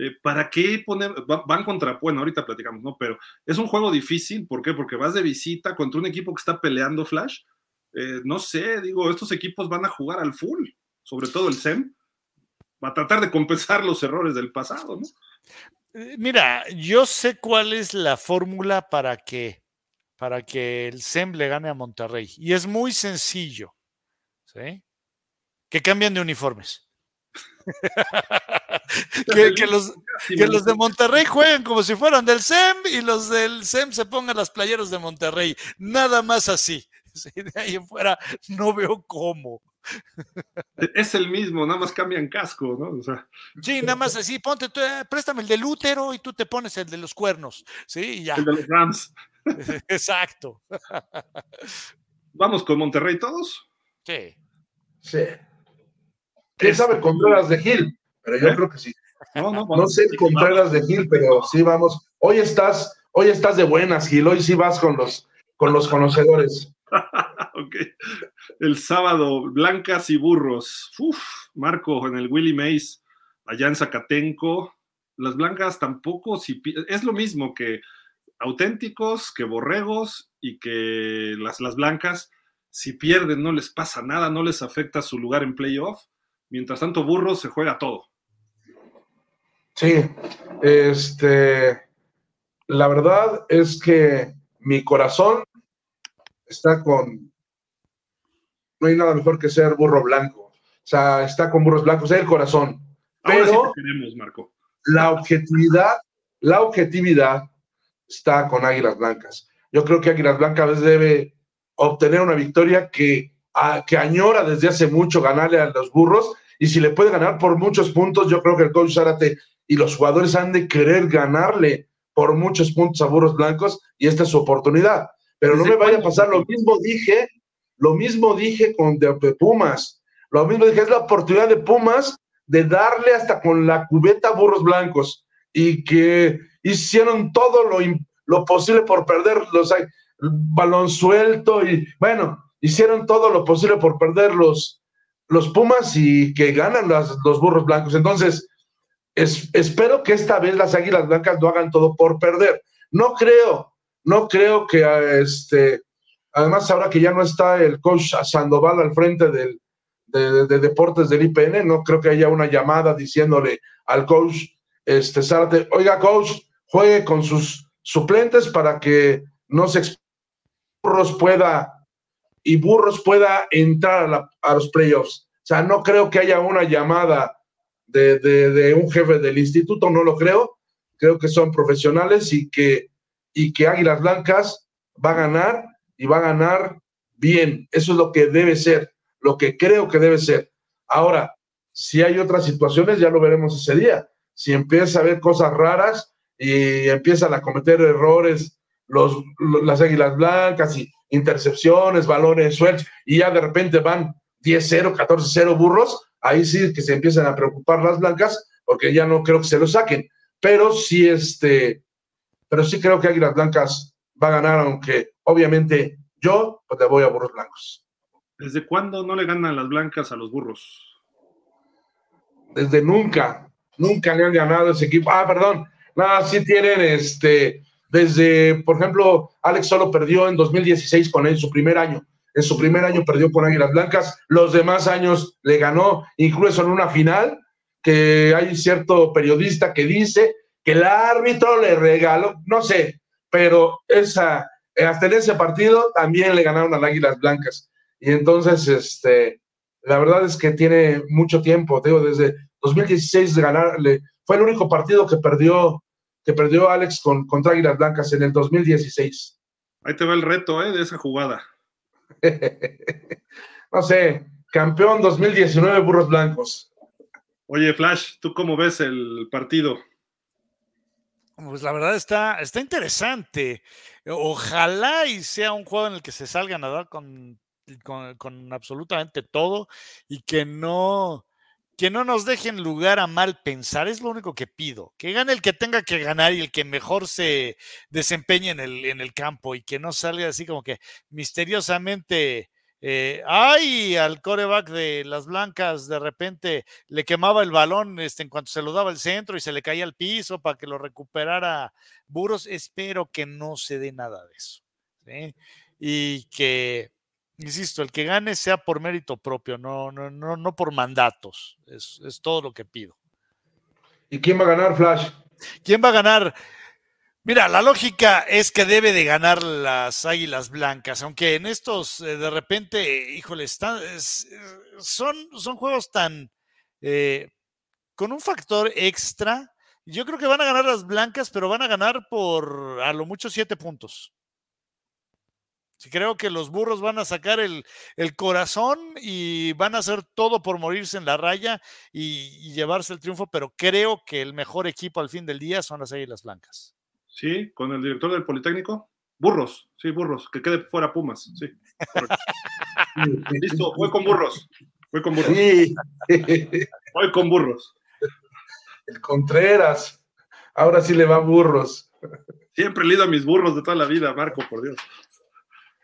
Eh, ¿para qué poner, van contra, bueno, ahorita platicamos, ¿no? Pero es un juego difícil, ¿por qué? Porque vas de visita contra un equipo que está peleando Flash. Eh, no sé, digo, estos equipos van a jugar al full, sobre todo el SEM, va a tratar de compensar los errores del pasado, ¿no? Eh, mira, yo sé cuál es la fórmula para que, para que el SEM le gane a Monterrey. Y es muy sencillo. ¿sí? Que cambien de uniformes. Que, los, que los de Monterrey jueguen como si fueran del SEM y los del SEM se pongan las playeras de Monterrey. Nada más así. de ahí en fuera no veo cómo. Es el mismo, nada más cambian casco, ¿no? sí, nada más así, ponte, eh, préstame el del útero y tú te pones el de los cuernos, ¿sí? ya. El de los Rams. Exacto. ¿Vamos con Monterrey todos? Sí. Sí. ¿Quién sabe Contreras de Gil? Pero yo ¿Eh? creo que sí. No, no, no sé Contreras de Gil, pero sí vamos. Hoy estás, hoy estás de buenas, Gil. Hoy sí vas con los, con los conocedores. El sábado, Blancas y Burros. Uf, Marco en el Willy Mays, allá en Zacatenco. Las blancas tampoco, si, es lo mismo que auténticos, que borregos y que las, las blancas, si pierden no les pasa nada, no les afecta su lugar en playoff. Mientras tanto, Burros se juega todo. Sí, este, la verdad es que mi corazón está con, no hay nada mejor que ser burro blanco, o sea, está con burros blancos, es el corazón. Pero Marco. la objetividad, la objetividad está con Águilas Blancas. Yo creo que Águilas Blancas debe obtener una victoria que, que añora desde hace mucho ganarle a los burros y si le puede ganar por muchos puntos, yo creo que el coach Zárate y los jugadores han de querer ganarle por muchos puntos a Burros Blancos y esta es su oportunidad. Pero no me vaya a pasar lo mismo dije, lo mismo dije con de, Pumas. Lo mismo dije, es la oportunidad de Pumas de darle hasta con la cubeta a burros blancos y que hicieron todo lo, lo posible por perder los balón suelto y bueno, hicieron todo lo posible por perder los, los Pumas y que ganan los burros blancos. Entonces, espero que esta vez las Águilas Blancas no hagan todo por perder. No creo, no creo que este, además ahora que ya no está el coach Sandoval al frente del, de, deportes del IPN, no creo que haya una llamada diciéndole al coach este, Zárate, oiga coach, juegue con sus suplentes para que no se burros pueda y burros pueda entrar a, los playoffs. O sea, no creo que haya una llamada de, un jefe del instituto, no lo creo. Creo que son profesionales y que, y que Águilas Blancas va a ganar y va a ganar bien. Eso es lo que debe ser, lo que creo que debe ser. Ahora, si hay otras situaciones, ya lo veremos ese día. Si empieza a haber cosas raras y empiezan a cometer errores los, las Águilas Blancas y intercepciones, balones sueltos, y ya de repente van 10-0, 14-0 burros, ahí sí que se empiezan a preocupar las blancas, porque ya no creo que se lo saquen. Pero sí, este, pero sí creo que Águilas Blancas va a ganar, aunque obviamente yo pues, le voy a burros blancos. ¿Desde cuándo no le ganan las blancas a los burros? Desde nunca, nunca le han ganado ese equipo. Ah, perdón, nada, sí tienen este, desde, por ejemplo, Alex solo perdió en 2016 con él, su primer año. En su primer año perdió con Águilas Blancas, los demás años le ganó, incluso en una final, que hay cierto periodista que dice que el árbitro le regaló, no sé, pero esa, hasta en ese partido también le ganaron a Águilas Blancas. Y entonces, este, la verdad es que tiene mucho tiempo, digo, desde 2016 de fue el único partido que perdió, que perdió Alex con, contra Águilas Blancas en el 2016. Ahí te va el reto, ¿eh? De esa jugada. no sé, campeón 2019 Burros Blancos. Oye, Flash, ¿tú cómo ves el partido? Pues la verdad está, está interesante. Ojalá y sea un juego en el que se salgan a dar con, con, con absolutamente todo y que no, que no nos dejen lugar a mal pensar, es lo único que pido. Que gane el que tenga que ganar y el que mejor se desempeñe en el, en el campo y que no salga así como que misteriosamente, eh, ay, al coreback de las blancas de repente le quemaba el balón este, en cuanto se lo daba el centro y se le caía al piso para que lo recuperara Buros. Espero que no se dé nada de eso. Y que insisto, el que gane sea por mérito propio, no, no, no, no por mandatos. Es, es, todo lo que pido. ¿Y quién va a ganar, Flash? ¿Quién va a ganar? Mira, la lógica es que debe de ganar las Águilas Blancas, aunque en estos eh, de repente, híjole, están, son, son juegos tan eh, con un factor extra. Yo creo que van a ganar las blancas, pero van a ganar por a lo mucho siete puntos. Sí, creo que los burros van a sacar el, corazón y van a hacer todo por morirse en la raya y, llevarse el triunfo, pero creo que el mejor equipo al fin del día son las Águilas Blancas. Sí, con el director del Politécnico. Burros, sí, burros, que quede fuera Pumas, sí. Listo, voy con burros. Voy con burros. Sí. Voy con burros. El Contreras. Ahora sí le va burros. Siempre he leído a mis burros de toda la vida, Marco, por Dios.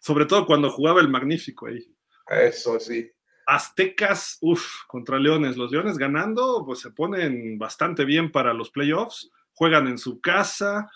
Sobre todo cuando jugaba el Magnífico ahí. Eso sí. Aztecas, uff, contra Leones. Los Leones ganando, pues se ponen bastante bien para los playoffs. Juegan en su casa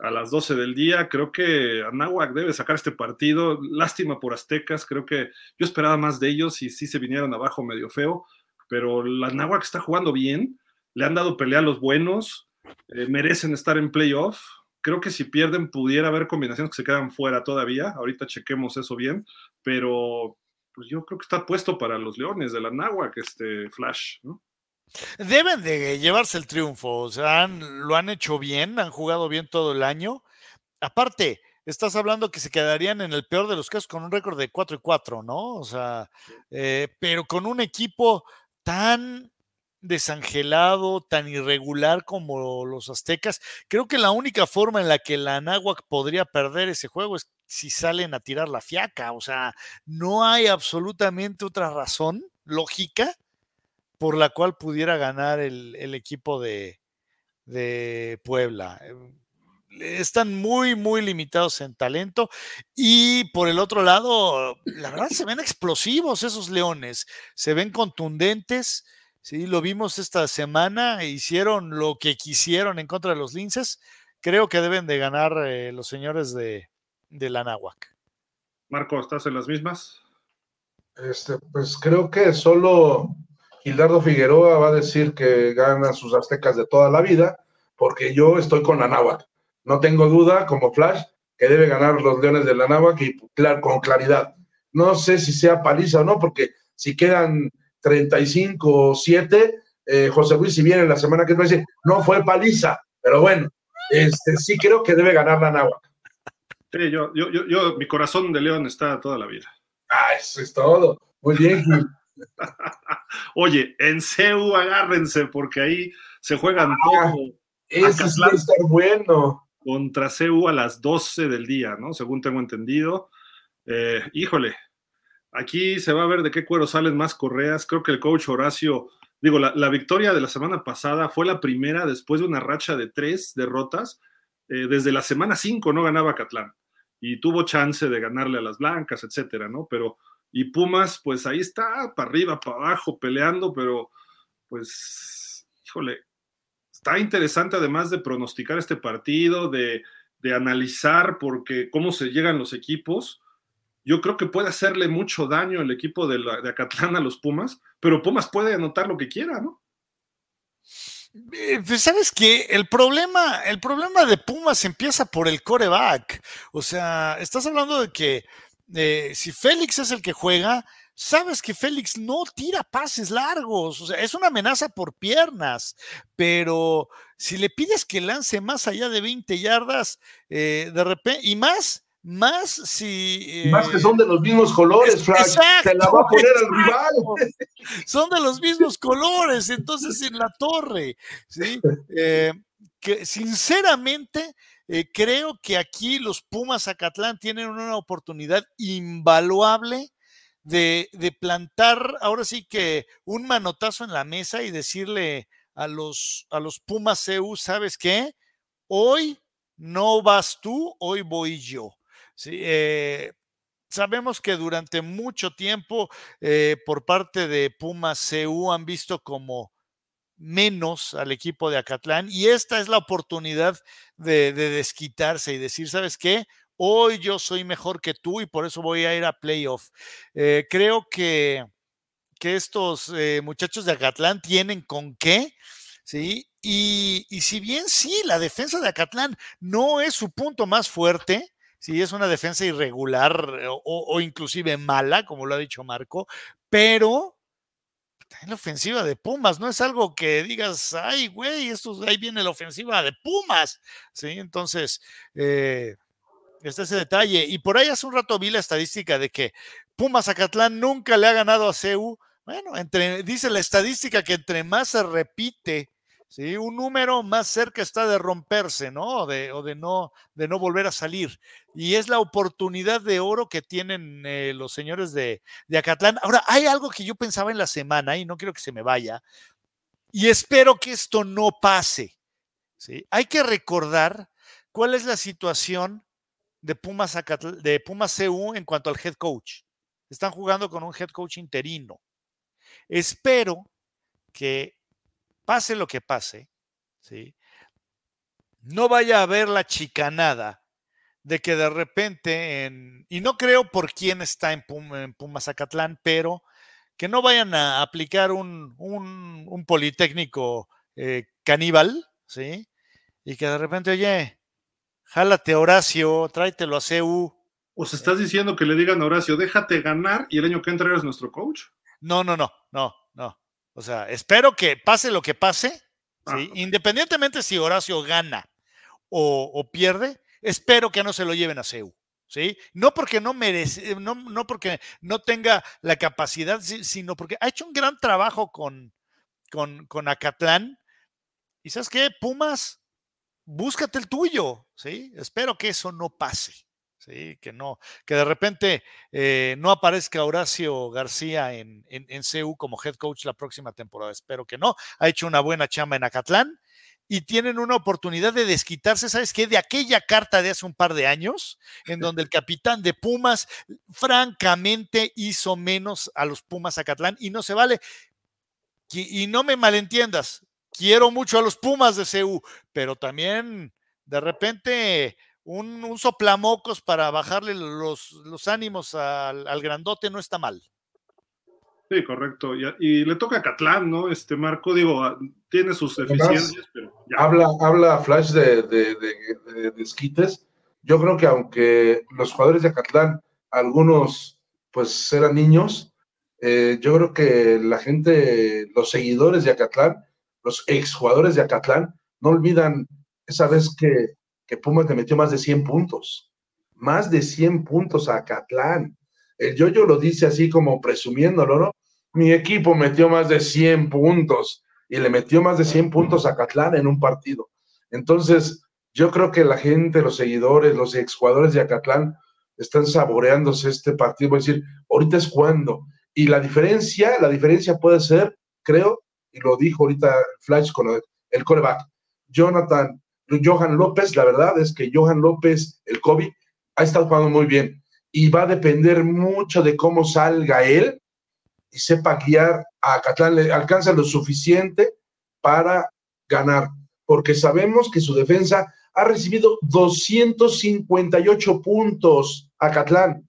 a las 12 del día. Creo que Anáhuac debe sacar este partido. Lástima por Aztecas. Creo que yo esperaba más de ellos y sí se vinieron abajo medio feo. Pero la Anáhuac está jugando bien. Le han dado pelea a los buenos. Eh, merecen estar en playoff Creo que si pierden pudiera haber combinaciones que se quedan fuera todavía. Ahorita chequemos eso bien, pero pues yo creo que está puesto para los Leones de la que este Flash, ¿no? Deben de llevarse el triunfo, o sea, lo han hecho bien, han jugado bien todo el año. Aparte, estás hablando que se quedarían en el peor de los casos con un récord de 4 y 4, ¿no? O sea, eh, pero con un equipo tan desangelado, tan irregular como los aztecas. Creo que la única forma en la que la Anáhuac podría perder ese juego es si salen a tirar la fiaca. O sea, no hay absolutamente otra razón lógica por la cual pudiera ganar el, equipo de, Puebla. Están muy, muy limitados en talento. Y por el otro lado, la verdad se ven explosivos esos leones, se ven contundentes. Sí, lo vimos esta semana, hicieron lo que quisieron en contra de los linces. Creo que deben de ganar eh, los señores de, de la Náhuac. Marco, ¿estás en las mismas? Este, pues creo que solo Gildardo Figueroa va a decir que ganan sus aztecas de toda la vida, porque yo estoy con la Náhuac. No tengo duda, como Flash, que debe ganar los Leones de la Náhuac y con claridad. No sé si sea paliza o no, porque si quedan 35 o 7, eh, José Luis, si viene la semana que viene, no fue paliza, pero bueno, este, sí creo que debe ganar la Náhuac. Sí, yo, yo, yo, mi corazón de león está toda la vida. Ah, eso es todo. Muy bien, Oye, en CEU agárrense, porque ahí se juegan ah, todo. Eso sí estar bueno. Contra CEU a las 12 del día, ¿no? Según tengo entendido. Eh, híjole, aquí se va a ver de qué cuero salen más correas. Creo que el coach Horacio, digo, la, victoria de la semana pasada fue la primera después de una racha de tres derrotas. Eh, desde la semana 5 no ganaba Catlán y tuvo chance de ganarle a las blancas, etcétera, ¿no? Pero, y Pumas, pues ahí está, para arriba, para abajo, peleando, pero pues, híjole, está interesante además de pronosticar este partido, de, analizar porque cómo se llegan los equipos. Yo creo que puede hacerle mucho daño el equipo de, de Acatlán a los Pumas, pero Pumas puede anotar lo que quiera, ¿no? Eh, pues, ¿Sabes qué? El problema, el problema de Pumas empieza por el coreback. O sea, estás hablando de que eh, si Félix es el que juega, sabes que Félix no tira pases largos. O sea, es una amenaza por piernas. Pero si le pides que lance más allá de 20 yardas, eh, de repente, y más, más si. más que son de los mismos colores, Frank. Se la va a poner al rival. Son de los mismos colores, entonces en la torre. ¿sí? Eh, que sinceramente. Eh, creo que aquí los Pumas Acatlán tienen una oportunidad invaluable de, de, plantar ahora sí que un manotazo en la mesa y decirle a los, a los Pumas EU, ¿sabes qué? Hoy no vas tú, hoy voy yo. Sí, eh, sabemos que durante mucho tiempo eh, por parte de Pumas CU han visto como menos al equipo de Acatlán y esta es la oportunidad de, desquitarse y decir, ¿sabes qué? Hoy yo soy mejor que tú y por eso voy a ir a playoff. Eh, creo que, que estos muchachos de Acatlán tienen con qué, ¿sí? Y, y si bien sí, la defensa de Acatlán no es su punto más fuerte, sí es una defensa irregular eh, o, inclusive mala, como lo ha dicho Marco, pero en la ofensiva de Pumas, no es algo que digas, ay, güey, esto, ahí viene la ofensiva de Pumas, ¿sí? Entonces, eh, está ese detalle. Y por ahí hace un rato vi la estadística de que Pumas Acatlán nunca le ha ganado a CEU. Bueno, dice la estadística que entre más se repite ¿sí? Un número más cerca está de romperse, ¿no? O de, o de no, de no volver a salir. Y es la oportunidad de oro que tienen eh, los señores de, de Acatlán. Ahora, hay algo que yo pensaba en la semana y no quiero que se me vaya. Y espero que esto no pase. ¿sí? Hay que recordar cuál es la situación de Pumas, de Pumas CU en cuanto al head coach. Están jugando con un head coach interino. Espero que pase lo que pase, ¿sí? no vaya a haber la chicanada de que de repente, en, y no creo por quién está en, Pum, Zacatlán, pero que no vayan a aplicar un, un, politécnico eh, caníbal, ¿sí? Y que de repente, oye, jálate Horacio, tráetelo a CEU. ¿O se estás diciendo que le digan a Horacio, déjate ganar y el año que entra eres nuestro coach? No, no, no, no, no. O sea, espero que pase lo que pase, independientemente si Horacio gana o, pierde, espero que no se lo lleven a CEU. ¿sí? No porque no merece, no, no porque no tenga la capacidad, sino porque ha hecho un gran trabajo con, con, con Acatlán. Y sabes qué, Pumas, búscate el tuyo, ¿sí? Espero que eso no pase. Sí, que no, que de repente eh, no aparezca Horacio García en, en, en, CU como head coach la próxima temporada. Espero que no. Ha hecho una buena chamba en Acatlán y tienen una oportunidad de desquitarse, ¿sabes qué? De aquella carta de hace un par de años, en donde el capitán de Pumas francamente hizo menos a los Pumas Acatlán y no se vale. Y no me malentiendas, quiero mucho a los Pumas de CU, pero también de repente un, un soplamocos para bajarle los, los ánimos al, al, grandote no está mal. Sí, correcto. Y, y, le toca a Catlán, ¿no? Este Marco, digo, ah, tiene sus deficiencias, pero ya. Habla, habla Flash de, de, de, de, desquites. Yo creo que aunque los jugadores de Acatlán, algunos pues eran niños, eh, yo creo que la gente, los seguidores de Acatlán, los exjugadores de Acatlán, no olvidan esa vez que que Pumas le metió más de 100 puntos. Más de 100 puntos a Catlán. El Yoyo lo dice así como presumiéndolo, ¿no? Mi equipo metió más de 100 puntos y le metió más de 100 puntos a Catlán en un partido. Entonces, yo creo que la gente, los seguidores, los exjugadores de Acatlán están saboreándose este partido. Es decir, ahorita es cuando. Y la diferencia, la diferencia puede ser, creo, y lo dijo ahorita Flash con el, coreback, Jonathan Johan López, la verdad es que Johan López, el COVID, ha estado jugando muy bien y va a depender mucho de cómo salga él y sepa guiar a Catlán, le alcanza lo suficiente para ganar, porque sabemos que su defensa ha recibido 258 puntos a Catlán.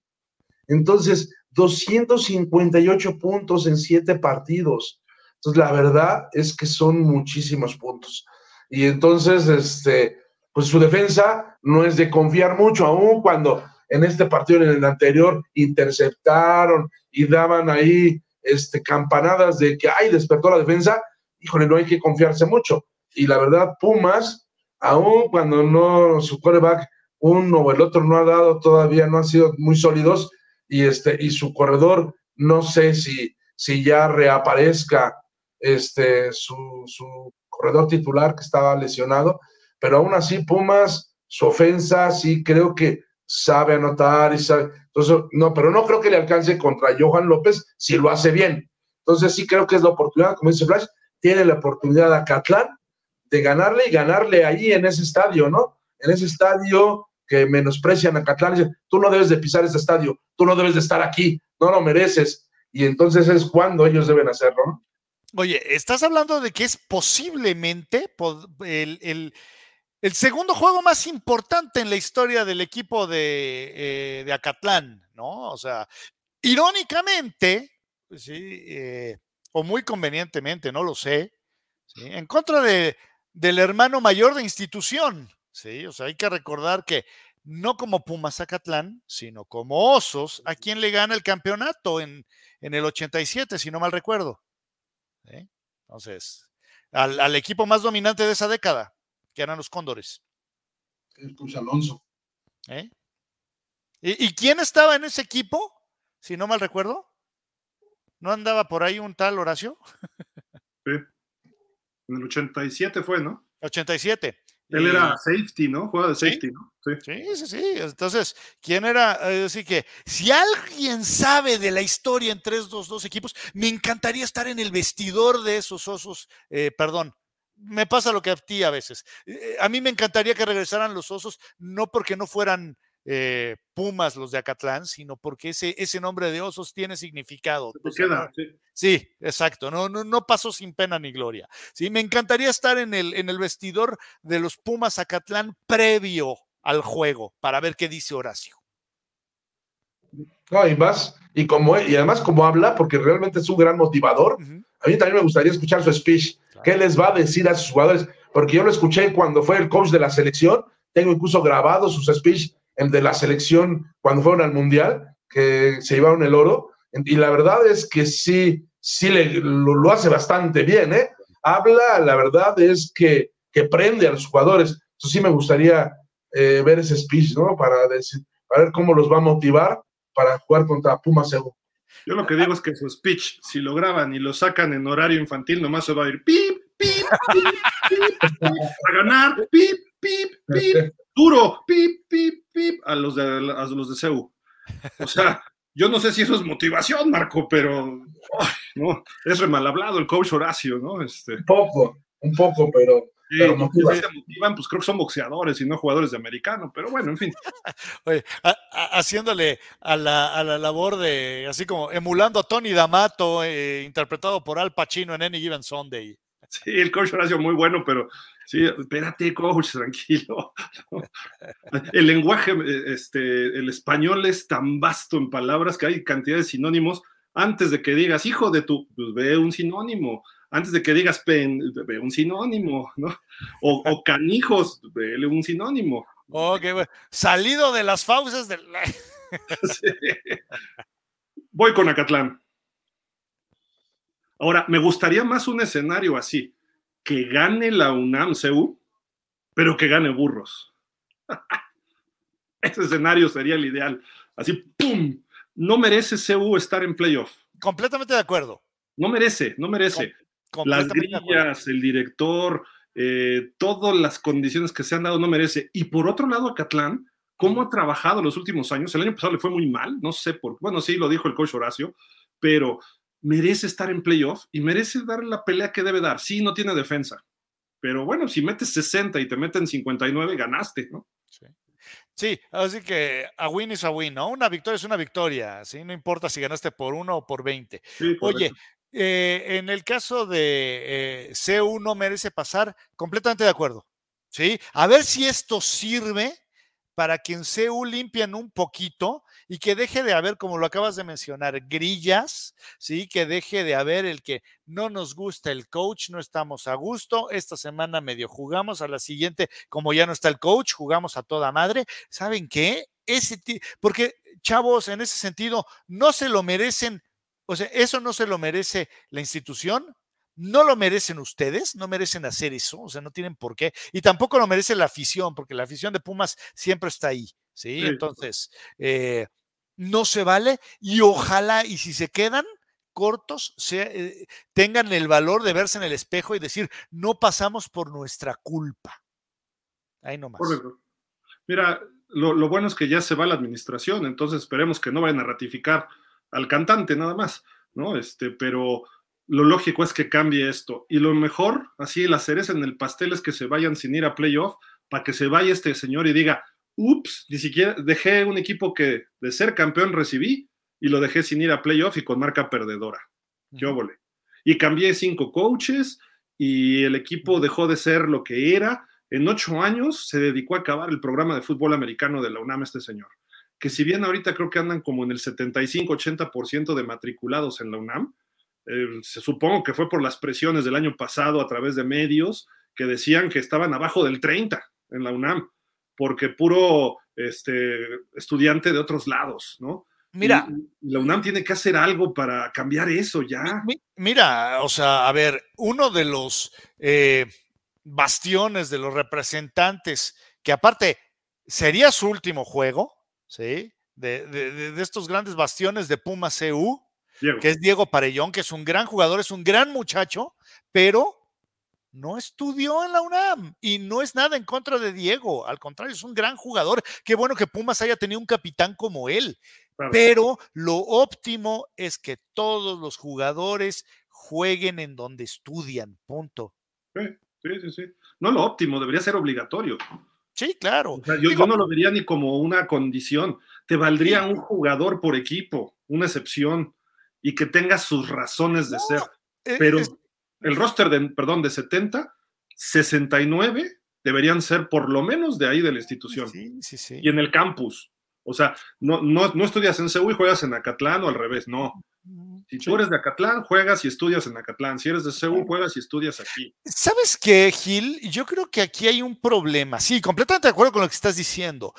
Entonces, 258 puntos en siete partidos. Entonces, la verdad es que son muchísimos puntos. Y entonces, este, pues su defensa no es de confiar mucho, aún cuando en este partido, en el anterior, interceptaron y daban ahí este, campanadas de que, ay, despertó la defensa, híjole, no hay que confiarse mucho. Y la verdad, Pumas, aún cuando no, su quarterback, uno o el otro no ha dado todavía, no han sido muy sólidos, y, este, y su corredor, no sé si, si ya reaparezca este, su, su corredor titular que estaba lesionado, pero aún así Pumas, su ofensa, sí creo que sabe anotar y sabe. Entonces, no, pero no creo que le alcance contra Johan López si lo hace bien. Entonces, sí creo que es la oportunidad, como dice Flash, tiene la oportunidad a Catlán de ganarle y ganarle ahí en ese estadio, ¿no? En ese estadio que menosprecian a Catlán, dicen, tú no debes de pisar este estadio, tú no debes de estar aquí, no lo mereces. Y entonces es cuando ellos deben hacerlo, ¿no? Oye, estás hablando de que es posiblemente el, segundo juego más importante en la historia del equipo de, eh, Acatlán, ¿no? O sea, irónicamente, pues sí, eh, o muy convenientemente, no lo sé, ¿sí? en contra de, del hermano mayor de institución, ¿sí? O sea, hay que recordar que no como Pumas Acatlán, sino como Osos, a quien le gana el campeonato en, en el 87, si no mal recuerdo. ¿Eh? Entonces, al, al, equipo más dominante de esa década, que eran los Cóndores. El Cruz Alonso. ¿Eh? ¿Y, ¿Y, quién estaba en ese equipo? Si no mal recuerdo. ¿No andaba por ahí un tal Horacio? Sí. En el 87 fue, ¿no? 87. Él y... era safety, ¿no? Juega de safety, ¿Sí? ¿no? Sí. sí, sí, sí. Entonces, ¿quién era? Así que, si alguien sabe de la historia entre estos dos equipos, me encantaría estar en el vestidor de esos osos, eh, perdón. Me pasa lo que a ti a veces. Eh, a mí me encantaría que regresaran los osos, no porque no fueran eh, Pumas los de Acatlán, sino porque ese, ese nombre de osos tiene significado. Se queda, sí. sí. exacto, no, no, no, pasó sin pena ni gloria. Sí, me encantaría estar en el, en el vestidor de los Pumas Acatlán previo al juego para ver qué dice Horacio. No, y más, y como y además como habla, porque realmente es un gran motivador, uh -huh. a mí también me gustaría escuchar su speech, claro. qué les va a decir a sus jugadores, porque yo lo escuché cuando fue el coach de la selección, tengo incluso grabado sus speech el de la selección cuando fueron al Mundial, que se llevaron el oro, y la verdad es que sí, sí lo, hace bastante bien, ¿eh? Habla, la verdad es que, que prende a los jugadores. Eso sí me gustaría eh, ver ese speech, ¿no? Para, decir, para ver cómo los va a motivar para jugar contra Pumas Evo. Yo lo que digo es que su speech, si lo graban y lo sacan en horario infantil, nomás se va a ir pip, pip, pip, pip, pip a ganar, pip, pip, pip, duro, pip, pip, pip a los de, a los de CEU. O sea, yo no sé si eso es motivación, Marco, pero no, es re mal hablado el coach Horacio, ¿no? Este, un poco, un poco, pero pero motivan. motivan, pues creo que son boxeadores y no jugadores de americano, pero bueno, en fin. Oye, haciéndole a la, a la, labor de, así como emulando a Tony D'Amato, eh, interpretado por Al Pacino en Any Given Sunday. Sí, el coach Horacio muy bueno, pero sí, espérate, coach, tranquilo. El lenguaje, este, el español es tan vasto en palabras que hay cantidad de sinónimos. Antes de que digas, hijo de tu, pues ve un sinónimo antes de que digas pen, ve un sinónimo, ¿no? O, canijos, ve un sinónimo. Ok, bueno. Salido de las fauces del. Voy con Acatlán. Ahora, me gustaría más un escenario así, que gane la UNAM CU, pero que gane burros. Ese escenario sería el ideal. Así, ¡pum! No merece CU estar en playoff. Completamente de acuerdo. No merece, no merece las grillas, el director, eh, todas las condiciones que se han dado no merece. Y por otro lado, Acatlán, ¿cómo ha trabajado los últimos años? El año pasado le fue muy mal, no sé por qué. Bueno, sí, lo dijo el coach Horacio, pero merece estar en playoff y merece dar la pelea que debe dar. Sí, no tiene defensa. Pero bueno, si metes 60 y te meten 59, ganaste, ¿no? Sí. Sí, así que a win is a win, ¿no? Una victoria es una victoria, ¿sí? No importa si ganaste por uno o por 20. Oye, eh, en el caso de eh, CU no merece pasar, completamente de acuerdo. ¿sí? A ver si esto sirve para que en CU limpian un poquito y que deje de haber, como lo acabas de mencionar, grillas, ¿sí? Que deje de haber el que no nos gusta el coach, no estamos a gusto, esta semana medio jugamos, a la siguiente, como ya no está el coach, jugamos a toda madre. ¿Saben qué? Ese porque chavos, en ese sentido, no se lo merecen o sea, eso no se lo merece la institución, no lo merecen ustedes, no merecen hacer eso, o sea, no tienen por qué, y tampoco lo merece la afición, porque la afición de Pumas siempre está ahí, ¿sí? Entonces, eh, no se vale y ojalá, y si se quedan cortos, eh, tengan el valor de verse en el espejo y decir, no pasamos por nuestra culpa. Ahí nomás. Mira, lo, lo bueno es que ya se va la administración, entonces esperemos que no vayan a ratificar al cantante nada más, ¿no? Este, pero lo lógico es que cambie esto. Y lo mejor, así, la cereza en el pastel es que se vayan sin ir a playoff para que se vaya este señor y diga, ups, ni siquiera dejé un equipo que de ser campeón recibí y lo dejé sin ir a playoff y con marca perdedora. Yo volé. Y cambié cinco coaches y el equipo dejó de ser lo que era. En ocho años se dedicó a acabar el programa de fútbol americano de la UNAM este señor que si bien ahorita creo que andan como en el 75-80% de matriculados en la UNAM, eh, se supongo que fue por las presiones del año pasado a través de medios que decían que estaban abajo del 30 en la UNAM, porque puro este, estudiante de otros lados, ¿no? Mira. la UNAM tiene que hacer algo para cambiar eso ya. Mira, o sea, a ver, uno de los eh, bastiones de los representantes, que aparte sería su último juego, ¿sí? De, estos grandes bastiones de Puma CU, que es Diego Parellón, que es un gran jugador, es un gran muchacho, pero no estudió en la UNAM y no es nada en contra de Diego, al contrario, es un gran jugador. Qué bueno que Pumas haya tenido un capitán como él, pero lo óptimo es que todos los jugadores jueguen en donde estudian, punto. Sí, sí, sí. No lo óptimo, debería ser obligatorio. Sí, claro. yo, no lo vería ni como una condición. Te valdría un jugador por equipo, una excepción, y que tenga sus razones de ser. E, Pero el roster de, perdón, de 70, 69 deberían ser por lo menos de ahí de la institución. Sí, sí, sí. Y en el campus. O sea, no, no, no estudias en CEU y juegas en Acatlán o al revés, no. Si tú eres de Acatlán, juegas y estudias en Acatlán. Si eres de Seúl, juegas y estudias aquí. ¿Sabes qué, Gil? Yo creo que aquí hay un problema. Sí, completamente de acuerdo con lo que estás diciendo.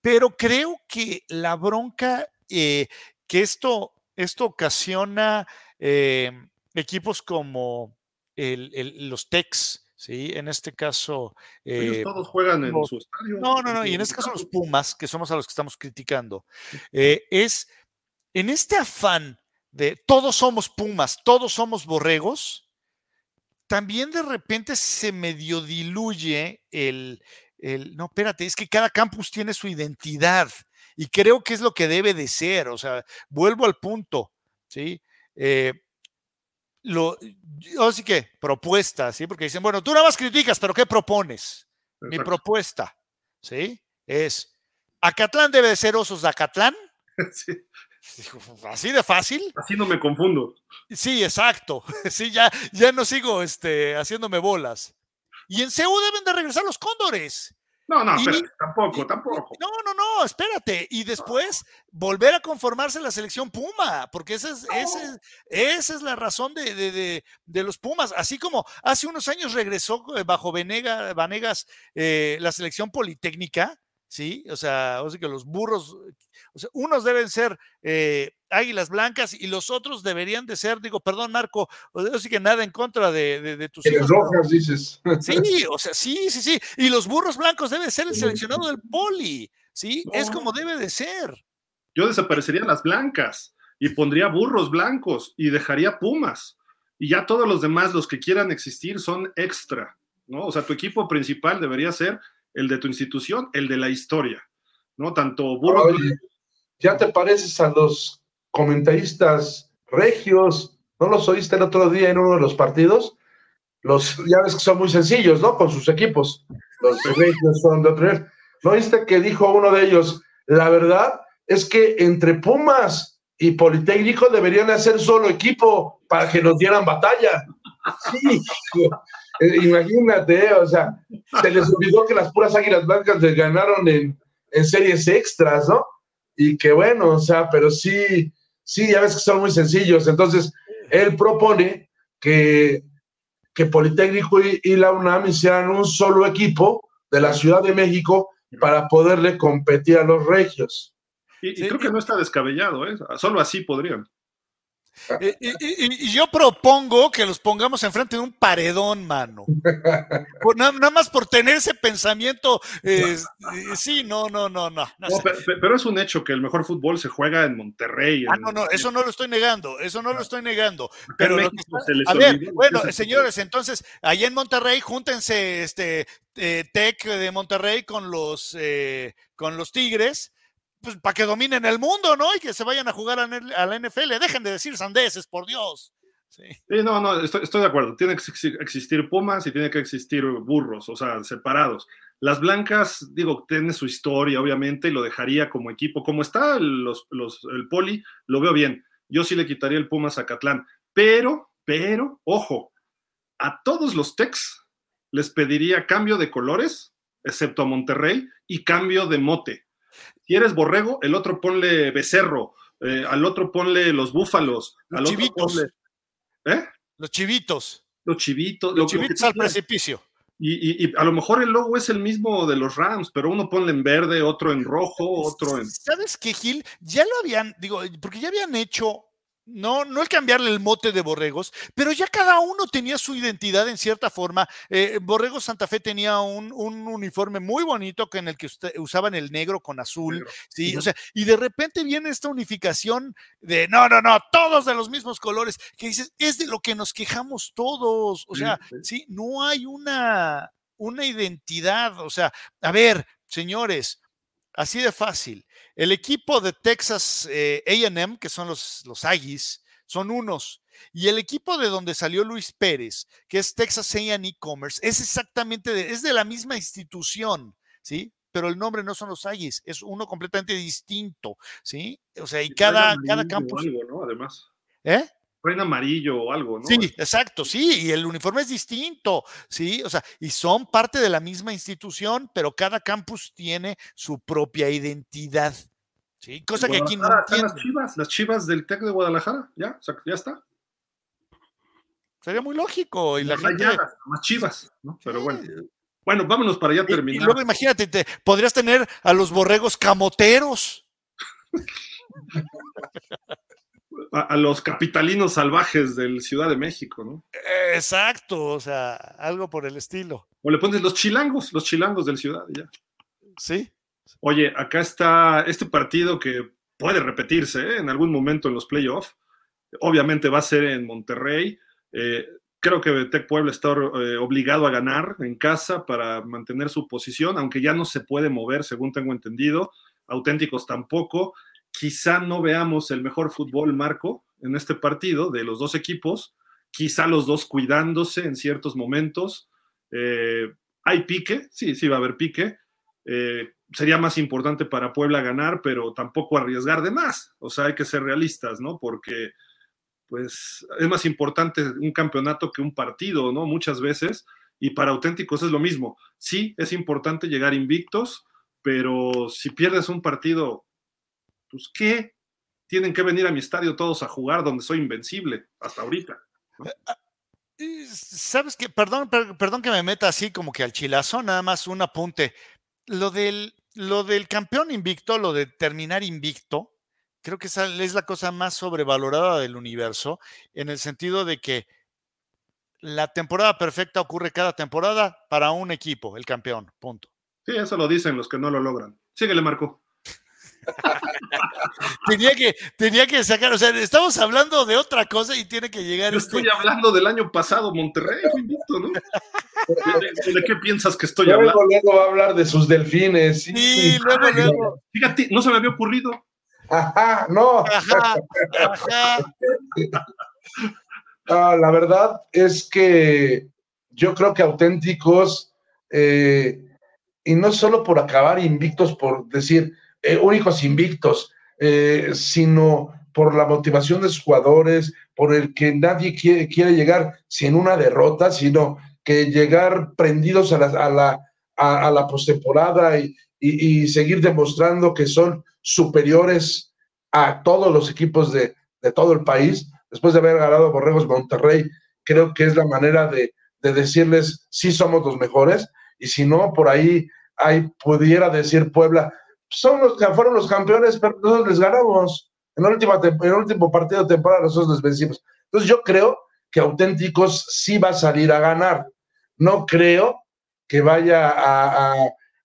Pero creo que la bronca eh, que esto, esto ocasiona eh, equipos como los Tex, ¿sí? En este caso. Ellos eh, todos juegan en su estadio. No, no, no. Y en este caso los Pumas, que somos a los que estamos criticando, es en este afán de todos somos pumas, todos somos borregos, también de repente se medio diluye el, el, no, espérate, es que cada campus tiene su identidad y creo que es lo que debe de ser, o sea, vuelvo al punto, ¿sí? Eh, lo, así que, propuesta, ¿sí? Porque dicen, bueno, tú nada más criticas, pero ¿qué propones? Mi propuesta, ¿sí? Es, ¿Acatlán debe de ser Osos de Acatlán? Sí. Así de fácil. Así no me confundo. Sí, exacto. Sí, ya, ya no sigo este, haciéndome bolas. Y en CEU deben de regresar los cóndores. No, no, tampoco, tampoco. No, no, no, espérate. Y después volver a conformarse la selección Puma, porque esa es, esa es, la razón de, los Pumas. Así como hace unos años regresó eh, bajo Venega, Vanegas eh, la selección Politécnica, ¿sí? O sea, o sea que los burros, o sea, unos deben ser eh, águilas blancas y los otros deberían de ser, digo, perdón, Marco, o sea, que nada en contra de, de, tus hijos. rojas, dices. Sí, o sea, sí, sí, sí. Y los burros blancos deben ser el seleccionado del poli, ¿sí? Es como debe de ser. Yo desaparecería las blancas y pondría burros blancos y dejaría pumas. Y ya todos los demás, los que quieran existir, son extra, ¿no? O sea, tu equipo principal debería ser el de tu institución, el de la historia, ¿no? Tanto burro. ya te pareces a los comentaristas regios, ¿no los oíste el otro día en uno de los partidos? Los, ya ves que son muy sencillos, ¿no? Con sus equipos. Los regios son de otro ¿No oíste que dijo uno de ellos? La verdad es que entre Pumas y Politécnico deberían hacer solo equipo para que nos dieran batalla. Sí, imagínate, o sea, se les olvidó que las puras águilas blancas les ganaron en, series extras, ¿no? Y que bueno, o sea, pero sí, sí, ya ves que son muy sencillos. Entonces, él propone que, que Politécnico y, la UNAM hicieran un solo equipo de la Ciudad de México para poderle competir a los regios. Y, y creo que no está descabellado, ¿eh? Solo así podrían. Y, yo propongo que los pongamos enfrente de un paredón, mano. nada, más por tener ese pensamiento. sí, no, no, no, no. pero, es un hecho que el mejor fútbol se juega en Monterrey. ah, no, no, eso no lo estoy negando, eso no lo estoy negando. Pero a ver, bueno, señores, entonces, allá en Monterrey, júntense este eh, Tech de Monterrey con los, eh, con los Tigres pues, para que dominen el mundo, ¿no? Y que se vayan a jugar a, la NFL. Dejen de decir sandeces, por Dios. Sí. no, no, estoy, de acuerdo. Tiene que existir pumas y tiene que existir burros, o sea, separados. Las blancas, digo, tiene su historia, obviamente, y lo dejaría como equipo. Como está los, el poli, lo veo bien. Yo sí le quitaría el Pumas a Catlán. Pero, pero, ojo, a todos los Tex les pediría cambio de colores, excepto a Monterrey, y cambio de mote. Si eres borrego, el otro ponle becerro, eh, al otro ponle los búfalos, los al chivitos. otro ponle. ¿Eh? Los chivitos. Los chivitos. Los chivitos al precipicio. Y, a lo mejor el logo es el mismo de los Rams, pero uno ponle en verde, otro en rojo, otro en. ¿Sabes qué, Gil? Ya lo habían, digo, porque ya habían hecho no, no el cambiarle el mote de Borregos, pero ya cada uno tenía su identidad en cierta forma. Eh, Borregos Santa Fe tenía un, uniforme muy bonito en el que usaban el negro con azul, sí, o sea, y de repente viene esta unificación de no, no, no, todos de los mismos colores, que dices, es de lo que nos quejamos todos, o sea, sí, no hay una, una identidad, o sea, a ver, señores, Así de fácil. El equipo de Texas eh, AM, que son los, los Aggies, son unos. Y el equipo de donde salió Luis Pérez, que es Texas AM E-Commerce, es exactamente, de, es de la misma institución, ¿sí? Pero el nombre no son los Aggies, es uno completamente distinto, ¿sí? O sea, y cada, cada campus. ¿no? Además. ¿Eh? En amarillo o algo, ¿no? Sí, exacto, sí, y el uniforme es distinto, sí, o sea, y son parte de la misma institución, pero cada campus tiene su propia identidad, sí, cosa que aquí no las chivas, las chivas del TEC de Guadalajara, ya, o sea, ya está. Sería muy lógico. Y las más chivas, ¿no? Pero bueno. Bueno, vámonos para ya terminar. Y, luego imagínate, te, podrías tener a los borregos camoteros. a, los capitalinos salvajes del Ciudad de México, ¿no? Exacto, o sea, algo por el estilo. O le pones los chilangos, los chilangos del Ciudad, ya. Sí. Oye, acá está este partido que puede repetirse ¿eh? en algún momento en los playoffs. Obviamente va a ser en Monterrey. Eh, creo que Tec Puebla está eh, obligado a ganar en casa para mantener su posición, aunque ya no se puede mover, según tengo entendido. Auténticos tampoco. Quizá no veamos el mejor fútbol, Marco, en este partido de los dos equipos. Quizá los dos cuidándose en ciertos momentos. Eh, hay pique, sí, sí va a haber pique. Eh, sería más importante para Puebla ganar, pero tampoco arriesgar de más. O sea, hay que ser realistas, ¿no? Porque pues es más importante un campeonato que un partido, ¿no? Muchas veces. Y para auténticos es lo mismo. Sí, es importante llegar invictos, pero si pierdes un partido, pues ¿qué? Tienen que venir a mi estadio todos a jugar donde soy invencible hasta ahorita. Eh, Sabes que, perdón, perdón que me meta así como que al chilazo, nada más un apunte. Lo del, lo del campeón invicto, lo de terminar invicto, creo que esa es la cosa más sobrevalorada del universo, en el sentido de que la temporada perfecta ocurre cada temporada para un equipo, el campeón, punto. Sí, eso lo dicen los que no lo logran. Síguele, Marco. Tenía, que, tenía que sacar, o sea, estamos hablando de otra cosa y tiene que llegar. Yo estoy este hablando del año pasado, Monterrey, invicto, ¿no? ¿De, qué piensas que estoy hablando? Luego va a hablar de sus delfines. Sí, luego, luego. Fíjate, no se me había ocurrido. Ajá, no. Ah, la verdad es que yo creo que auténticos, eh, y no solo por acabar invictos, por decir eh, únicos invictos, eh, sino por la motivación de sus jugadores, por el que nadie quiere, llegar sin una derrota, sino que llegar prendidos a la, postemporada y, seguir demostrando que son superiores a todos los equipos de, todo el país, después de haber ganado Borregos Monterrey, creo que es la manera de, de decirles sí somos los mejores, y si no, por ahí, ahí pudiera decir Puebla, son los que fueron los campeones, pero nosotros les ganamos. En el último, en el último partido de temporada nosotros les vencimos. Entonces yo creo que Auténticos sí va a salir a ganar. No creo que vaya a,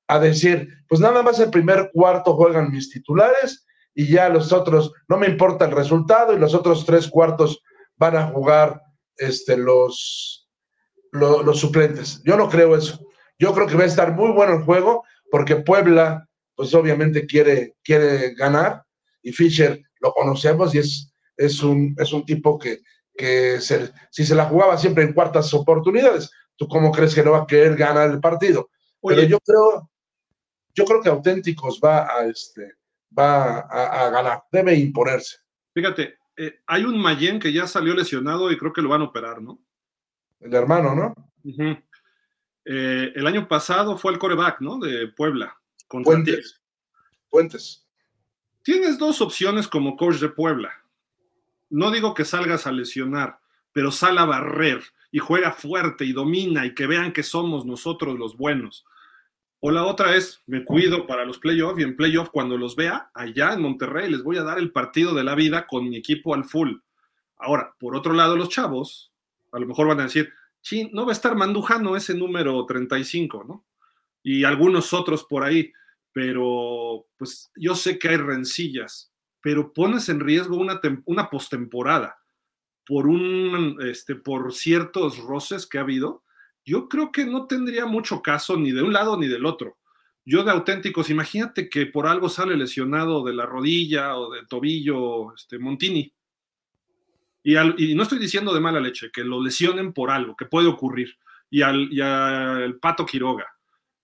a, decir, pues nada más el primer cuarto juegan mis titulares y ya los otros, no me importa el resultado y los otros tres cuartos van a jugar este, los, los suplentes. Yo no creo eso. Yo creo que va a estar muy bueno el juego porque Puebla, pues obviamente quiere, quiere ganar y Fischer lo conocemos y es, es, un, es un tipo que, que se, si se la jugaba siempre en cuartas oportunidades, ¿tú cómo crees que no va a querer ganar el partido? Oye, Pero yo creo, yo creo que Auténticos va a, este, va a, a ganar, debe imponerse. Fíjate, eh, hay un Mayen que ya salió lesionado y creo que lo van a operar, ¿no? El hermano, ¿no? Uh -huh. eh, el año pasado fue el coreback, ¿no? De Puebla. Con Fuentes. Fuentes. Tienes dos opciones como coach de Puebla. No digo que salgas a lesionar, pero sal a barrer y juega fuerte y domina y que vean que somos nosotros los buenos. O la otra es, me cuido para los playoffs y en playoff cuando los vea allá en Monterrey les voy a dar el partido de la vida con mi equipo al full. Ahora, por otro lado, los chavos a lo mejor van a decir, sí, no va a estar Mandujano ese número 35, ¿no? Y algunos otros por ahí, pero pues yo sé que hay rencillas, pero pones en riesgo una, una postemporada por, un, este, por ciertos roces que ha habido yo creo que no tendría mucho caso ni de un lado ni del otro. Yo de auténticos, imagínate que por algo sale lesionado de la rodilla o del tobillo este, Montini. Y, al, y, no estoy diciendo de mala leche, que lo lesionen por algo, que puede ocurrir. Y al, y al Pato Quiroga.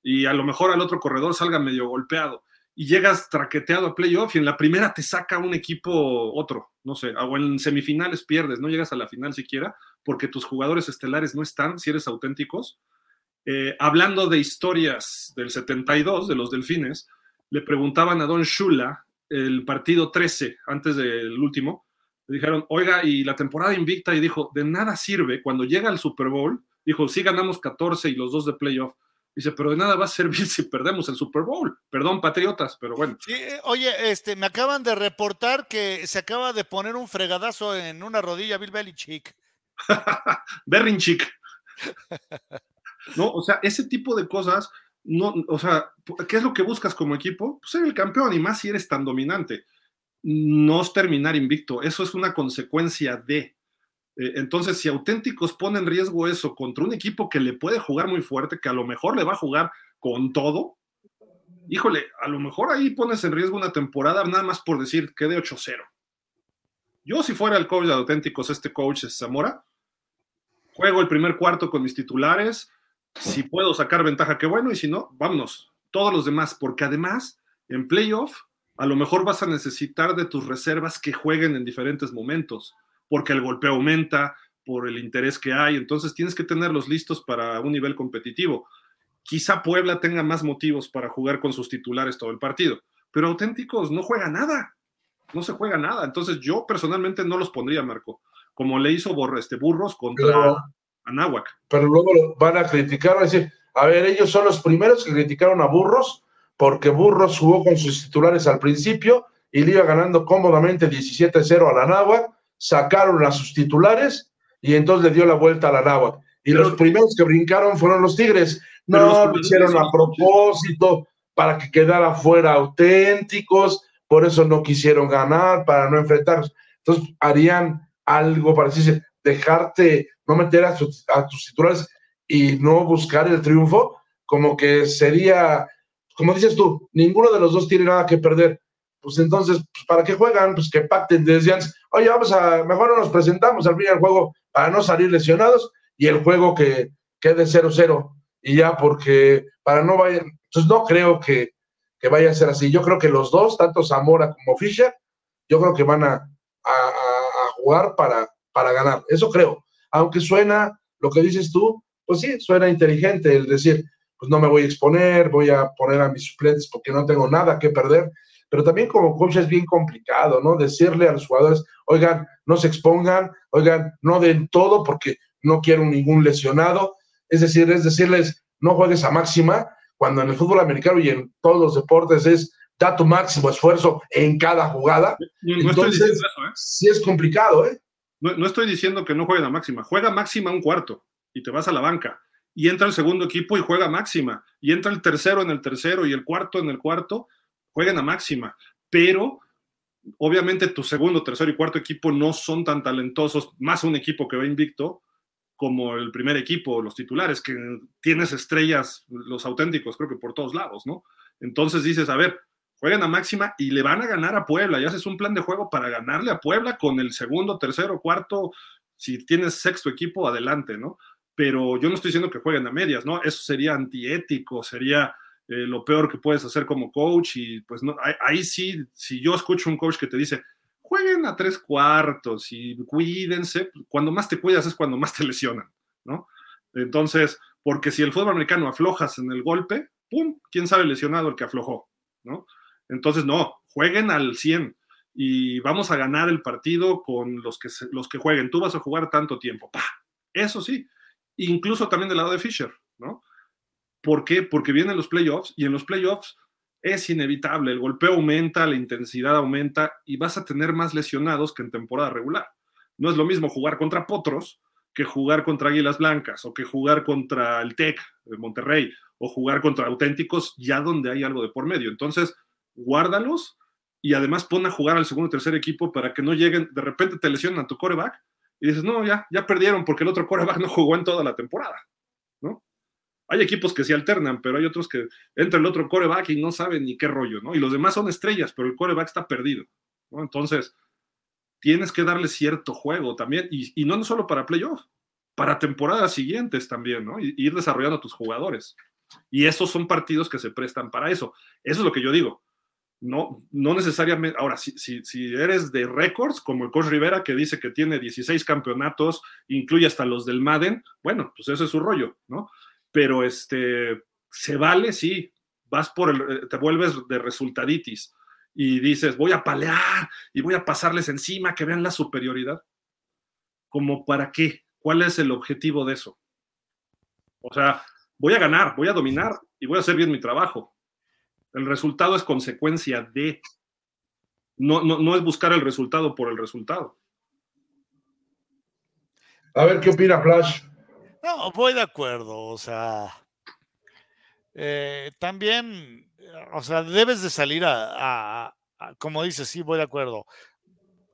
Y a lo mejor al otro corredor salga medio golpeado. Y llegas traqueteado a playoff y en la primera te saca un equipo otro, no sé, o en semifinales pierdes, no llegas a la final siquiera porque tus jugadores estelares no están, si eres auténticos. Eh, hablando de historias del 72, de los Delfines, le preguntaban a Don Shula, el partido 13, antes del último, le dijeron, oiga, y la temporada invicta, y dijo, de nada sirve, cuando llega al Super Bowl, dijo, sí ganamos 14 y los dos de playoff, Dice, pero de nada va a servir si perdemos el Super Bowl. Perdón, patriotas, pero bueno. Sí, oye, este, me acaban de reportar que se acaba de poner un fregadazo en una rodilla Bill Belichick. Berrinchick. no, o sea, ese tipo de cosas, no, o sea, ¿qué es lo que buscas como equipo? Pues ser el campeón y más si eres tan dominante. No es terminar invicto, eso es una consecuencia de. Eh, entonces, si auténticos pone en riesgo eso contra un equipo que le puede jugar muy fuerte, que a lo mejor le va a jugar con todo, híjole, a lo mejor ahí pones en riesgo una temporada nada más por decir que de 8-0. Yo, si fuera el coach de auténticos, este coach es Zamora, juego el primer cuarto con mis titulares, si puedo sacar ventaja, qué bueno, y si no, vámonos, todos los demás, porque además, en playoff, a lo mejor vas a necesitar de tus reservas que jueguen en diferentes momentos, porque el golpeo aumenta, por el interés que hay, entonces tienes que tenerlos listos para un nivel competitivo. Quizá Puebla tenga más motivos para jugar con sus titulares todo el partido, pero auténticos no juega nada, no se juega nada. Entonces yo personalmente no los pondría, Marco, como le hizo este, Burros contra Anáhuac. Pero luego van a criticar, a decir, a ver, ellos son los primeros que criticaron a Burros porque Burros jugó con sus titulares al principio y le iba ganando cómodamente 17-0 a la Anáhuac, sacaron a sus titulares y entonces le dio la vuelta a la Anáhuac. Y los primeros que brincaron fueron los Tigres. No, lo hicieron a propósito para que quedara fuera auténticos, por eso no quisieron ganar, para no enfrentarlos. Entonces harían algo para decirse, dejarte, no meter a, a tus titulares y no buscar el triunfo, como que sería como dices tú, ninguno de los dos tiene nada que perder. Pues entonces, pues, ¿para qué juegan? Pues que pacten desde antes. Oye, vamos a, mejor no nos presentamos al fin del juego para no salir lesionados y el juego que quede 0-0 y ya porque para no vayan, entonces no creo que, que, vaya a ser así. Yo creo que los dos, tanto Zamora como Fischer, yo creo que van a, a, jugar para, para ganar. Eso creo. Aunque suena, lo que dices tú, pues sí, suena inteligente el decir, pues no me voy a exponer, voy a poner a mis suplentes porque no tengo nada que perder. Pero también como coach es bien complicado, ¿no? Decirle a los jugadores, oigan, no se expongan, oigan, no den todo porque no quiero ningún lesionado. Es decir, es decirles, no juegues a máxima, cuando en el fútbol americano y en todos los deportes es da tu máximo esfuerzo en cada jugada. No, estoy diciendo eso, ¿eh? Sí es complicado, ¿eh? No, no, estoy diciendo que no jueguen a máxima. Juega máxima un cuarto y te vas a la banca y entra el segundo equipo y juega máxima, y entra el tercero en el tercero y el cuarto en el cuarto, juegan a máxima, pero obviamente tu segundo, tercero y cuarto equipo no son tan talentosos, más un equipo que va invicto como el primer equipo, los titulares, que tienes estrellas, los auténticos, creo que por todos lados, ¿no? Entonces dices, a ver, juegan a máxima y le van a ganar a Puebla, y haces un plan de juego para ganarle a Puebla con el segundo, tercero, cuarto, si tienes sexto equipo, adelante, ¿no? pero yo no estoy diciendo que jueguen a medias, ¿no? Eso sería antiético, sería eh, lo peor que puedes hacer como coach y pues no, ahí, sí, si yo escucho un coach que te dice, jueguen a tres cuartos y cuídense, cuando más te cuidas es cuando más te lesionan, ¿no? Entonces, porque si el fútbol americano aflojas en el golpe, ¡pum! ¿Quién sabe lesionado el que aflojó, ¿no? Entonces, no, jueguen al 100 y vamos a ganar el partido con los que, los que jueguen. Tú vas a jugar tanto tiempo, ¡pah! Eso sí, incluso también del lado de Fisher, ¿no? ¿Por qué? Porque vienen los playoffs y en los playoffs es inevitable, el golpeo aumenta, la intensidad aumenta y vas a tener más lesionados que en temporada regular. No es lo mismo jugar contra Potros que jugar contra Águilas Blancas o que jugar contra el TEC de Monterrey o jugar contra auténticos ya donde hay algo de por medio. Entonces, guárdalos y además pon a jugar al segundo o tercer equipo para que no lleguen, de repente te lesionan a tu coreback y dices, no, ya, ya perdieron porque el otro coreback no jugó en toda la temporada. Hay equipos que se alternan, pero hay otros que entra el otro coreback y no saben ni qué rollo, ¿no? Y los demás son estrellas, pero el coreback está perdido, ¿no? Entonces, tienes que darle cierto juego también, y, no solo para playoff, para temporadas siguientes también, ¿no? Y, ir desarrollando a tus jugadores. Y esos son partidos que se prestan para eso. Eso es lo que yo digo no, no necesariamente, ahora, si, si, eres de récords, como el coach Rivera que dice que tiene 16 campeonatos, incluye hasta los del Madden, bueno, pues ese es su rollo, ¿no? Pero este, se vale, sí, vas por el, te vuelves de resultaditis y dices, voy a palear y voy a pasarles encima, que vean la superioridad. ¿Como para qué? ¿Cuál es el objetivo de eso? O sea, voy a ganar, voy a dominar y voy a hacer bien mi trabajo el resultado es consecuencia de. No, no, es buscar el resultado por el resultado. A ver qué opina Flash. No, voy de acuerdo. O sea, eh, también, o sea, debes de salir a, como dices, sí, voy de acuerdo,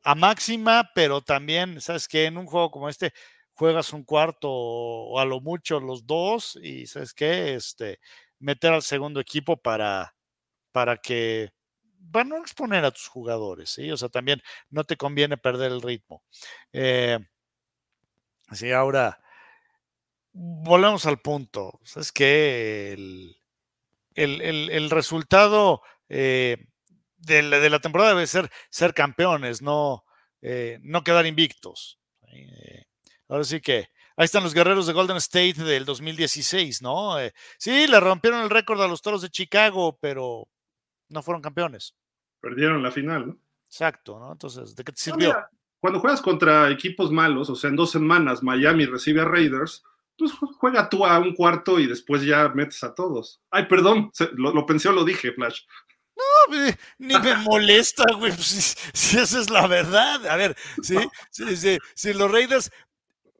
a máxima, pero también, ¿sabes que En un juego como este juegas un cuarto o a lo mucho los dos y, ¿sabes qué? Este, meter al segundo equipo para, para que van a exponer a tus jugadores, ¿sí? O sea, también no te conviene perder el ritmo. Eh, sí, ahora volvemos al punto. Es que el, el, resultado eh, de, la, temporada debe ser ser campeones, no, eh, no quedar invictos. ahora sí que ahí están los guerreros de Golden State del 2016, ¿no? sí, le rompieron el récord a los toros de Chicago, pero no fueron campeones. Perdieron la final, ¿no? Exacto, ¿no? Entonces, ¿de qué te sirvió? cuando juegas contra equipos malos, o sea, en dos semanas Miami recibe a Raiders, pues juega tú a un cuarto y después ya metes a todos. Ay, perdón, lo, pensé o lo dije, Flash. No, ni me molesta, güey, pues, si, esa es la verdad. A ver, ¿sí? si los Raiders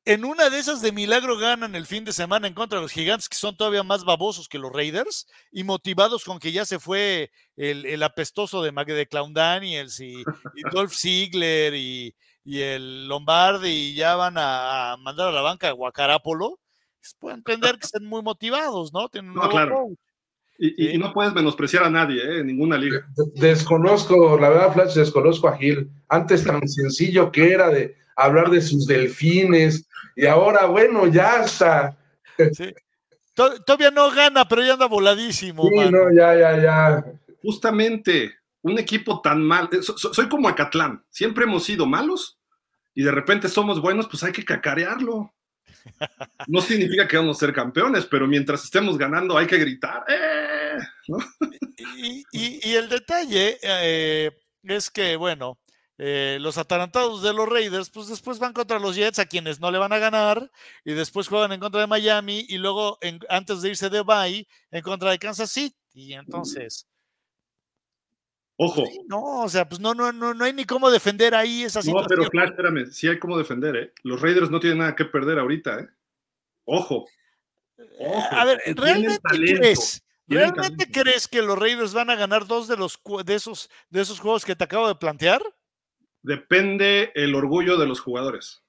en una de esas de milagro ganan el fin de semana en contra de los gigantes, que son todavía más babosos que los Raiders, y motivados con que ya se fue el, apestoso de, de Clown Daniels y, Dolph Ziegler y, el Lombardi, y ya van a, mandar a la banca a Guacarápolo, pues, pueden entender que estén muy motivados, ¿no? Tienen no, claro. Y, no puedes menospreciar a nadie, ¿eh? en ninguna liga. Desconozco, la verdad, Flash, desconozco a Gil. Antes tan sencillo que era de hablar de sus delfines, y ahora, bueno, ya está. Todavía no gana, pero ya anda voladísimo. Sí, no, ya, ya, ya. Justamente, un equipo tan mal. Eh, soy como Acatlán. Siempre hemos sido malos y de repente somos buenos, pues hay que cacarearlo. No significa que vamos a ser campeones, pero mientras estemos ganando hay que gritar. ¡Eh! Y, el detalle eh, es que, bueno, eh, los atarantados de los Raiders, pues después van contra los Jets, a quienes no le van a ganar, y después juegan en contra de Miami, y luego antes de irse de Bay, en contra de Kansas City. Y entonces. Ojo. No, o sea, pues no, no, no, no hay ni cómo defender ahí esa situación. No, pero Flash, espérame, sí hay cómo defender, ¿eh? Los Raiders no tienen nada que perder ahorita, ¿eh? Ojo. Ojo. A ver, ¿realmente crees? ¿Realmente crees que los Raiders van a ganar dos de los de esos, de esos juegos que te acabo de plantear? depende el orgullo de los jugadores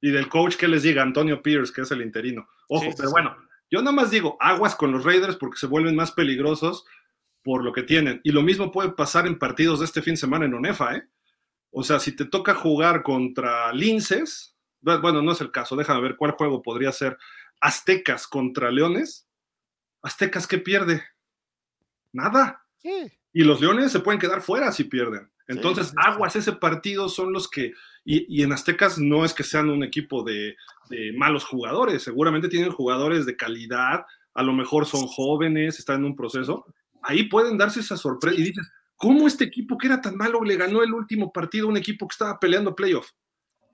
y del coach que les diga, Antonio Pierce, que es el interino. Ojo, pero bueno, yo nada más digo, aguas con los Raiders porque se vuelven más peligrosos por lo que tienen. Y lo mismo puede pasar en partidos de este fin de semana en ONEFA, ¿eh? O sea, si te toca jugar contra Linces, bueno, no es el caso, déjame ver cuál juego podría ser. Aztecas contra Leones. Aztecas, ¿qué pierde? Nada. Y los Leones se pueden quedar fuera si pierden. Entonces, aguas, ese partido son los que, y, en Aztecas no es que sean un equipo de, malos jugadores, seguramente tienen jugadores de calidad, a lo mejor son jóvenes, están en un proceso, ahí pueden darse esa sorpresa y dices, ¿cómo este equipo que era tan malo le ganó el último partido a un equipo que estaba peleando playoff?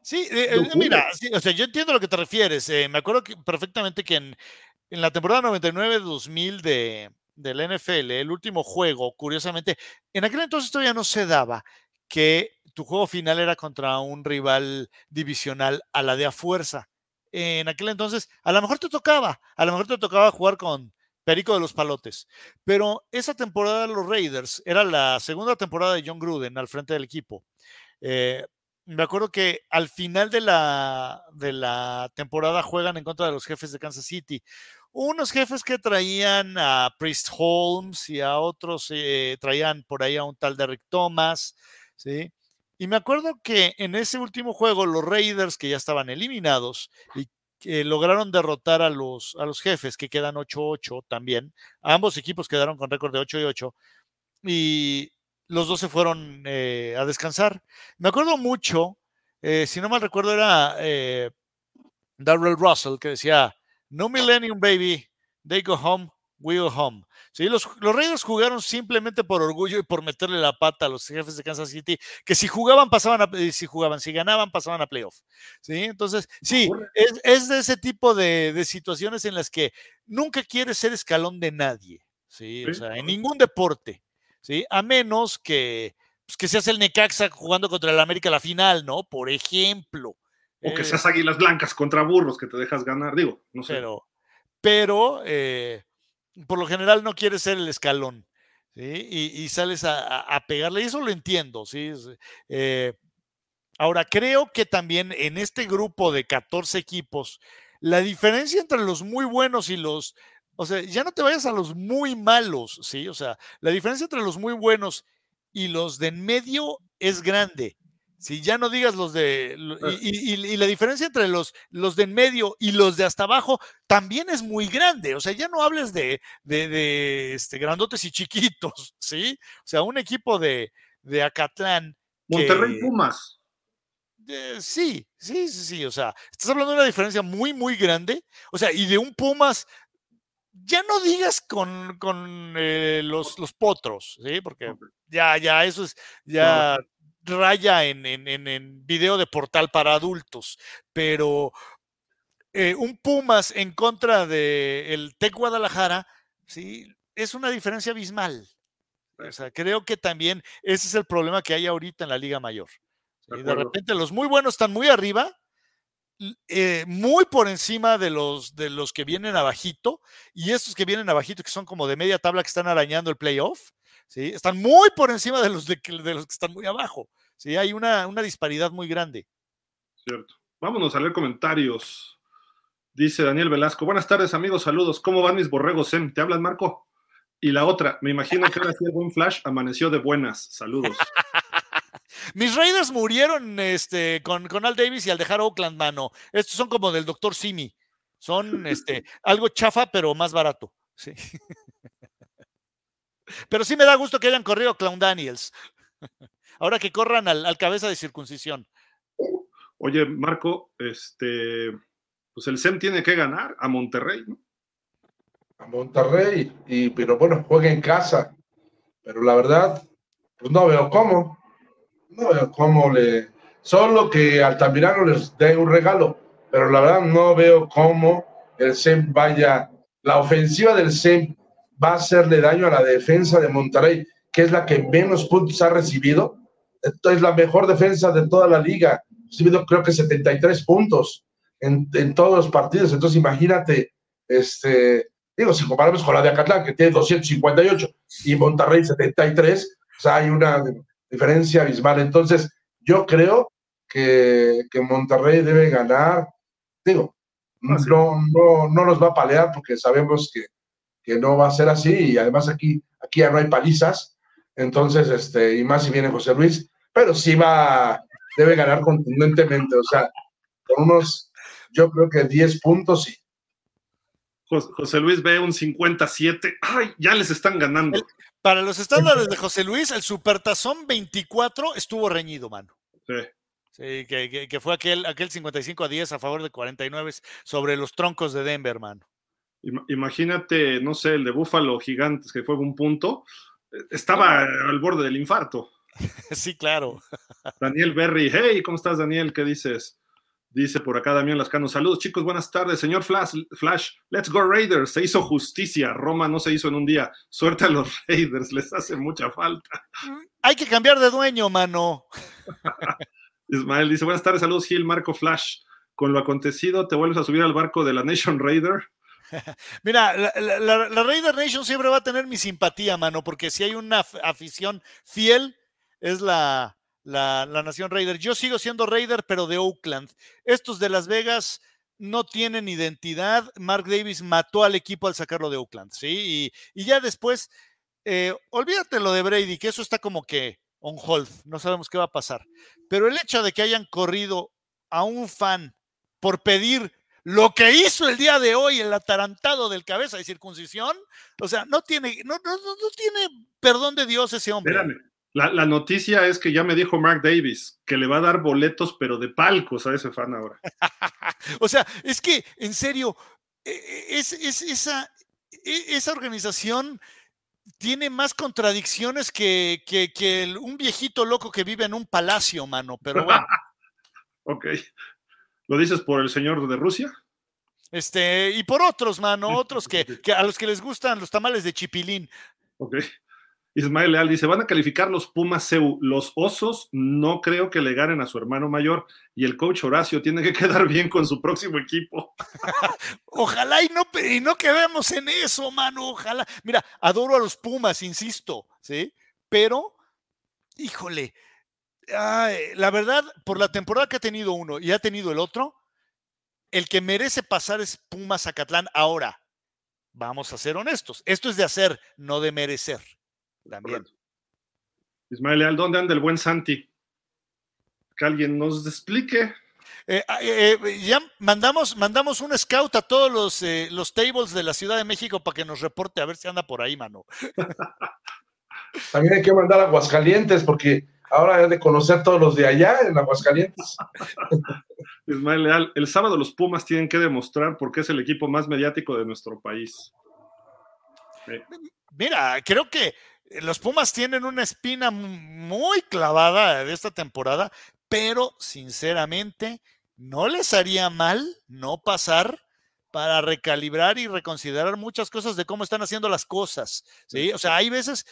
Sí, eh, eh, mira, o sea, yo entiendo a lo que te refieres. Eh, me acuerdo perfectamente que en, en la temporada 99-2000 de, del NFL, el último juego, curiosamente, en aquel entonces todavía no se daba que tu juego final era contra un rival divisional a la de a fuerza. En aquel entonces, a lo mejor te tocaba, a lo mejor te tocaba jugar con Perico de los Palotes, pero esa temporada los Raiders era la segunda temporada de John Gruden al frente del equipo. Eh, me acuerdo que al final de la, de la temporada juegan en contra de los jefes de Kansas City unos jefes que traían a Priest Holmes y a otros eh, traían por ahí a un tal Derrick Thomas, ¿sí? Y me acuerdo que en ese último juego los Raiders, que ya estaban eliminados y lograron derrotar a los, a los jefes, que quedan 8-8 también, ambos equipos quedaron con récord de 8 y 8, y los dos se fueron eh, a descansar. Me acuerdo mucho, eh, si no mal recuerdo, era Darrell Russell que decía, no Millennium Baby, they go home, we go home. Sí, los, los Raiders jugaron simplemente por orgullo y por meterle la pata a los jefes de Kansas City, que si jugaban, pasaban a, eh, si jugaban, si ganaban, pasaban a playoff. ¿sí? Entonces, sí, es, es de ese tipo de, de, situaciones en las que nunca quieres ser escalón de nadie, ¿sí? O sea, en ningún deporte, ¿sí? A menos que, pues, que seas el Necaxa jugando contra el América la final, ¿no? Por ejemplo. O que seas águilas blancas contra burros que te dejas ganar, digo, no sé. Pero, pero eh, por lo general no quieres ser el escalón. y, sales a, pegarle, y eso lo entiendo, ¿sí? Eh, ahora, creo que también en este grupo de 14 equipos, la diferencia entre los muy buenos y los, o sea, ya no te vayas a los muy malos, ¿sí? O sea, la diferencia entre los muy buenos y los de en medio es grande. Si ya no digas los de. Y, la diferencia entre los, los de en medio y los de hasta abajo también es muy grande. O sea, ya no hables de, de, este, grandotes y chiquitos, ¿sí? O sea, un equipo de, de Acatlán. Monterrey Pumas. sí, sí, sí, sí. O sea, estás hablando de una diferencia muy, muy grande. O sea, y de un Pumas ya no digas con, con eh, los, los, potros, ¿sí? Porque ya, ya, eso es, ya raya en, en, video de portal para adultos, pero eh, un Pumas en contra del el Tec Guadalajara, sí, es una diferencia abismal. O sea, creo que también ese es el problema que hay ahorita en la Liga Mayor. de repente los muy buenos están muy arriba, eh, muy por encima de los, de los que vienen abajito, y estos que vienen abajito, que son como de media tabla que están arañando el playoff, ¿sí? Están muy por encima de los, de, los que están muy abajo. ¿sí? Hay una, una disparidad muy grande. Cierto. Vámonos a leer comentarios. Dice Daniel Velasco, buenas tardes amigos, saludos. ¿Cómo van mis borregos, Em? ¿Te hablan, Marco? Y la otra, me imagino que ahora sí el buen Flash amaneció de buenas. Saludos. Mis Raiders murieron este, con, con, Al Davis y al dejar Oakland, mano. Estos son como del doctor Simi. Son este, algo chafa, pero más barato. Sí. Pero sí me da gusto que hayan corrido Clown Daniels. Ahora que corran al, cabeza de circuncisión. Oye, Marco, este, pues el SEM tiene que ganar a Monterrey, ¿no? A Monterrey, y, pero bueno, juega en casa. Pero la verdad, pues no veo cómo. No veo cómo le. Solo que Altamirano les dé un regalo, pero la verdad no veo cómo el SEM vaya. La ofensiva del SEM va a hacerle daño a la defensa de Monterrey, que es la que menos puntos ha recibido. Es la mejor defensa de toda la liga. Ha recibido creo que 73 puntos en, en, todos los partidos. Entonces imagínate, este, digo, si comparamos con la de Acatlán, que tiene 258 y Monterrey 73, o sea, hay una diferencia abismal. Entonces, yo creo que, que Monterrey debe ganar. Digo, no, no, no nos va a palear porque sabemos que que no va a ser así y además aquí, aquí ya no hay palizas, entonces, este, y más si viene José Luis, pero sí va, debe ganar contundentemente, o sea, con unos, yo creo que 10 puntos sí. José Luis ve un 57, ay, ya les están ganando. para los estándares de José Luis, el Supertazón 24 estuvo reñido, mano. Sí. Sí, que, que, fue aquel, aquel 55 a 10 a favor de 49 sobre los troncos de Denver, mano. Imagínate, no sé, el de Búfalo Gigantes, que fue un punto, estaba al borde del infarto. Sí, claro. Daniel Berry, hey, ¿cómo estás, Daniel? ¿Qué dices? Dice por acá Damián Lascano, saludos chicos, buenas tardes, señor Flash, Flash, let's go Raiders, se hizo justicia, Roma no se hizo en un día, suerte a los Raiders, les hace mucha falta. Mm, hay que cambiar de dueño, mano. Ismael dice, buenas tardes, saludos Gil, Marco Flash, con lo acontecido, ¿te vuelves a subir al barco de la Nation Raider? Mira, la, Raider Nation siempre va a tener mi simpatía, mano, porque si hay una afición fiel, es la, la, Nación Raider. Yo sigo siendo Raider, pero de Oakland. Estos de Las Vegas no tienen identidad. Mark Davis mató al equipo al sacarlo de Oakland, ¿sí? Y, ya después, eh, olvídate lo de Brady, que eso está como que on hold, no sabemos qué va a pasar. Pero el hecho de que hayan corrido a un fan por pedir lo que hizo el día de hoy el atarantado del cabeza de circuncisión, o sea, no tiene, no, no, no tiene perdón de Dios ese hombre. Espérame. La, noticia es que ya me dijo Mark Davis que le va a dar boletos, pero de palcos a ese fan ahora. o sea, es que, en serio, e, e, es, esa, e, esa organización tiene más contradicciones que, que, un viejito loco que vive en un palacio, mano, pero bueno. ok. ¿Lo dices por el señor de Rusia? Este, y por otros, mano, otros que, a los que les gustan los tamales de chipilín. Ok. Ismael Leal dice, van a calificar los Pumas CEU. Los Osos no creo que le ganen a su hermano mayor y el coach Horacio tiene que quedar bien con su próximo equipo. ojalá y no, y no quedemos en eso, mano, ojalá. Mira, adoro a los Pumas, insisto, ¿sí? Pero, híjole, la verdad, por la temporada que ha tenido uno y ha tenido el otro, el que merece pasar es Pumas Zacatlán ahora. Vamos a ser honestos. Esto es de hacer, no de merecer. También. Ismael Leal, ¿dónde anda el buen Santi? Que alguien nos explique. Eh, ah, eh, eh, ya mandamos, mandamos un scout a todos los, los tables de la Ciudad de México para que nos reporte a ver si anda por ahí, mano. También hay que mandar a Aguascalientes porque ahora de conocer todos los de allá en Aguascalientes. Ismael Leal, el sábado los Pumas tienen que demostrar por qué es el equipo más mediático de nuestro país. Mira, creo que los Pumas tienen una espina muy clavada de esta temporada, pero sinceramente no les haría mal no pasar para recalibrar y reconsiderar muchas cosas de cómo están haciendo las cosas. ¿sí? O sea, hay veces,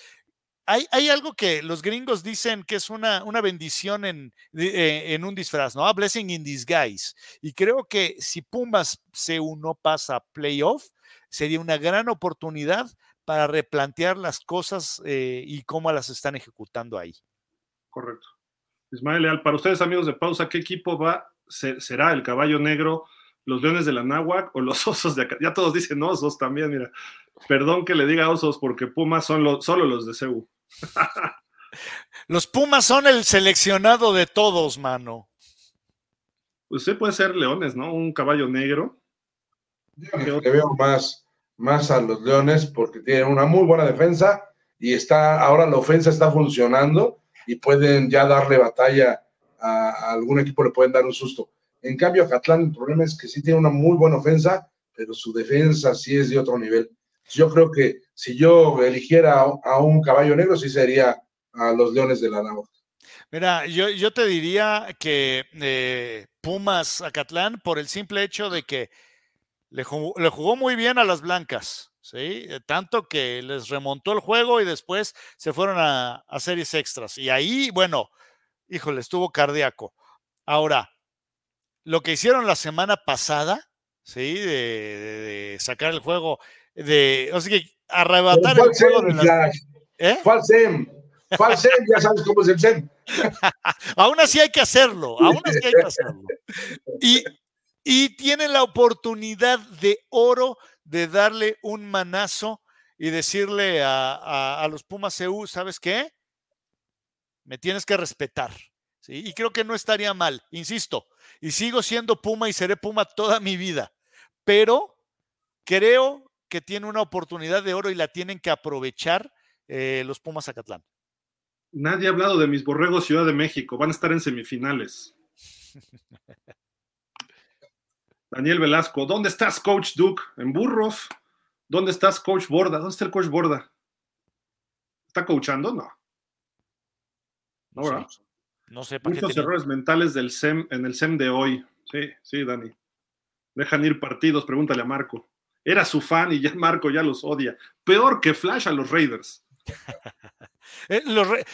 hay, hay algo que los gringos dicen que es una, una bendición en, eh, en un disfraz, ¿no? A blessing in disguise. Y creo que si Pumas se uno pasa playoff, sería una gran oportunidad para replantear las cosas eh, y cómo las están ejecutando ahí. Correcto. Ismael Leal, para ustedes amigos de pausa, ¿qué equipo va, será el caballo negro, los leones de la náhuac o los osos de acá? Ya todos dicen osos también, mira. Perdón que le diga osos porque Pumas son solo los de CEU. los Pumas son el seleccionado de todos, mano. Pues sí puede ser leones, ¿no? Un caballo negro. Yo que veo más más a los Leones porque tienen una muy buena defensa y está ahora la ofensa está funcionando y pueden ya darle batalla a, algún equipo, le pueden dar un susto. En cambio, a Catlán el problema es que sí tiene una muy buena ofensa, pero su defensa sí es de otro nivel. Yo creo que si yo eligiera a, un caballo negro, sí sería a los Leones de la Navaja. Mira, yo, yo te diría que eh, Pumas Acatlán por el simple hecho de que le jugó, muy bien a las blancas, ¿sí? Eh, tanto que les remontó el juego y después se fueron a, series extras. Y ahí, bueno, híjole, estuvo cardíaco. Ahora, lo que hicieron la semana pasada, ¿sí? De, sacar el juego, de, o sea, que arrebatar el juego de las... ¿Eh? ya sabes cómo es el SEM. aún así hay que hacerlo, aún así hay que hacerlo. Y, y tiene la oportunidad de oro de darle un manazo y decirle a, los Pumas EU, ¿sabes qué? Me tienes que respetar. ¿sí? Y creo que no estaría mal, insisto, y sigo siendo Puma y seré Puma toda mi vida, pero creo que tiene una oportunidad de oro y la tienen que aprovechar eh, los Pumas Zacatlán. Nadie ha hablado de mis borregos Ciudad de México, van a estar en semifinales. Daniel Velasco, ¿dónde estás, Coach Duke? ¿En Burros? ¿Dónde estás, Coach Borda? ¿Dónde está el Coach Borda? ¿Está coachando? No. No, ¿verdad? No sé. Muchos errores mentales del SEM, en el SEM de hoy. Sí, sí, Dani. Dejan ir partidos, pregúntale a Marco. Era su fan y ya Marco ya los odia. Peor que Flash a los Raiders. Eh,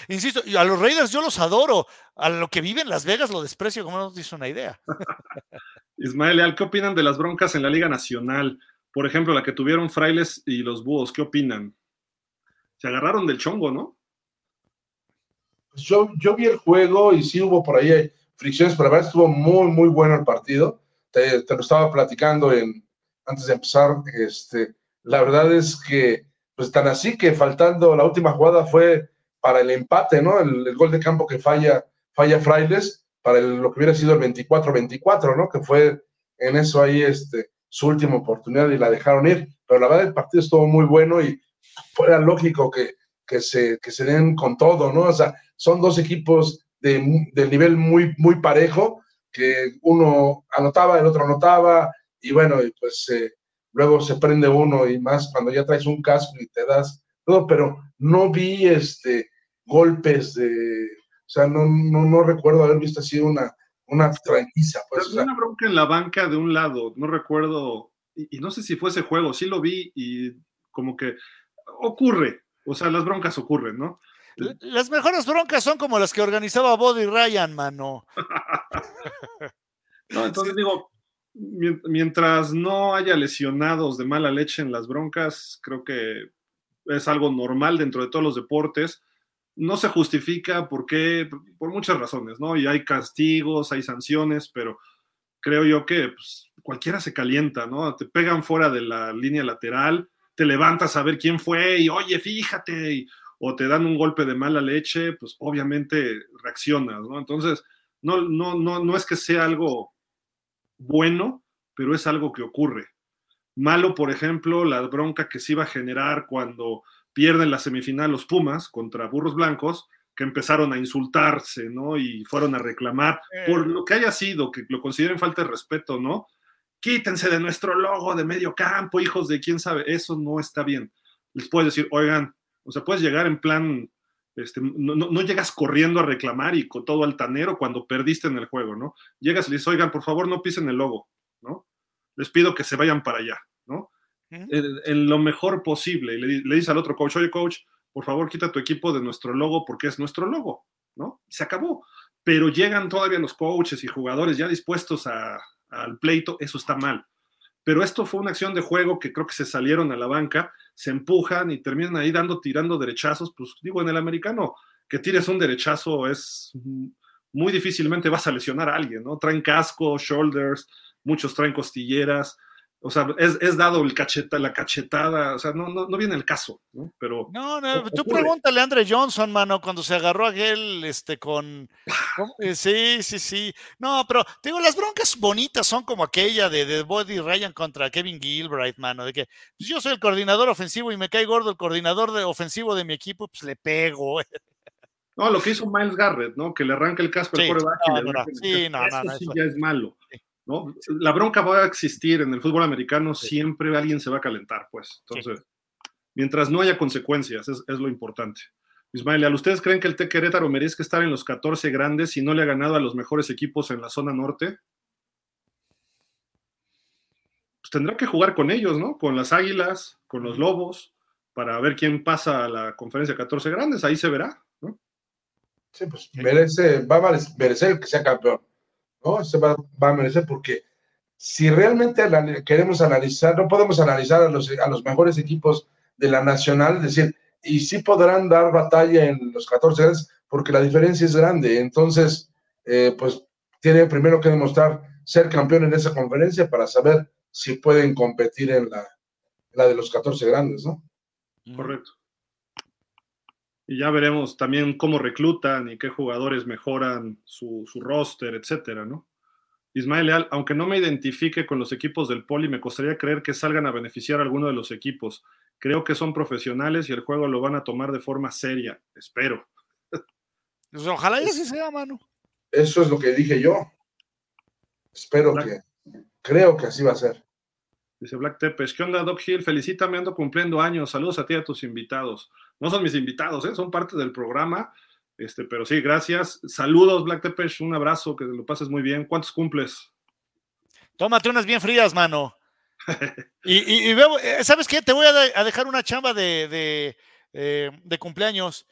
insisto, a los Raiders yo los adoro. A lo que vive en Las Vegas lo desprecio, como no nos dice una idea. Ismael Leal, ¿qué opinan de las broncas en la Liga Nacional? Por ejemplo, la que tuvieron Frailes y los Búhos, ¿qué opinan? Se agarraron del chongo, ¿no? Pues yo, yo vi el juego y sí hubo por ahí fricciones, pero la verdad estuvo muy, muy bueno el partido. Te, lo estaba platicando en, antes de empezar. Este, la verdad es que, pues tan así que faltando la última jugada fue para el empate, ¿no? El, el gol de campo que falla, falla Frailes para lo que hubiera sido el 24-24, ¿no? Que fue en eso ahí este, su última oportunidad y la dejaron ir. Pero la verdad el partido estuvo muy bueno y fuera lógico que, que, se, que se den con todo, ¿no? O sea, son dos equipos de, nivel muy, muy parejo, que uno anotaba, el otro anotaba, y bueno, y pues eh, luego se prende uno y más cuando ya traes un casco y te das todo, pero no vi este golpes de o sea, no, no, no recuerdo haber visto así una, una tranquiza. Pues, una bronca en la banca de un lado, no recuerdo, y, no sé si fue ese juego, sí lo vi y como que ocurre, O sea, las broncas ocurren, ¿no? Las mejores broncas son como las que organizaba Body Ryan, mano. no, entonces digo, mientras no haya lesionados de mala leche en las broncas, creo que es algo normal dentro de todos los deportes. No se justifica porque, por muchas razones, ¿no? Y hay castigos, hay sanciones, pero creo yo que pues, cualquiera se calienta, ¿no? Te pegan fuera de la línea lateral, te levantas a ver quién fue y, oye, fíjate, o te dan un golpe de mala leche, pues obviamente reaccionas, ¿no? Entonces, no, no, no, no es que sea algo bueno, pero es algo que ocurre. Malo, por ejemplo, la bronca que se iba a generar cuando pierden la semifinal los Pumas contra Burros Blancos, que empezaron a insultarse, ¿no? Y fueron a reclamar por lo que haya sido, que lo consideren falta de respeto, ¿no? Quítense de nuestro logo de medio campo, hijos de quién sabe, eso no está bien. Les puedes decir, oigan, o sea, puedes llegar en plan, este, no, no, llegas corriendo a reclamar y con todo altanero cuando perdiste en el juego, ¿no? Llegas y le dices, oigan, por favor, no pisen el logo, ¿no? Les pido que se vayan para allá, ¿no? En, lo mejor posible. Y le, le dice al otro coach, oye, coach, por favor, quita tu equipo de nuestro logo porque es nuestro logo, ¿no? Se acabó. Pero llegan todavía los coaches y jugadores ya dispuestos al pleito, eso está mal. Pero esto fue una acción de juego que creo que se salieron a la banca, se empujan y terminan ahí dando, tirando derechazos. Pues digo, en el americano, que tires un derechazo es muy difícilmente vas a lesionar a alguien, ¿no? Traen casco, shoulders, muchos traen costilleras o sea, es, dado el cacheta, la cachetada, o sea, no, no, no viene el caso, ¿no? Pero. No, no, tú pregúntale a Andre Johnson, mano, cuando se agarró a él, este, con. Eh, sí, sí, sí. No, pero te digo, las broncas bonitas son como aquella de, de Body Ryan contra Kevin Gilbright, mano, de que pues, yo soy el coordinador ofensivo y me cae gordo el coordinador de, ofensivo de mi equipo, pues le pego. No, lo que hizo Miles Garrett, ¿no? Que le arranca el casco al coreback. No, no, no, sí, no, no, eso sí ya es malo. La bronca va a existir en el fútbol americano, siempre alguien se va a calentar, pues. Entonces, mientras no haya consecuencias, es, lo importante. Ismael, ¿ustedes creen que el T Querétaro merezca estar en los 14 grandes y no le ha ganado a los mejores equipos en la zona norte? Pues tendrá que jugar con ellos, ¿no? Con las Águilas, con los Lobos, para ver quién pasa a la conferencia 14 grandes, ahí se verá, ¿no? Sí, pues merece, va a merecer que sea campeón. ¿No? Se va, a merecer porque si realmente queremos analizar, no podemos analizar a los, a los mejores equipos de la nacional, es decir, y sí podrán dar batalla en los 14 grandes porque la diferencia es grande. Entonces, eh, pues tiene primero que demostrar ser campeón en esa conferencia para saber si pueden competir en la, la de los 14 grandes, ¿no? Correcto. Y ya veremos también cómo reclutan y qué jugadores mejoran su, roster, etcétera, ¿no? Ismael Leal, aunque no me identifique con los equipos del Poli, me costaría creer que salgan a beneficiar a alguno de los equipos. Creo que son profesionales y el juego lo van a tomar de forma seria. Espero. Pues ojalá y así sea, mano. Eso es lo que dije yo. Espero que. Creo que así va a ser. Dice Black Tepes, ¿qué onda, Doc Hill? Felicítame, ando cumpliendo años. Saludos a ti y a tus invitados. No son mis invitados, ¿eh? son parte del programa. Este, pero sí, gracias. Saludos, Black Tepes, un abrazo, que lo pases muy bien. ¿Cuántos cumples? Tómate unas bien frías, mano. y, eh, ¿sabes qué? Te voy a, dejar una chamba de, eh, de, cumpleaños.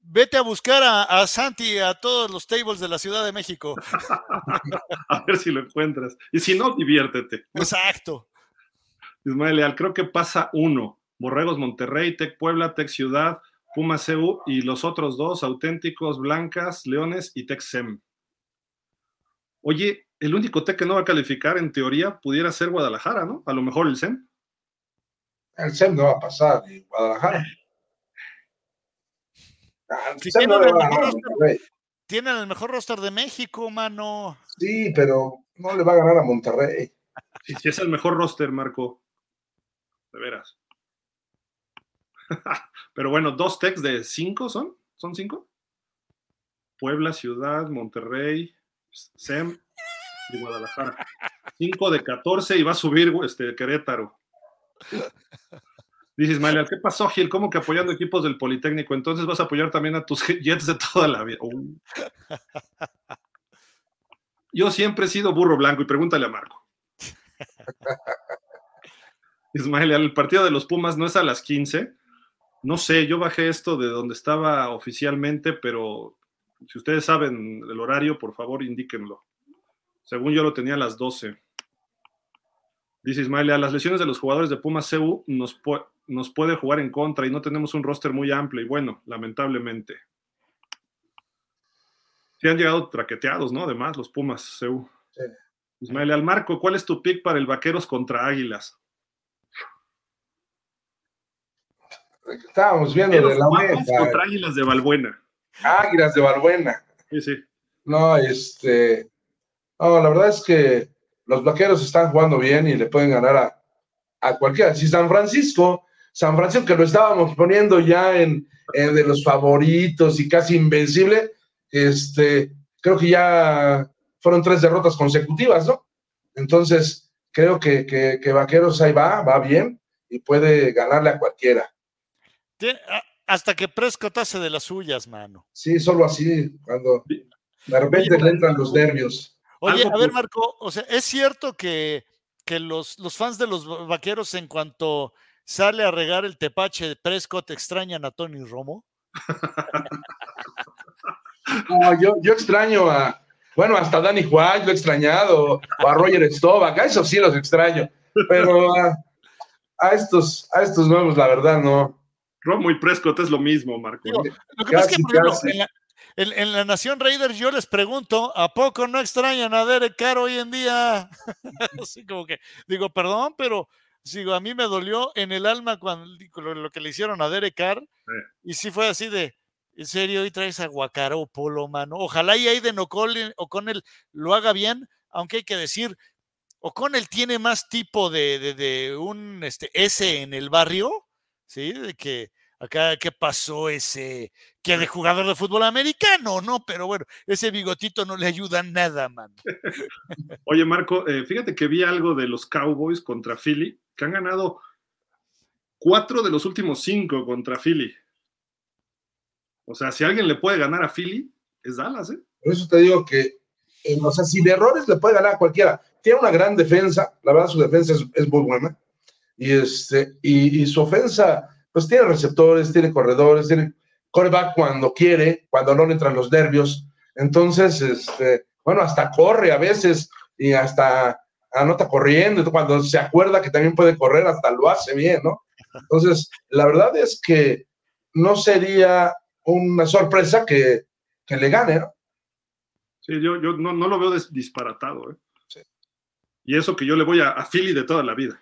Vete a buscar a, a, Santi a todos los tables de la Ciudad de México. a ver si lo encuentras. Y si no, diviértete. Exacto. Ismael Leal, creo que pasa uno. Borregos Monterrey, Tec Puebla, Tec Ciudad, Puma CU y los otros dos, auténticos, Blancas, Leones y Tec SEM. Oye, el único Tec que no va a calificar en teoría pudiera ser Guadalajara, ¿no? A lo mejor el SEM. El SEM no va a pasar, Guadalajara. tienen, el mejor roster de México, mano. Sí, pero no le va a ganar a Monterrey. Sí, sí es el mejor roster, Marco de veras. Pero bueno, dos techs de cinco son, ¿son cinco? Puebla, Ciudad, Monterrey, SEM y Guadalajara. Cinco de 14 y va a subir este, Querétaro. Dice Ismael, ¿qué pasó, Gil? ¿Cómo que apoyando equipos del Politécnico? Entonces vas a apoyar también a tus Jets de toda la vida. Uh. Yo siempre he sido burro blanco y pregúntale a Marco. Ismael, el partido de los Pumas no es a las 15. No sé, yo bajé esto de donde estaba oficialmente, pero si ustedes saben el horario, por favor indíquenlo. Según yo lo tenía a las 12. Dice Ismael, a las lesiones de los jugadores de Pumas CU nos, nos puede jugar en contra y no tenemos un roster muy amplio. Y bueno, lamentablemente. Sí han llegado traqueteados, ¿no? Además, los Pumas CU. Ismael, al Marco, ¿cuál es tu pick para el Vaqueros contra Águilas? Estábamos viendo de la meta. Contra Águilas de Balbuena. Águilas de Balbuena. Sí, sí. No, este. No, la verdad es que los vaqueros están jugando bien y le pueden ganar a, a cualquiera. Si San Francisco, San Francisco que lo estábamos poniendo ya en, de los favoritos y casi invencible, este, creo que ya fueron tres derrotas consecutivas, ¿no? Entonces, creo que, que, Vaqueros ahí va, va bien y puede ganarle a cualquiera. Hasta que Prescott hace de las suyas, mano. Sí, solo así, cuando de repente le entran los nervios. Oye, a ver, Marco, o sea, ¿es cierto que, los, los, fans de los vaqueros, en cuanto sale a regar el tepache de Prescott, extrañan a Tony Romo? no, yo, yo extraño a, bueno, hasta Danny White lo he extrañado, o a Roger Staubach, a esos sí los extraño, pero a, estos, a estos nuevos, la verdad, no. Romo y Prescott es lo mismo, Marco. lo que pasa es que, por ejemplo, en la, Nación Raiders yo les pregunto, ¿a poco no extrañan a Derek Carr hoy en día? Así como que, digo, perdón, pero digo, a mí me dolió en el alma cuando lo, que le hicieron a Derek Carr. Y sí fue así de, en serio, hoy traes a Polo, mano. Ojalá y Aiden O'Connell lo haga bien, aunque hay que decir, O'Connell tiene más tipo de, de, un este, S en el barrio, ¿sí? De que acá, ¿qué pasó ese? Que de jugador de fútbol americano, ¿no? Pero bueno, ese bigotito no le ayuda nada, man. Oye, Marco, eh, fíjate que vi algo de los Cowboys contra Philly, que han ganado cuatro de los últimos cinco contra Philly. O sea, si alguien le puede ganar a Philly, es Dallas, ¿eh? Por eso te digo que, eh, o sea, si de errores le puede ganar a cualquiera. Tiene una gran defensa, la verdad su defensa es, muy buena. Y, este, y su ofensa pues tiene receptores, tiene corredores, tiene coreback cuando quiere, cuando no le entran los nervios. Entonces, este, bueno, hasta corre a veces y hasta anota corriendo. Cuando se acuerda que también puede correr, hasta lo hace bien, ¿no? Entonces, la verdad es que no sería una sorpresa que, le gane, ¿no? Sí, yo, yo no, lo veo disparatado, ¿eh? Y eso que yo le voy a, a Philly de toda la vida.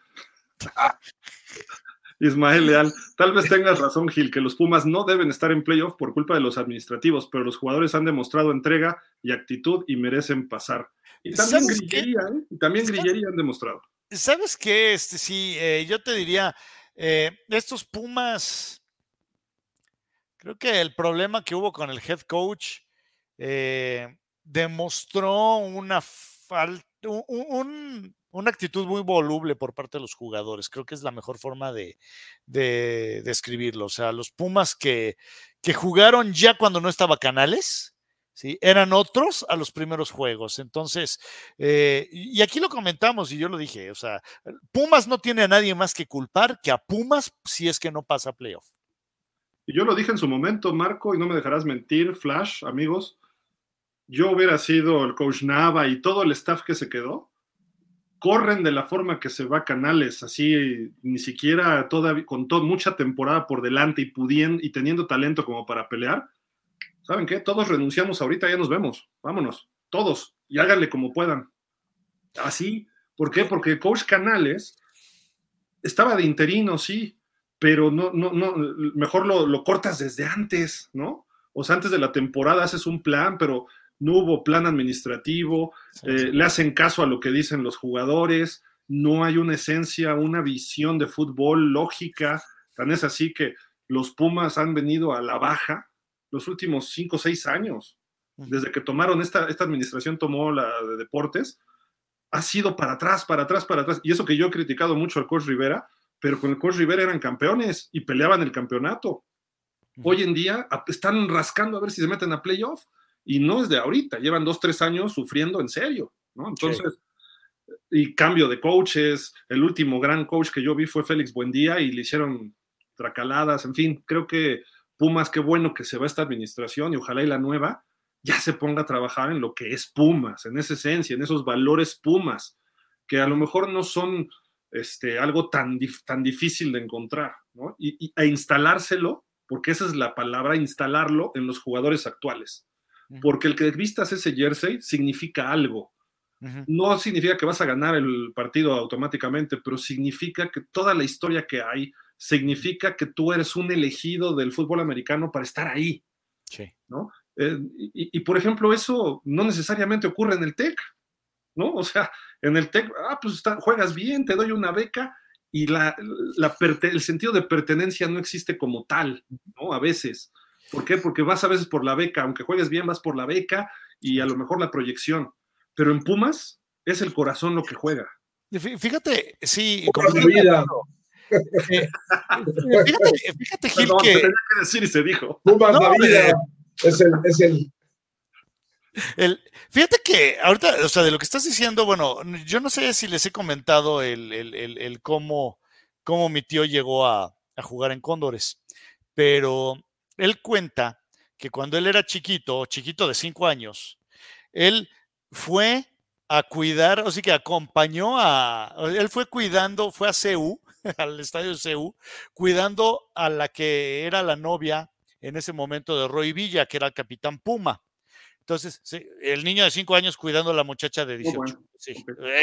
Ismael Leal, tal vez tengas razón, Gil, que los Pumas no deben estar en playoff por culpa de los administrativos, pero los jugadores han demostrado entrega y actitud y merecen pasar. Y también Grillería, ¿eh? también Grillería han demostrado. ¿Sabes qué? Este, sí, eh, yo te diría, eh, estos Pumas, creo que el problema que hubo con el head coach demostró una falta, un una actitud muy voluble por parte de los jugadores. Creo que es la mejor forma de, describirlo. O sea, los Pumas que, que, jugaron ya cuando no estaba Canales, ¿sí? eran otros a los primeros juegos. Entonces, eh, y aquí lo comentamos y yo lo dije, o sea, Pumas no tiene a nadie más que culpar que a Pumas si es que no pasa playoff. Y yo lo dije en su momento, Marco, y no me dejarás mentir, Flash, amigos. Yo hubiera sido el coach Nava y todo el staff que se quedó corren de la forma que se va Canales, así ni siquiera todavía con toda mucha temporada por delante y pudiendo y teniendo talento como para pelear, ¿saben qué? Todos renunciamos ahorita, ya nos vemos, vámonos, todos, y háganle como puedan. Así, ¿por qué? Porque coach Canales estaba de interino, sí, pero no, no, no, mejor lo, lo cortas desde antes, ¿no? O sea, antes de la temporada haces un plan, pero no hubo plan administrativo, eh, le hacen caso a lo que dicen los jugadores, no hay una esencia, una visión de fútbol lógica, tan es así que los Pumas han venido a la baja los últimos cinco o seis años, desde que tomaron esta, esta administración tomó la de deportes, ha sido para atrás, para atrás, para atrás, y eso que yo he criticado mucho al coach Rivera, pero con el coach Rivera eran campeones y peleaban el campeonato. Hoy en día están rascando a ver si se meten a playoff y no es de ahorita, llevan dos, tres años sufriendo en serio, ¿no? Entonces, y cambio de coaches, el último gran coach que yo vi fue Félix Buendía y le hicieron tracaladas, en fin, creo que Pumas, qué bueno que se va esta administración y ojalá y la nueva ya se ponga a trabajar en lo que es Pumas, en esa esencia, en esos valores Pumas, que a lo mejor no son este, algo tan, tan difícil de encontrar, ¿no? Y, e instalárselo, porque esa es la palabra, instalarlo en los jugadores actuales. Porque el que vistas ese jersey significa algo. No significa que vas a ganar el partido automáticamente, pero significa que toda la historia que hay significa que tú eres un elegido del fútbol americano para estar ahí. Sí. ¿no? Eh, y, por ejemplo, eso no necesariamente ocurre en el TEC, ¿no? O sea, en el TEC, ah, pues juegas bien, te doy una beca y la, el sentido de pertenencia no existe como tal, ¿no? A veces. ¿Por qué? Porque vas a veces por la beca, aunque juegues bien, vas por la beca y a lo mejor la proyección. Pero en Pumas es el corazón lo que juega. Fíjate, sí, como vida. Eh, fíjate, fíjate, Gil, que... Tenía que decir y se dijo. Pumas la vida. Es el, es el, el, fíjate que ahorita, o sea, de lo que estás diciendo, bueno, yo no sé si les he comentado el, el, el cómo, cómo, mi tío llegó a, a, jugar en Cóndores, pero él cuenta que cuando él era chiquito, chiquito de cinco años, él fue a cuidar, o sea que acompañó a, él fue cuidando, fue a CEU, al estadio de CEU, cuidando a la que era la novia en ese momento de Roy Villa, que era el capitán Puma. Entonces, el niño de cinco años cuidando a la muchacha de 18.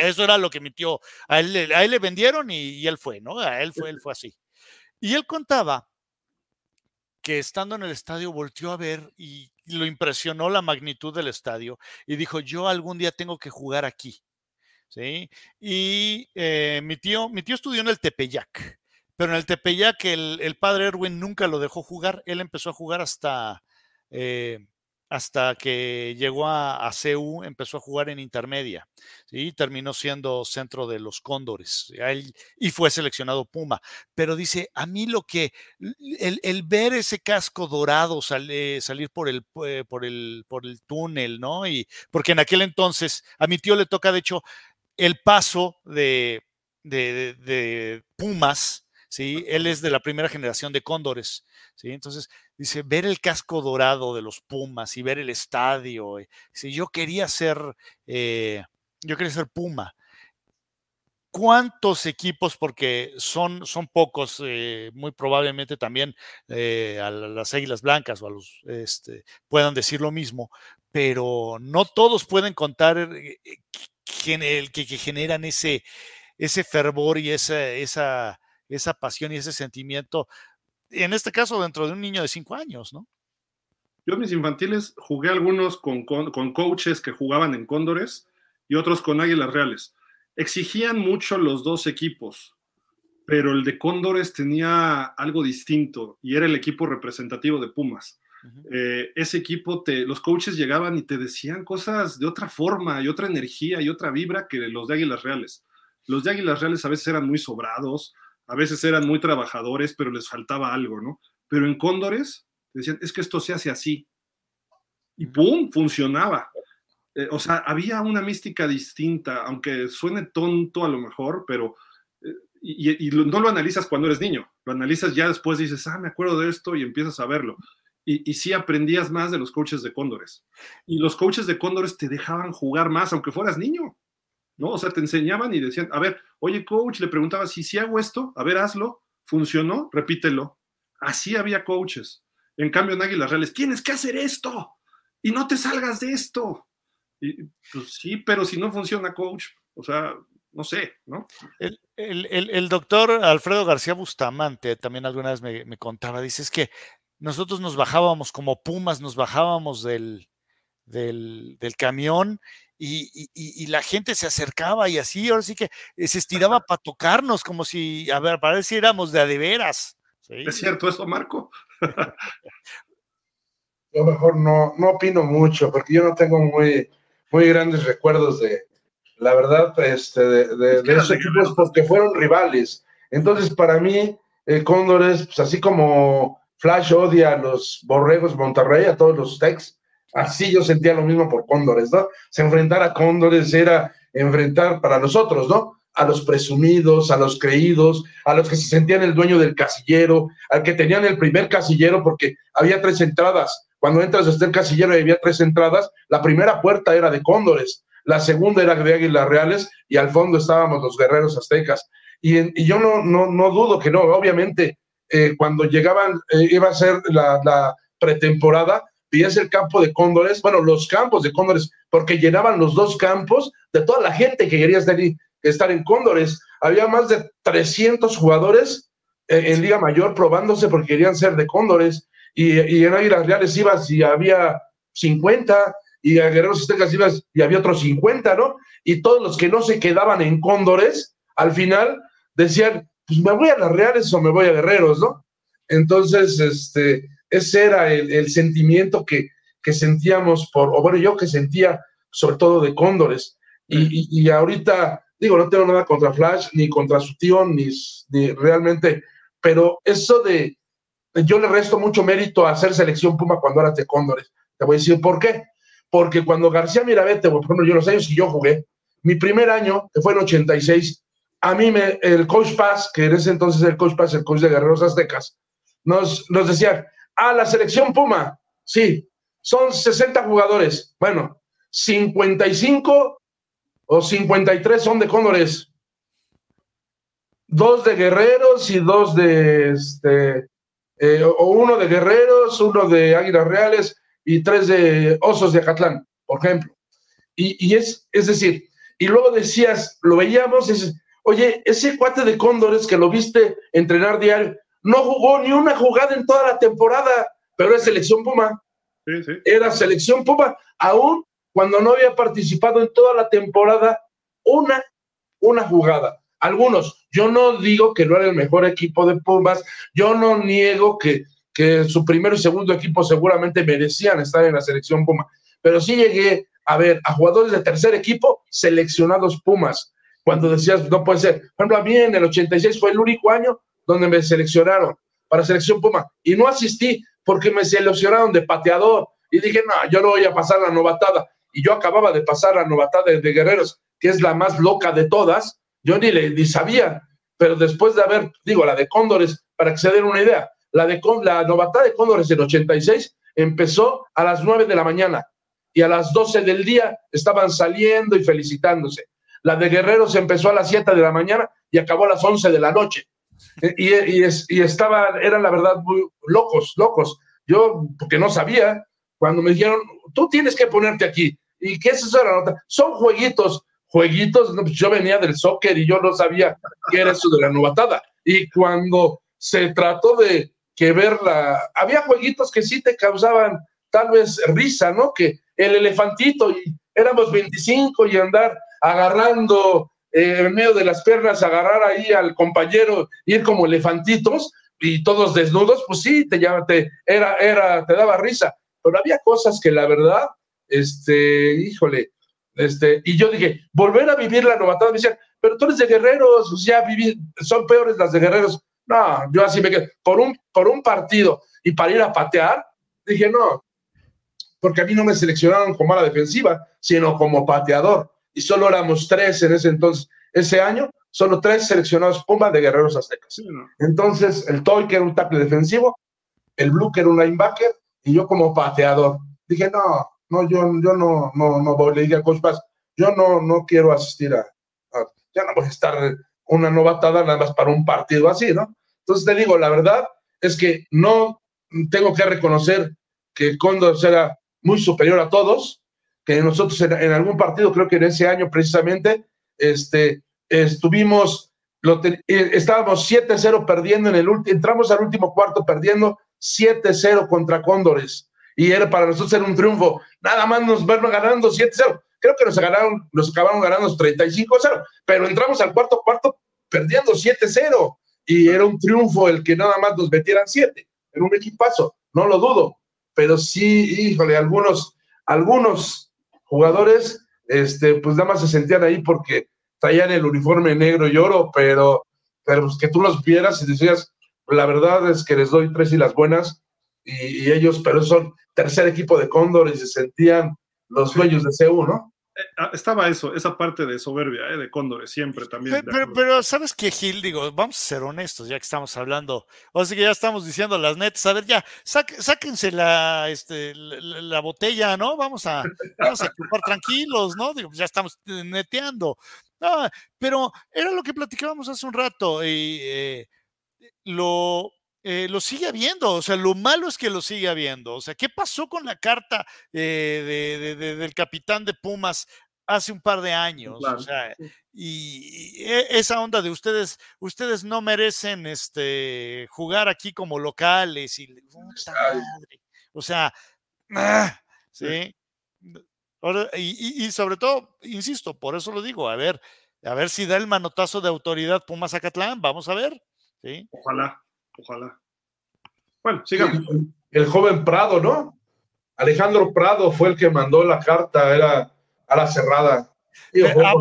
Eso era lo que mi tío, a él, le vendieron y, él fue, ¿no? A él fue, él fue así. Y él contaba que estando en el estadio volteó a ver y lo impresionó la magnitud del estadio y dijo, yo algún día tengo que jugar aquí. ¿Sí? Y eh, mi, tío, mi tío estudió en el Tepeyac. Pero en el Tepeyac el, el, padre Erwin nunca lo dejó jugar. Él empezó a jugar hasta, eh, hasta que llegó a, a CEU, empezó a jugar en intermedia. ¿sí? Terminó siendo centro de los Cóndores y fue seleccionado Puma. Pero dice, a mí lo que, el, ver ese casco dorado salir por el, por, el, por el túnel, ¿no? Y porque en aquel entonces a mi tío le toca, de hecho, el paso de, de Pumas ¿sí? Él es de la primera generación de cóndores, ¿sí? Entonces, dice, ver el casco dorado de los Pumas y ver el estadio, si yo quería ser, eh, yo quería ser Puma. ¿Cuántos equipos, porque son, son pocos, eh, muy probablemente también eh, a las Águilas Blancas o a los, este, puedan decir lo mismo, pero no todos pueden contar que, que, generan ese, ese fervor y esa, esa, esa pasión y ese sentimiento, en este caso dentro de un niño de cinco años, ¿no? Yo mis infantiles jugué algunos con, con, coaches que jugaban en Cóndores y otros con Águilas Reales. Exigían mucho los dos equipos, pero el de Cóndores tenía algo distinto y era el equipo representativo de Pumas. Eh, ese equipo, te, los coaches llegaban y te decían cosas de otra forma y otra energía y otra vibra que los de Águilas Reales. Los de Águilas Reales a veces eran muy sobrados, a veces eran muy trabajadores, pero les faltaba algo, ¿no? Pero en Cóndores decían, es que esto se hace así. Y ¡pum! Funcionaba. Eh, o sea, había una mística distinta, aunque suene tonto a lo mejor, pero... Eh, y, no lo analizas cuando eres niño, lo analizas ya después, dices, ah, me acuerdo de esto y empiezas a verlo. Y, y, sí aprendías más de los coaches de Cóndores. Y los coaches de Cóndores te dejaban jugar más, aunque fueras niño. ¿No? O sea, te enseñaban y decían, a ver, oye, coach, le preguntaba si si hago esto, a ver, hazlo, funcionó, repítelo. Así había coaches. En cambio, en Águilas Reales, tienes que hacer esto y no te salgas de esto. Y, pues sí, pero si no funciona, coach, o sea, no sé, ¿no? El, el, doctor Alfredo García Bustamante también alguna vez me, contaba, dice, es que nosotros nos bajábamos como pumas, nos bajábamos del, del camión y, la gente se acercaba y así, ahora sí que eh, se estiraba para tocarnos, como si, a ver, para ver si éramos de a de veras. ¿Es cierto eso, Marco? yo mejor no, no opino mucho, porque yo no tengo muy, muy grandes recuerdos de, la verdad, este, de, de, esos equipos, porque fueron rivales. Entonces, para mí, el Cóndores, pues así como Flash odia a los Borregos Monterrey, a todos los Tex, Así yo sentía lo mismo por Cóndores, ¿no? Se enfrentar a Cóndores era enfrentar para nosotros, ¿no? a los presumidos, a los creídos, a los que se sentían el dueño del casillero, al que tenían el primer casillero porque había tres entradas. Cuando entras desde el casillero y había tres entradas, la primera puerta era de cóndores, la segunda era de águilas reales y al fondo estábamos los guerreros aztecas. Y, yo no, no, no, dudo que no, obviamente, eh, cuando llegaban, eh, iba a ser la pretemporada, veías el campo de cóndores, bueno, los campos de cóndores, porque llenaban los dos campos de toda la gente que quería estar, estar en cóndores. Había más de 300 jugadores eh, en Liga Mayor probándose porque querían ser de cóndores. Y, y en Águilas Reales ibas y había 50, y a Guerreros Aztecas ibas y había otros 50, ¿no? Y todos los que no se quedaban en cóndores, al final decían, pues me voy a las Reales o me voy a Guerreros, ¿no? Entonces, este, ese era el, sentimiento que, sentíamos por, o bueno, yo que sentía sobre todo de Cóndores. Y, ahorita, digo, no tengo nada contra Flash, ni contra su tío, ni, realmente, pero eso de, yo le resto mucho mérito a hacer selección Puma cuando era de Cóndores. Te voy a decir por qué. Porque cuando García Mirabete, por ejemplo, yo los años que yo jugué, mi primer año, que fue en 86, a mí me, el coach Paz, que en ese entonces el coach Paz, el coach de Guerreros Aztecas, nos, nos decía, a la selección Puma. Sí, son 60 jugadores. Bueno, 55 o 53 son de Cóndores. Dos de guerreros y dos de este, eh, o uno de guerreros, uno de águilas reales y tres de osos de Acatlán, por ejemplo. Y, es, es decir, y luego decías, lo veíamos, es, oye, ese cuate de Cóndores que lo viste entrenar diario, no jugó ni una jugada en toda la temporada, pero era selección Puma. Era selección Puma, aún cuando no había participado en toda la temporada una, una jugada. Algunos, yo no digo que no era el mejor equipo de Pumas, yo no niego que, que su primero y segundo equipo seguramente merecían estar en la selección Puma, pero sí llegué a ver a jugadores de tercer equipo seleccionados Pumas, cuando decías, no puede ser. Por ejemplo, a mí en el 86 fue el único año donde me seleccionaron para selección Puma y no asistí porque me seleccionaron de pateador y dije, no, yo no voy a pasar la novatada. Y yo acababa de pasar la novatada de, Guerreros, que es la más loca de todas, yo ni, le, ni sabía, pero después de haber, digo, la de Cóndores, para que se den una idea, la, de, la novatada de Cóndores en 86 empezó a las 9 de la mañana y a las 12 del día estaban saliendo y felicitándose. La de Guerreros empezó a las 7 de la mañana y acabó a las 11 de la noche. Y, y, y estaba, eran la verdad muy locos, locos. Yo, porque no sabía, cuando me dijeron, tú tienes que ponerte aquí. ¿Y qué es eso de la nota? Son jueguitos, jueguitos. Pues yo venía del soccer y yo no sabía qué era eso de la novatada. Y cuando se trató de que verla, había jueguitos que sí te causaban tal vez risa, ¿no? Que el elefantito y éramos 25 y andar agarrando en medio de las piernas, agarrar ahí al compañero, ir como elefantitos y todos desnudos, pues sí, te, te, era, era, te daba risa. Pero había cosas que la verdad, este, híjole, este, y yo dije, volver a vivir la novatada, me decían, pero tú eres de guerreros, ya viví, son peores las de guerreros. No, yo así me quedé, por un, por un partido y para ir a patear, dije, no, porque a mí no me seleccionaron como a la defensiva, sino como pateador y solo éramos tres en ese entonces. Ese año, solo tres seleccionados Puma de Guerreros Aztecas. Entonces, el Toy, que era un tackle defensivo, el Blue, que era un linebacker, y yo como pateador. Dije, no, no, yo, yo no, no, no voy. Le dije a Coach Paz, yo no, no quiero asistir a, ya no voy a estar una novatada nada más para un partido así, ¿no? Entonces te digo, la verdad es que no tengo que reconocer que Condor era muy superior a todos, que nosotros en, algún partido, creo que en ese año precisamente, este, estuvimos, lo eh, estábamos 7-0 perdiendo en el último, entramos al último cuarto perdiendo 7-0 contra Cóndores. Y era para nosotros era un triunfo. Nada más nos van ganando 7-0. Creo que nos ganaron, nos acabaron ganando 35-0, pero entramos al cuarto cuarto perdiendo 7-0. Y era un triunfo el que nada más nos metieran 7. Era un equipazo, no lo dudo. Pero sí, híjole, algunos, algunos jugadores, este, pues nada más se sentían ahí porque traían el uniforme negro y oro, pero, pero pues que tú los vieras y decías, la verdad es que les doy tres y las buenas, y, ellos, pero son tercer equipo de Cóndor y se sentían los dueños de CU, ¿no? Ah, estaba eso, esa parte de soberbia, ¿eh? de Cóndores, siempre también. Pero, ¿sabes qué, Gil? Digo, vamos a ser honestos, ya que estamos hablando, o sea que ya estamos diciendo las netas, a ver, ya, sáquense la, este, la, botella, ¿no? Vamos a, vamos a ocupar tranquilos, ¿no? Digo, ya estamos neteando. Ah, pero era lo que platicábamos hace un rato, y eh, lo, eh, lo sigue habiendo, o sea, lo malo es que lo sigue habiendo. O sea, ¿qué pasó con la carta eh, del capitán de Pumas hace un par de años? o sea, y, e, esa onda de ustedes, ustedes no merecen este, jugar aquí como locales y, o sea, ¡ah! sí. Y, y, sobre todo, insisto, por eso lo digo, a ver, a ver si da el manotazo de autoridad Pumas Acatlán, vamos a ver. ¿sí? Ojalá. Ojalá. Bueno, sigamos. El, joven Prado, ¿no? Alejandro Prado fue el que mandó la carta, era a la cerrada. Y todas,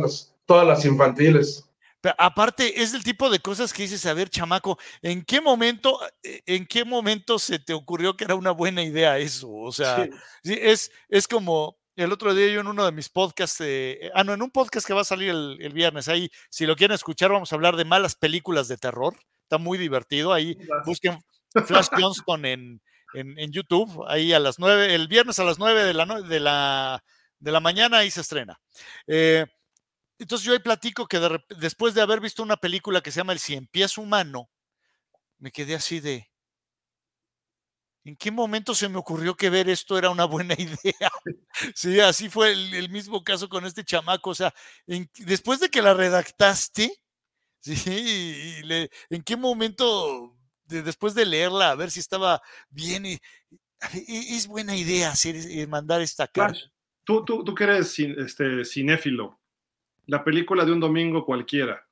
las, todas las infantiles. Pero aparte, es el tipo de cosas que dices, a ver, chamaco, ¿en qué momento, eh, en qué momento se te ocurrió que era una buena idea eso? O sea, es, es como el otro día yo en uno de mis podcasts, eh, ah, no, en un podcast que va a salir el, el, viernes, ahí, si lo quieren escuchar, vamos a hablar de malas películas de terror está muy divertido. Ahí busquen Flash Johnston en, en, YouTube, ahí a las nueve, el viernes a las nueve de la, de la, de la mañana ahí se estrena. Eh, entonces yo ahí platico que después de haber visto una película que se llama El Cien Pies Humano, me quedé así de, ¿en qué momento se me ocurrió que ver esto era una buena idea? Sí, así fue el, mismo caso con este chamaco. O sea, después de que la redactaste, Sí, ¿en qué momento, después de leerla, a ver si estaba bien? Y, es buena idea hacer, eh, mandar esta carta. Tú, tú, tú que eres este, cinéfilo, la película de un domingo cualquiera.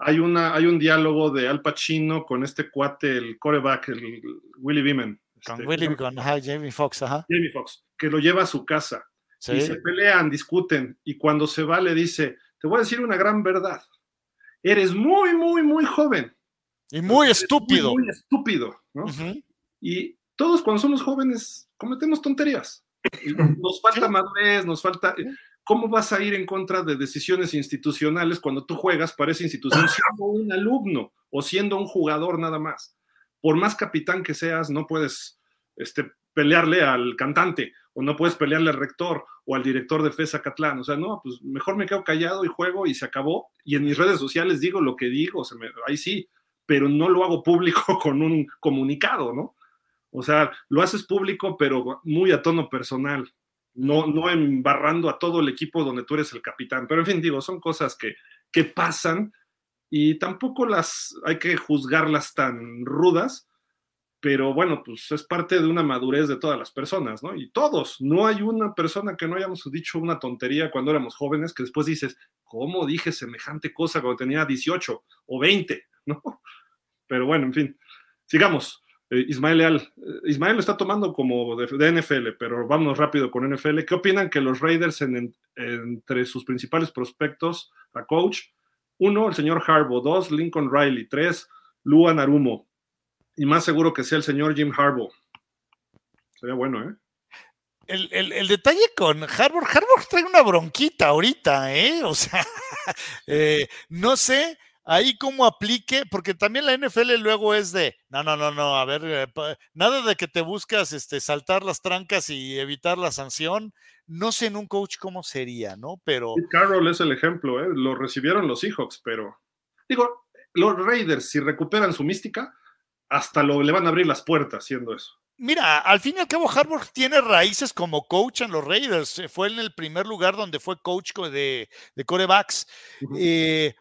hay, una, hay un diálogo de Al Pacino con este cuate, el coreback, el Willy Beeman. Con este, Willy, con Jamie Foxx, ajá. Jamie Foxx, que lo lleva a su casa. Y se pelean, discuten, y cuando se va le dice, te voy a decir una gran verdad eres muy, muy, muy joven. Y muy estúpido. Muy, estúpido, ¿no? Y todos cuando somos jóvenes cometemos tonterías. Nos falta madurez, nos falta... ¿Cómo vas a ir en contra de decisiones institucionales cuando tú juegas para esa institución siendo un alumno o siendo un jugador nada más? Por más capitán que seas, no puedes este, pelearle al cantante o no puedes pelearle al rector o al director de FESA Catlán. O sea, no, pues mejor me quedo callado y juego y se acabó. Y en mis redes sociales digo lo que digo, se me, ahí sí, pero no lo hago público con un comunicado, ¿no? O sea, lo haces público, pero muy a tono personal, no, no embarrando a todo el equipo donde tú eres el capitán. Pero en fin, digo, son cosas que, que pasan y tampoco las hay que juzgarlas tan rudas, pero bueno, pues es parte de una madurez de todas las personas, ¿no? Y todos, no hay una persona que no hayamos dicho una tontería cuando éramos jóvenes que después dices, ¿cómo dije semejante cosa cuando tenía 18 o 20, ¿no? Pero bueno, en fin, sigamos. Eh, Ismael Leal, eh, Ismael lo está tomando como de, NFL, pero vámonos rápido con NFL. ¿Qué opinan que los Raiders entre sus principales prospectos a coach? Uno, el señor Harbaugh. Dos, Lincoln Riley. Tres, Lua Narumo y más seguro que sea el señor Jim Harbaugh. Sería bueno, ¿eh? El, detalle con Harbaugh, Harbaugh trae una bronquita ahorita, ¿eh? O sea, eh, no sé ahí cómo aplique, porque también la NFL luego es de, no, no, no, no, a ver, eh, nada de que te buscas este, saltar las trancas y evitar la sanción. No sé en un coach cómo sería, ¿no? Pero. Carroll es el ejemplo, ¿eh? Lo recibieron los Seahawks, pero. Digo, los Raiders, si recuperan su mística, hasta lo, le van a abrir las puertas haciendo eso. Mira, al fin y al cabo, Harbaugh tiene raíces como coach en los Raiders. Fue en el primer lugar donde fue coach de, de corebacks. Eh,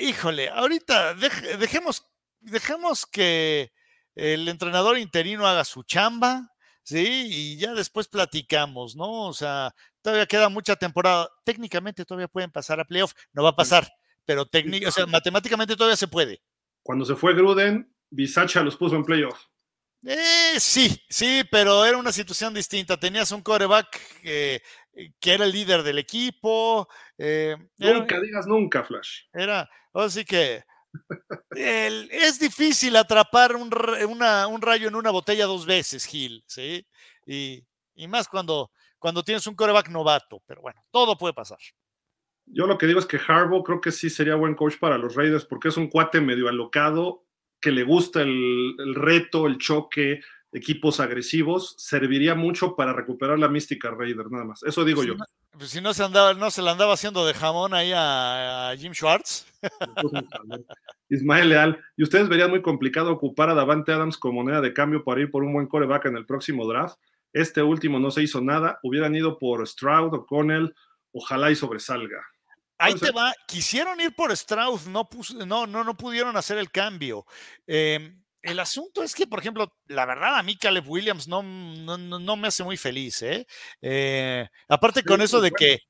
híjole, ahorita dejemos, dejemos que el entrenador interino haga su chamba, ¿sí? Y ya después platicamos, ¿no? O sea, todavía queda mucha temporada. Técnicamente todavía pueden pasar a playoff. No va a pasar, pero o sea, matemáticamente todavía se puede. Cuando se fue Gruden, Bisacha los puso en playoff. Eh, sí, sí, pero era una situación distinta. Tenías un coreback que era el líder del equipo. Eh, nunca digas nunca, Flash. Era, así que es difícil atrapar un, rayo en una botella dos veces, Gil, ¿sí? Y, más cuando, cuando tienes un coreback novato, pero bueno, todo puede pasar. Yo lo que digo es que Harbaugh creo que sí sería buen coach para los Raiders porque es un cuate medio alocado que le gusta el, el reto, el choque, equipos agresivos, serviría mucho para recuperar la mística Raider, nada más. Eso digo Si yo. no, pues si no se, andaba, no se la andaba haciendo de jamón ahí a, a Jim Schwartz. Ismael Leal, ¿y ustedes verían muy complicado ocupar a Davante Adams como moneda de cambio para ir por un buen coreback en el próximo draft? Este último no se hizo nada, hubieran ido por Stroud o Connell, ojalá y sobresalga. Ahí te va. Quisieron ir por Strauss, no, no, no, no pudieron hacer el cambio. Eh, el asunto es que, por ejemplo, la verdad, a mí Caleb Williams no, no, no- me hace muy feliz. ¿eh? Eh, aparte con Sí, eso de bueno. que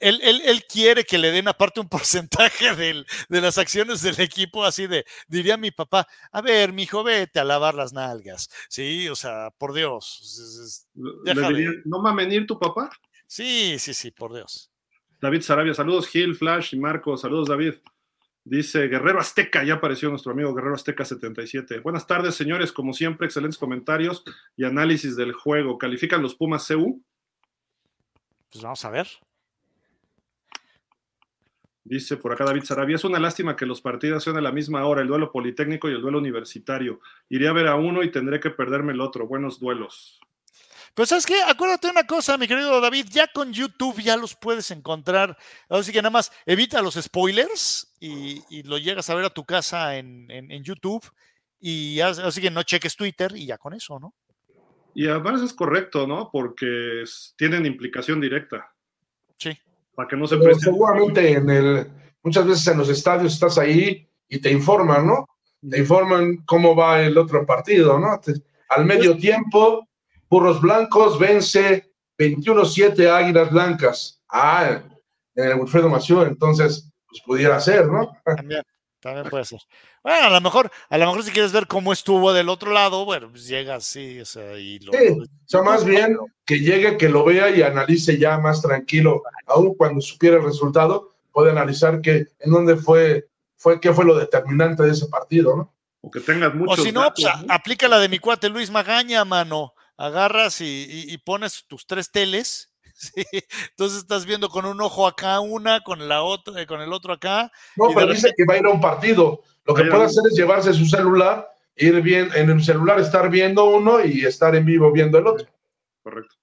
él, él- él quiere que le den aparte un porcentaje del- de las acciones del equipo, así de, diría mi papá, a ver, mijo, vete a lavar las nalgas. Sí, o sea, por Dios. de- ¿No va a venir tu papá? Sí, sí, sí, por Dios. David Sarabia, saludos Gil, Flash y Marco, saludos David. Dice Guerrero Azteca, ya apareció nuestro amigo Guerrero Azteca 77. Buenas tardes, señores, como siempre, excelentes comentarios y análisis del juego. ¿Califican los Pumas CU? Pues vamos a ver. Dice por acá David Sarabia, es una lástima que los partidos sean a la misma hora, el duelo politécnico y el duelo universitario. Iré a ver a uno y tendré que perderme el otro. Buenos duelos. Pero ¿sabes qué? Acuérdate una cosa, mi querido David, ya con YouTube ya los puedes encontrar. Así que nada más evita los spoilers y, y lo llegas a ver a tu casa en, en- en YouTube. Y así que no cheques Twitter y ya con eso, ¿no? Y además es correcto, ¿no? Porque tienen implicación directa. Sí. Para que no se Pero seguramente en el, muchas veces en los estadios estás ahí y te informan, ¿no? Te informan cómo va el otro partido, ¿no? Te- al medio tiempo, Burros Blancos vence 21-7 Águilas Blancas. Ah, en el Wilfredo Mació, entonces, pues pudiera ser, ¿no? También, también puede ser. Bueno, a lo mejor, a lo mejor si quieres ver cómo estuvo del otro lado, bueno, pues llegas, sí, o sea, y lo. Sí, o sea, más bien que llegue, que lo vea y analice ya más tranquilo, aún cuando supiera el resultado, puede analizar que en dónde fue, fue, qué fue lo determinante de ese partido, ¿no? O que tengas O muchos. si no, datos, pues, aplica la de mi cuate Luis Magaña, mano. Agarras y, y- y pones tus tres teles. ¿sí? Entonces estás viendo con un ojo acá una, con la otra, con el otro acá. No, pero dice que va a ir a un partido. Lo que puede hacer es llevarse su celular, ir bien, en el celular estar viendo uno y estar en vivo viendo el otro. Correcto.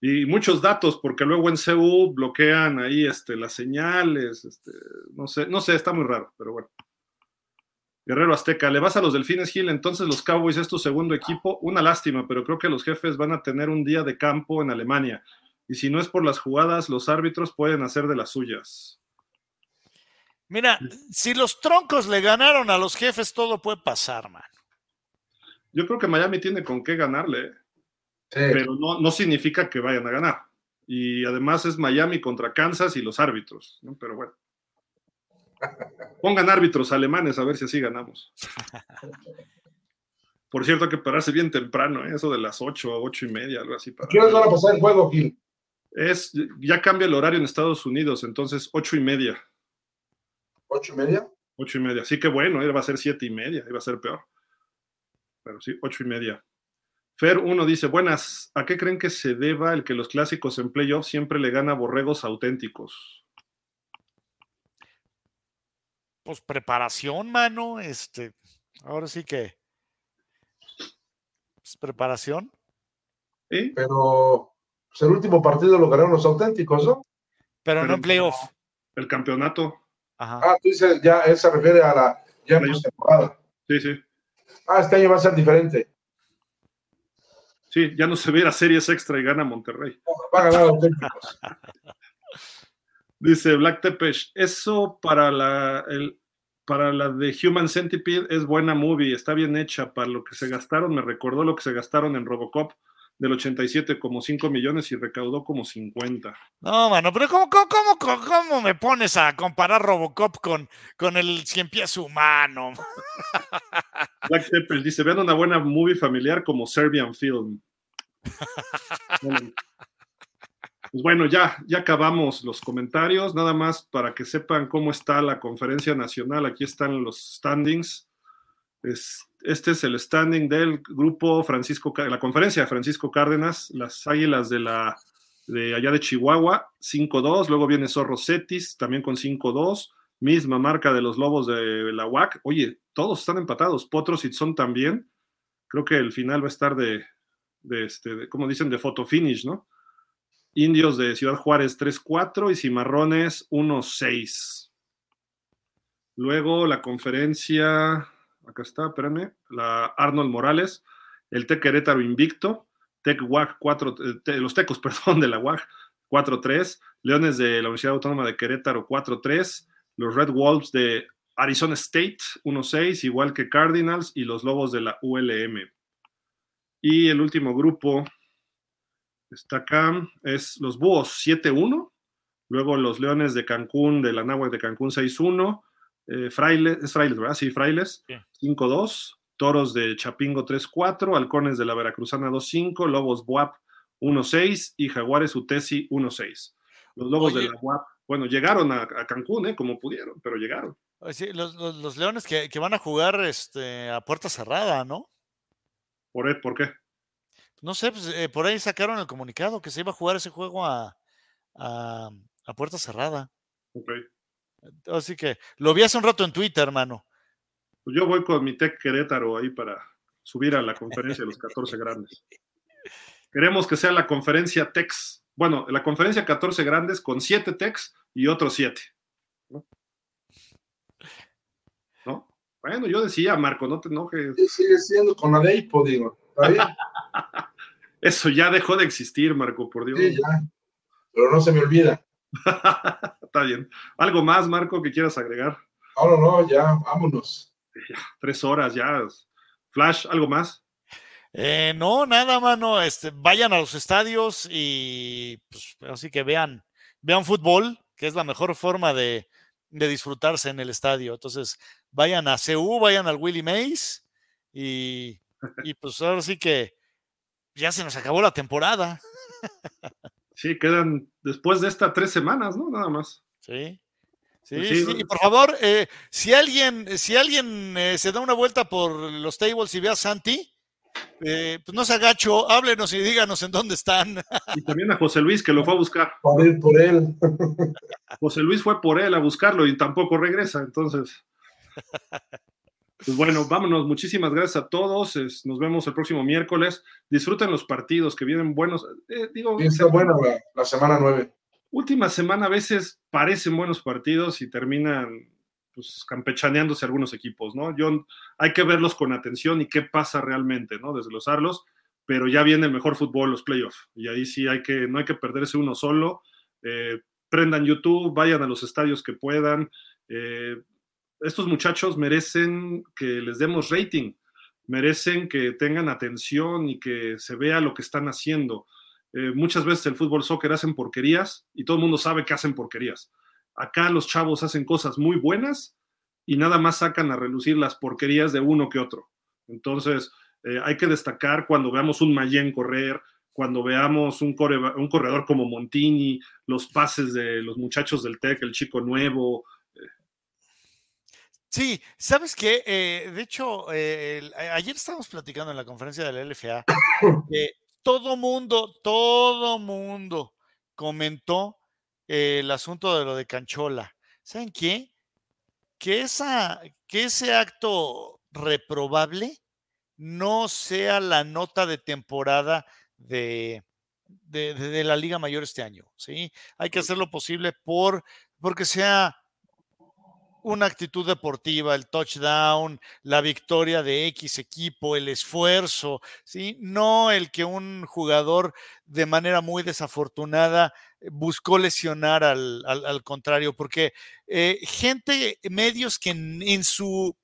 Y muchos datos, porque luego en CU bloquean ahí este, las señales, este, no sé, no sé, está muy raro, pero bueno. Guerrero Azteca, ¿le vas a los Delfines Gil? Entonces los Cowboys es tu segundo equipo. Una lástima, pero creo que los jefes van a tener un día de campo en Alemania. Y si no es por las jugadas, los árbitros pueden hacer de las suyas. Mira, si los troncos le ganaron a los jefes, todo puede pasar, man. Yo creo que Miami tiene con qué ganarle, ¿eh? Sí. pero no, no significa que vayan a ganar. Y además es Miami contra Kansas y los árbitros, ¿no? Pero bueno. Pongan árbitros alemanes a ver si así ganamos. Por cierto, hay que pararse bien temprano, ¿eh? eso de las 8 a 8 y media, algo así. Para ¿Qué horas van a pasar el juego, Gil? es, ya cambia el horario en Estados Unidos, entonces 8 y media. ¿Ocho y media? 8 y media. Así que bueno, ¿eh? va a ser 7 y media, iba a ser peor. Pero sí, 8 y media. Fer 1 dice, buenas, ¿a qué creen que se deba el que los clásicos en playoffs siempre le gana borregos auténticos? Pues preparación, mano. Este, ahora sí que. pues, preparación. ¿Eh? Pero pues, el último partido lo ganaron los auténticos, ¿no? Pero, Pero no en playoff. El campeonato. Ajá. Ah, tú dices, ya él se refiere a la ya en Playoff. postemporada. Sí, sí. Ah, este año va a ser diferente. Sí, ya no se ve la series extra y gana Monterrey. Va a ganar auténticos. Dice Black Tepesh, eso para la, el, para la de Human Centipede es buena movie, está bien hecha. Para lo que se gastaron, me recordó lo que se gastaron en Robocop del 87 como 5 millones y recaudó como 50. No, mano, pero ¿cómo, cómo, cómo, cómo- me pones a comparar Robocop con, con el cien pies humano? Black Tepesh dice, vean una buena movie familiar como Serbian Film. Bueno, Pues bueno, ya, ya acabamos los comentarios, nada más para que sepan cómo está la conferencia nacional. Aquí están los standings. Es- este es el standing del grupo Francisco, la conferencia de Francisco Cárdenas, las Águilas de la de allá de Chihuahua, 5-2. Luego viene Zorro Cetis, también con 5-2. Misma marca de los Lobos de la UAC. Oye, todos están empatados. Potros y son también. Creo que el final va a estar de, de este, como dicen, de photo finish, ¿no? Indios de Ciudad Juárez 3-4 y Cimarrones 1-6. Luego la conferencia, acá está, espérenme, la Arnold Morales, el Tec Querétaro invicto, Tec WAG 4, eh, los Tecos, perdón, de la WAG 4-3, Leones de la Universidad Autónoma de Querétaro 4-3, los Red Wolves de Arizona State 1-6, igual que Cardinals y los Lobos de la ULM. Y el último grupo está acá, es los Búhos 7-1, luego los Leones de Cancún, de la Náhuac de Cancún 6-1, eh, Frailes, es Frailes, ¿verdad? Sí, Frailes 5-2, Toros de Chapingo 3-4, Halcones de la Veracruzana 2-5, Lobos Buap 1-6 y Jaguares Utesi 1-6. Los Lobos de la Buap, bueno, llegaron a, Cancún, ¿eh? Como pudieron, pero llegaron. Sí, los, Leones que, van a jugar este, a puerta cerrada, ¿no? ¿Por, ¿Por qué? No sé, pues, eh, por ahí sacaron el comunicado que se iba a jugar ese juego a, a, puerta cerrada. Ok. Así que lo vi hace un rato en Twitter, hermano. Pues yo voy con mi Tech Querétaro ahí para subir a la conferencia de los 14 grandes. Queremos que sea la conferencia TEX. Bueno, la conferencia 14 grandes con 7 TEX y otros 7. Bueno, yo decía, Marco, no te enojes. Sí, sigue siendo con la Deipo, digo. Eso ya dejó de existir, Marco, por Dios. Sí, ya. Pero no se me olvida. Está bien. ¿Algo más, Marco, que quieras agregar? No, no, no, ya, vámonos. tres horas ya. Flash, ¿algo más? Eh, no, nada, mano. Este, vayan a los estadios y pues, así que vean, vean fútbol, que es la mejor forma de, de disfrutarse en el estadio. Entonces, vayan a CU, vayan al Willie Mays y, y pues ahora sí que ya se nos acabó la temporada. Sí, quedan después de estas tres semanas, ¿no? Nada más. Sí. Sí, pues sí, y por favor, eh, si alguien, si alguien eh, se da una vuelta por los tables y ve a Santi, eh, pues no se agacho, háblenos y díganos en dónde están. Y también a José Luis, que lo fue a buscar. Por él, por él. José Luis fue por él a buscarlo y tampoco regresa, entonces. Pues bueno, vámonos. Muchísimas gracias a todos. nos vemos el próximo miércoles. Disfruten los partidos que vienen buenos. Eh, digo, está buena la, semana nueve. Última semana a veces parecen buenos partidos y terminan pues, campechaneándose algunos equipos, ¿no? Yo, hay que verlos con atención y qué pasa realmente, ¿no? Desglosarlos, pero ya viene el mejor fútbol, los playoffs, y ahí sí hay que, no hay que perderse uno solo. Eh, prendan YouTube, vayan a los estadios que puedan. Eh, estos muchachos merecen que les demos rating, merecen que tengan atención y que se vea lo que están haciendo. Eh, muchas veces el fútbol soccer hacen porquerías y todo el mundo sabe que hacen porquerías. Acá los chavos hacen cosas muy buenas y nada más sacan a relucir las porquerías de uno que otro. Entonces, eh, hay que destacar cuando veamos un Mayen correr, cuando veamos un, un, corredor como Montini, los pases de los muchachos del TEC, el chico nuevo. Sí, ¿sabes qué? Eh, de hecho, eh, ayer estábamos platicando en la conferencia de la LFA que todo mundo, todo mundo comentó el asunto de lo de Canchola. ¿Saben qué? Que, esa, que ese acto reprobable no sea la nota de temporada de, de, la Liga Mayor este año. ¿sí? Hay que hacer lo posible por porque sea una actitud deportiva, el touchdown, la victoria de X equipo, el esfuerzo, ¿sí? No el que un jugador de manera muy desafortunada buscó lesionar al, contrario, porque eh, gente, medios que en, su,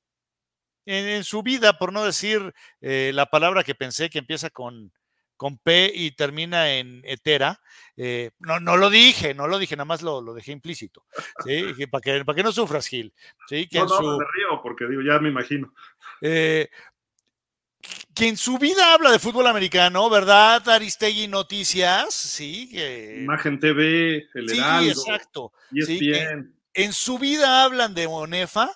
en, su vida, por no decir eh, la palabra que pensé que empieza con, con P y termina en etera. Eh, no, no lo dije, no lo dije, nada más lo, lo dejé implícito. ¿sí? Para, que, para que no sufras, Gil. ¿sí? Que no, no, me río porque digo, ya me imagino. Eh, que en su vida habla de fútbol americano, ¿verdad? Aristegui Noticias, sí. Que... Imagen TV, El Heraldo. Sí, exacto. ¿sí? En, en su vida hablan de Monefa,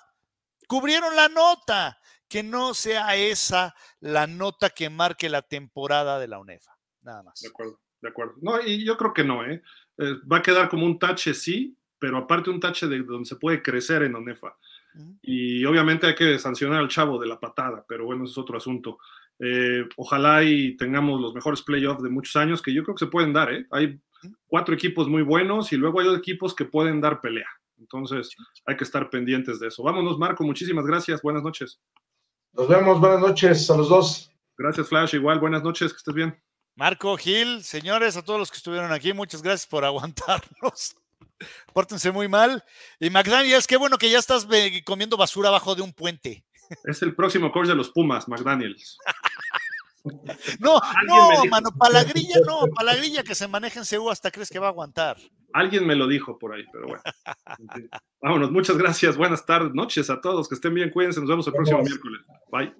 cubrieron la nota que no sea esa la nota que marque la temporada de la UNEFA. Nada más. De acuerdo, de acuerdo. No, y yo creo que no, ¿eh? ¿eh? va a quedar como un tache, sí, pero aparte un tache de donde se puede crecer en ONEFA. Y obviamente hay que sancionar al chavo de la patada, pero bueno, es otro asunto. Eh, ojalá y tengamos los mejores playoffs de muchos años, que yo creo que se pueden dar. ¿eh? Hay cuatro equipos muy buenos y luego hay dos equipos que pueden dar pelea. Entonces hay que estar pendientes de eso. Vámonos, Marco, muchísimas gracias. Buenas noches. Nos vemos, buenas noches a los dos. Gracias, Flash. Igual, buenas noches, que estés bien. Marco, Gil, señores, a todos los que estuvieron aquí, muchas gracias por aguantarnos. Pórtense muy mal. Y McDaniels, qué bueno que ya estás comiendo basura abajo de un puente. Es el próximo coach de los Pumas, McDaniels. no, no, mano, palagrilla no, palagrilla que se maneje en CEU hasta crees que va a aguantar. Alguien me lo dijo por ahí, pero bueno. Vámonos, muchas gracias, buenas tardes, noches a todos, que estén bien, cuídense, nos vemos el próximo miércoles. Bye.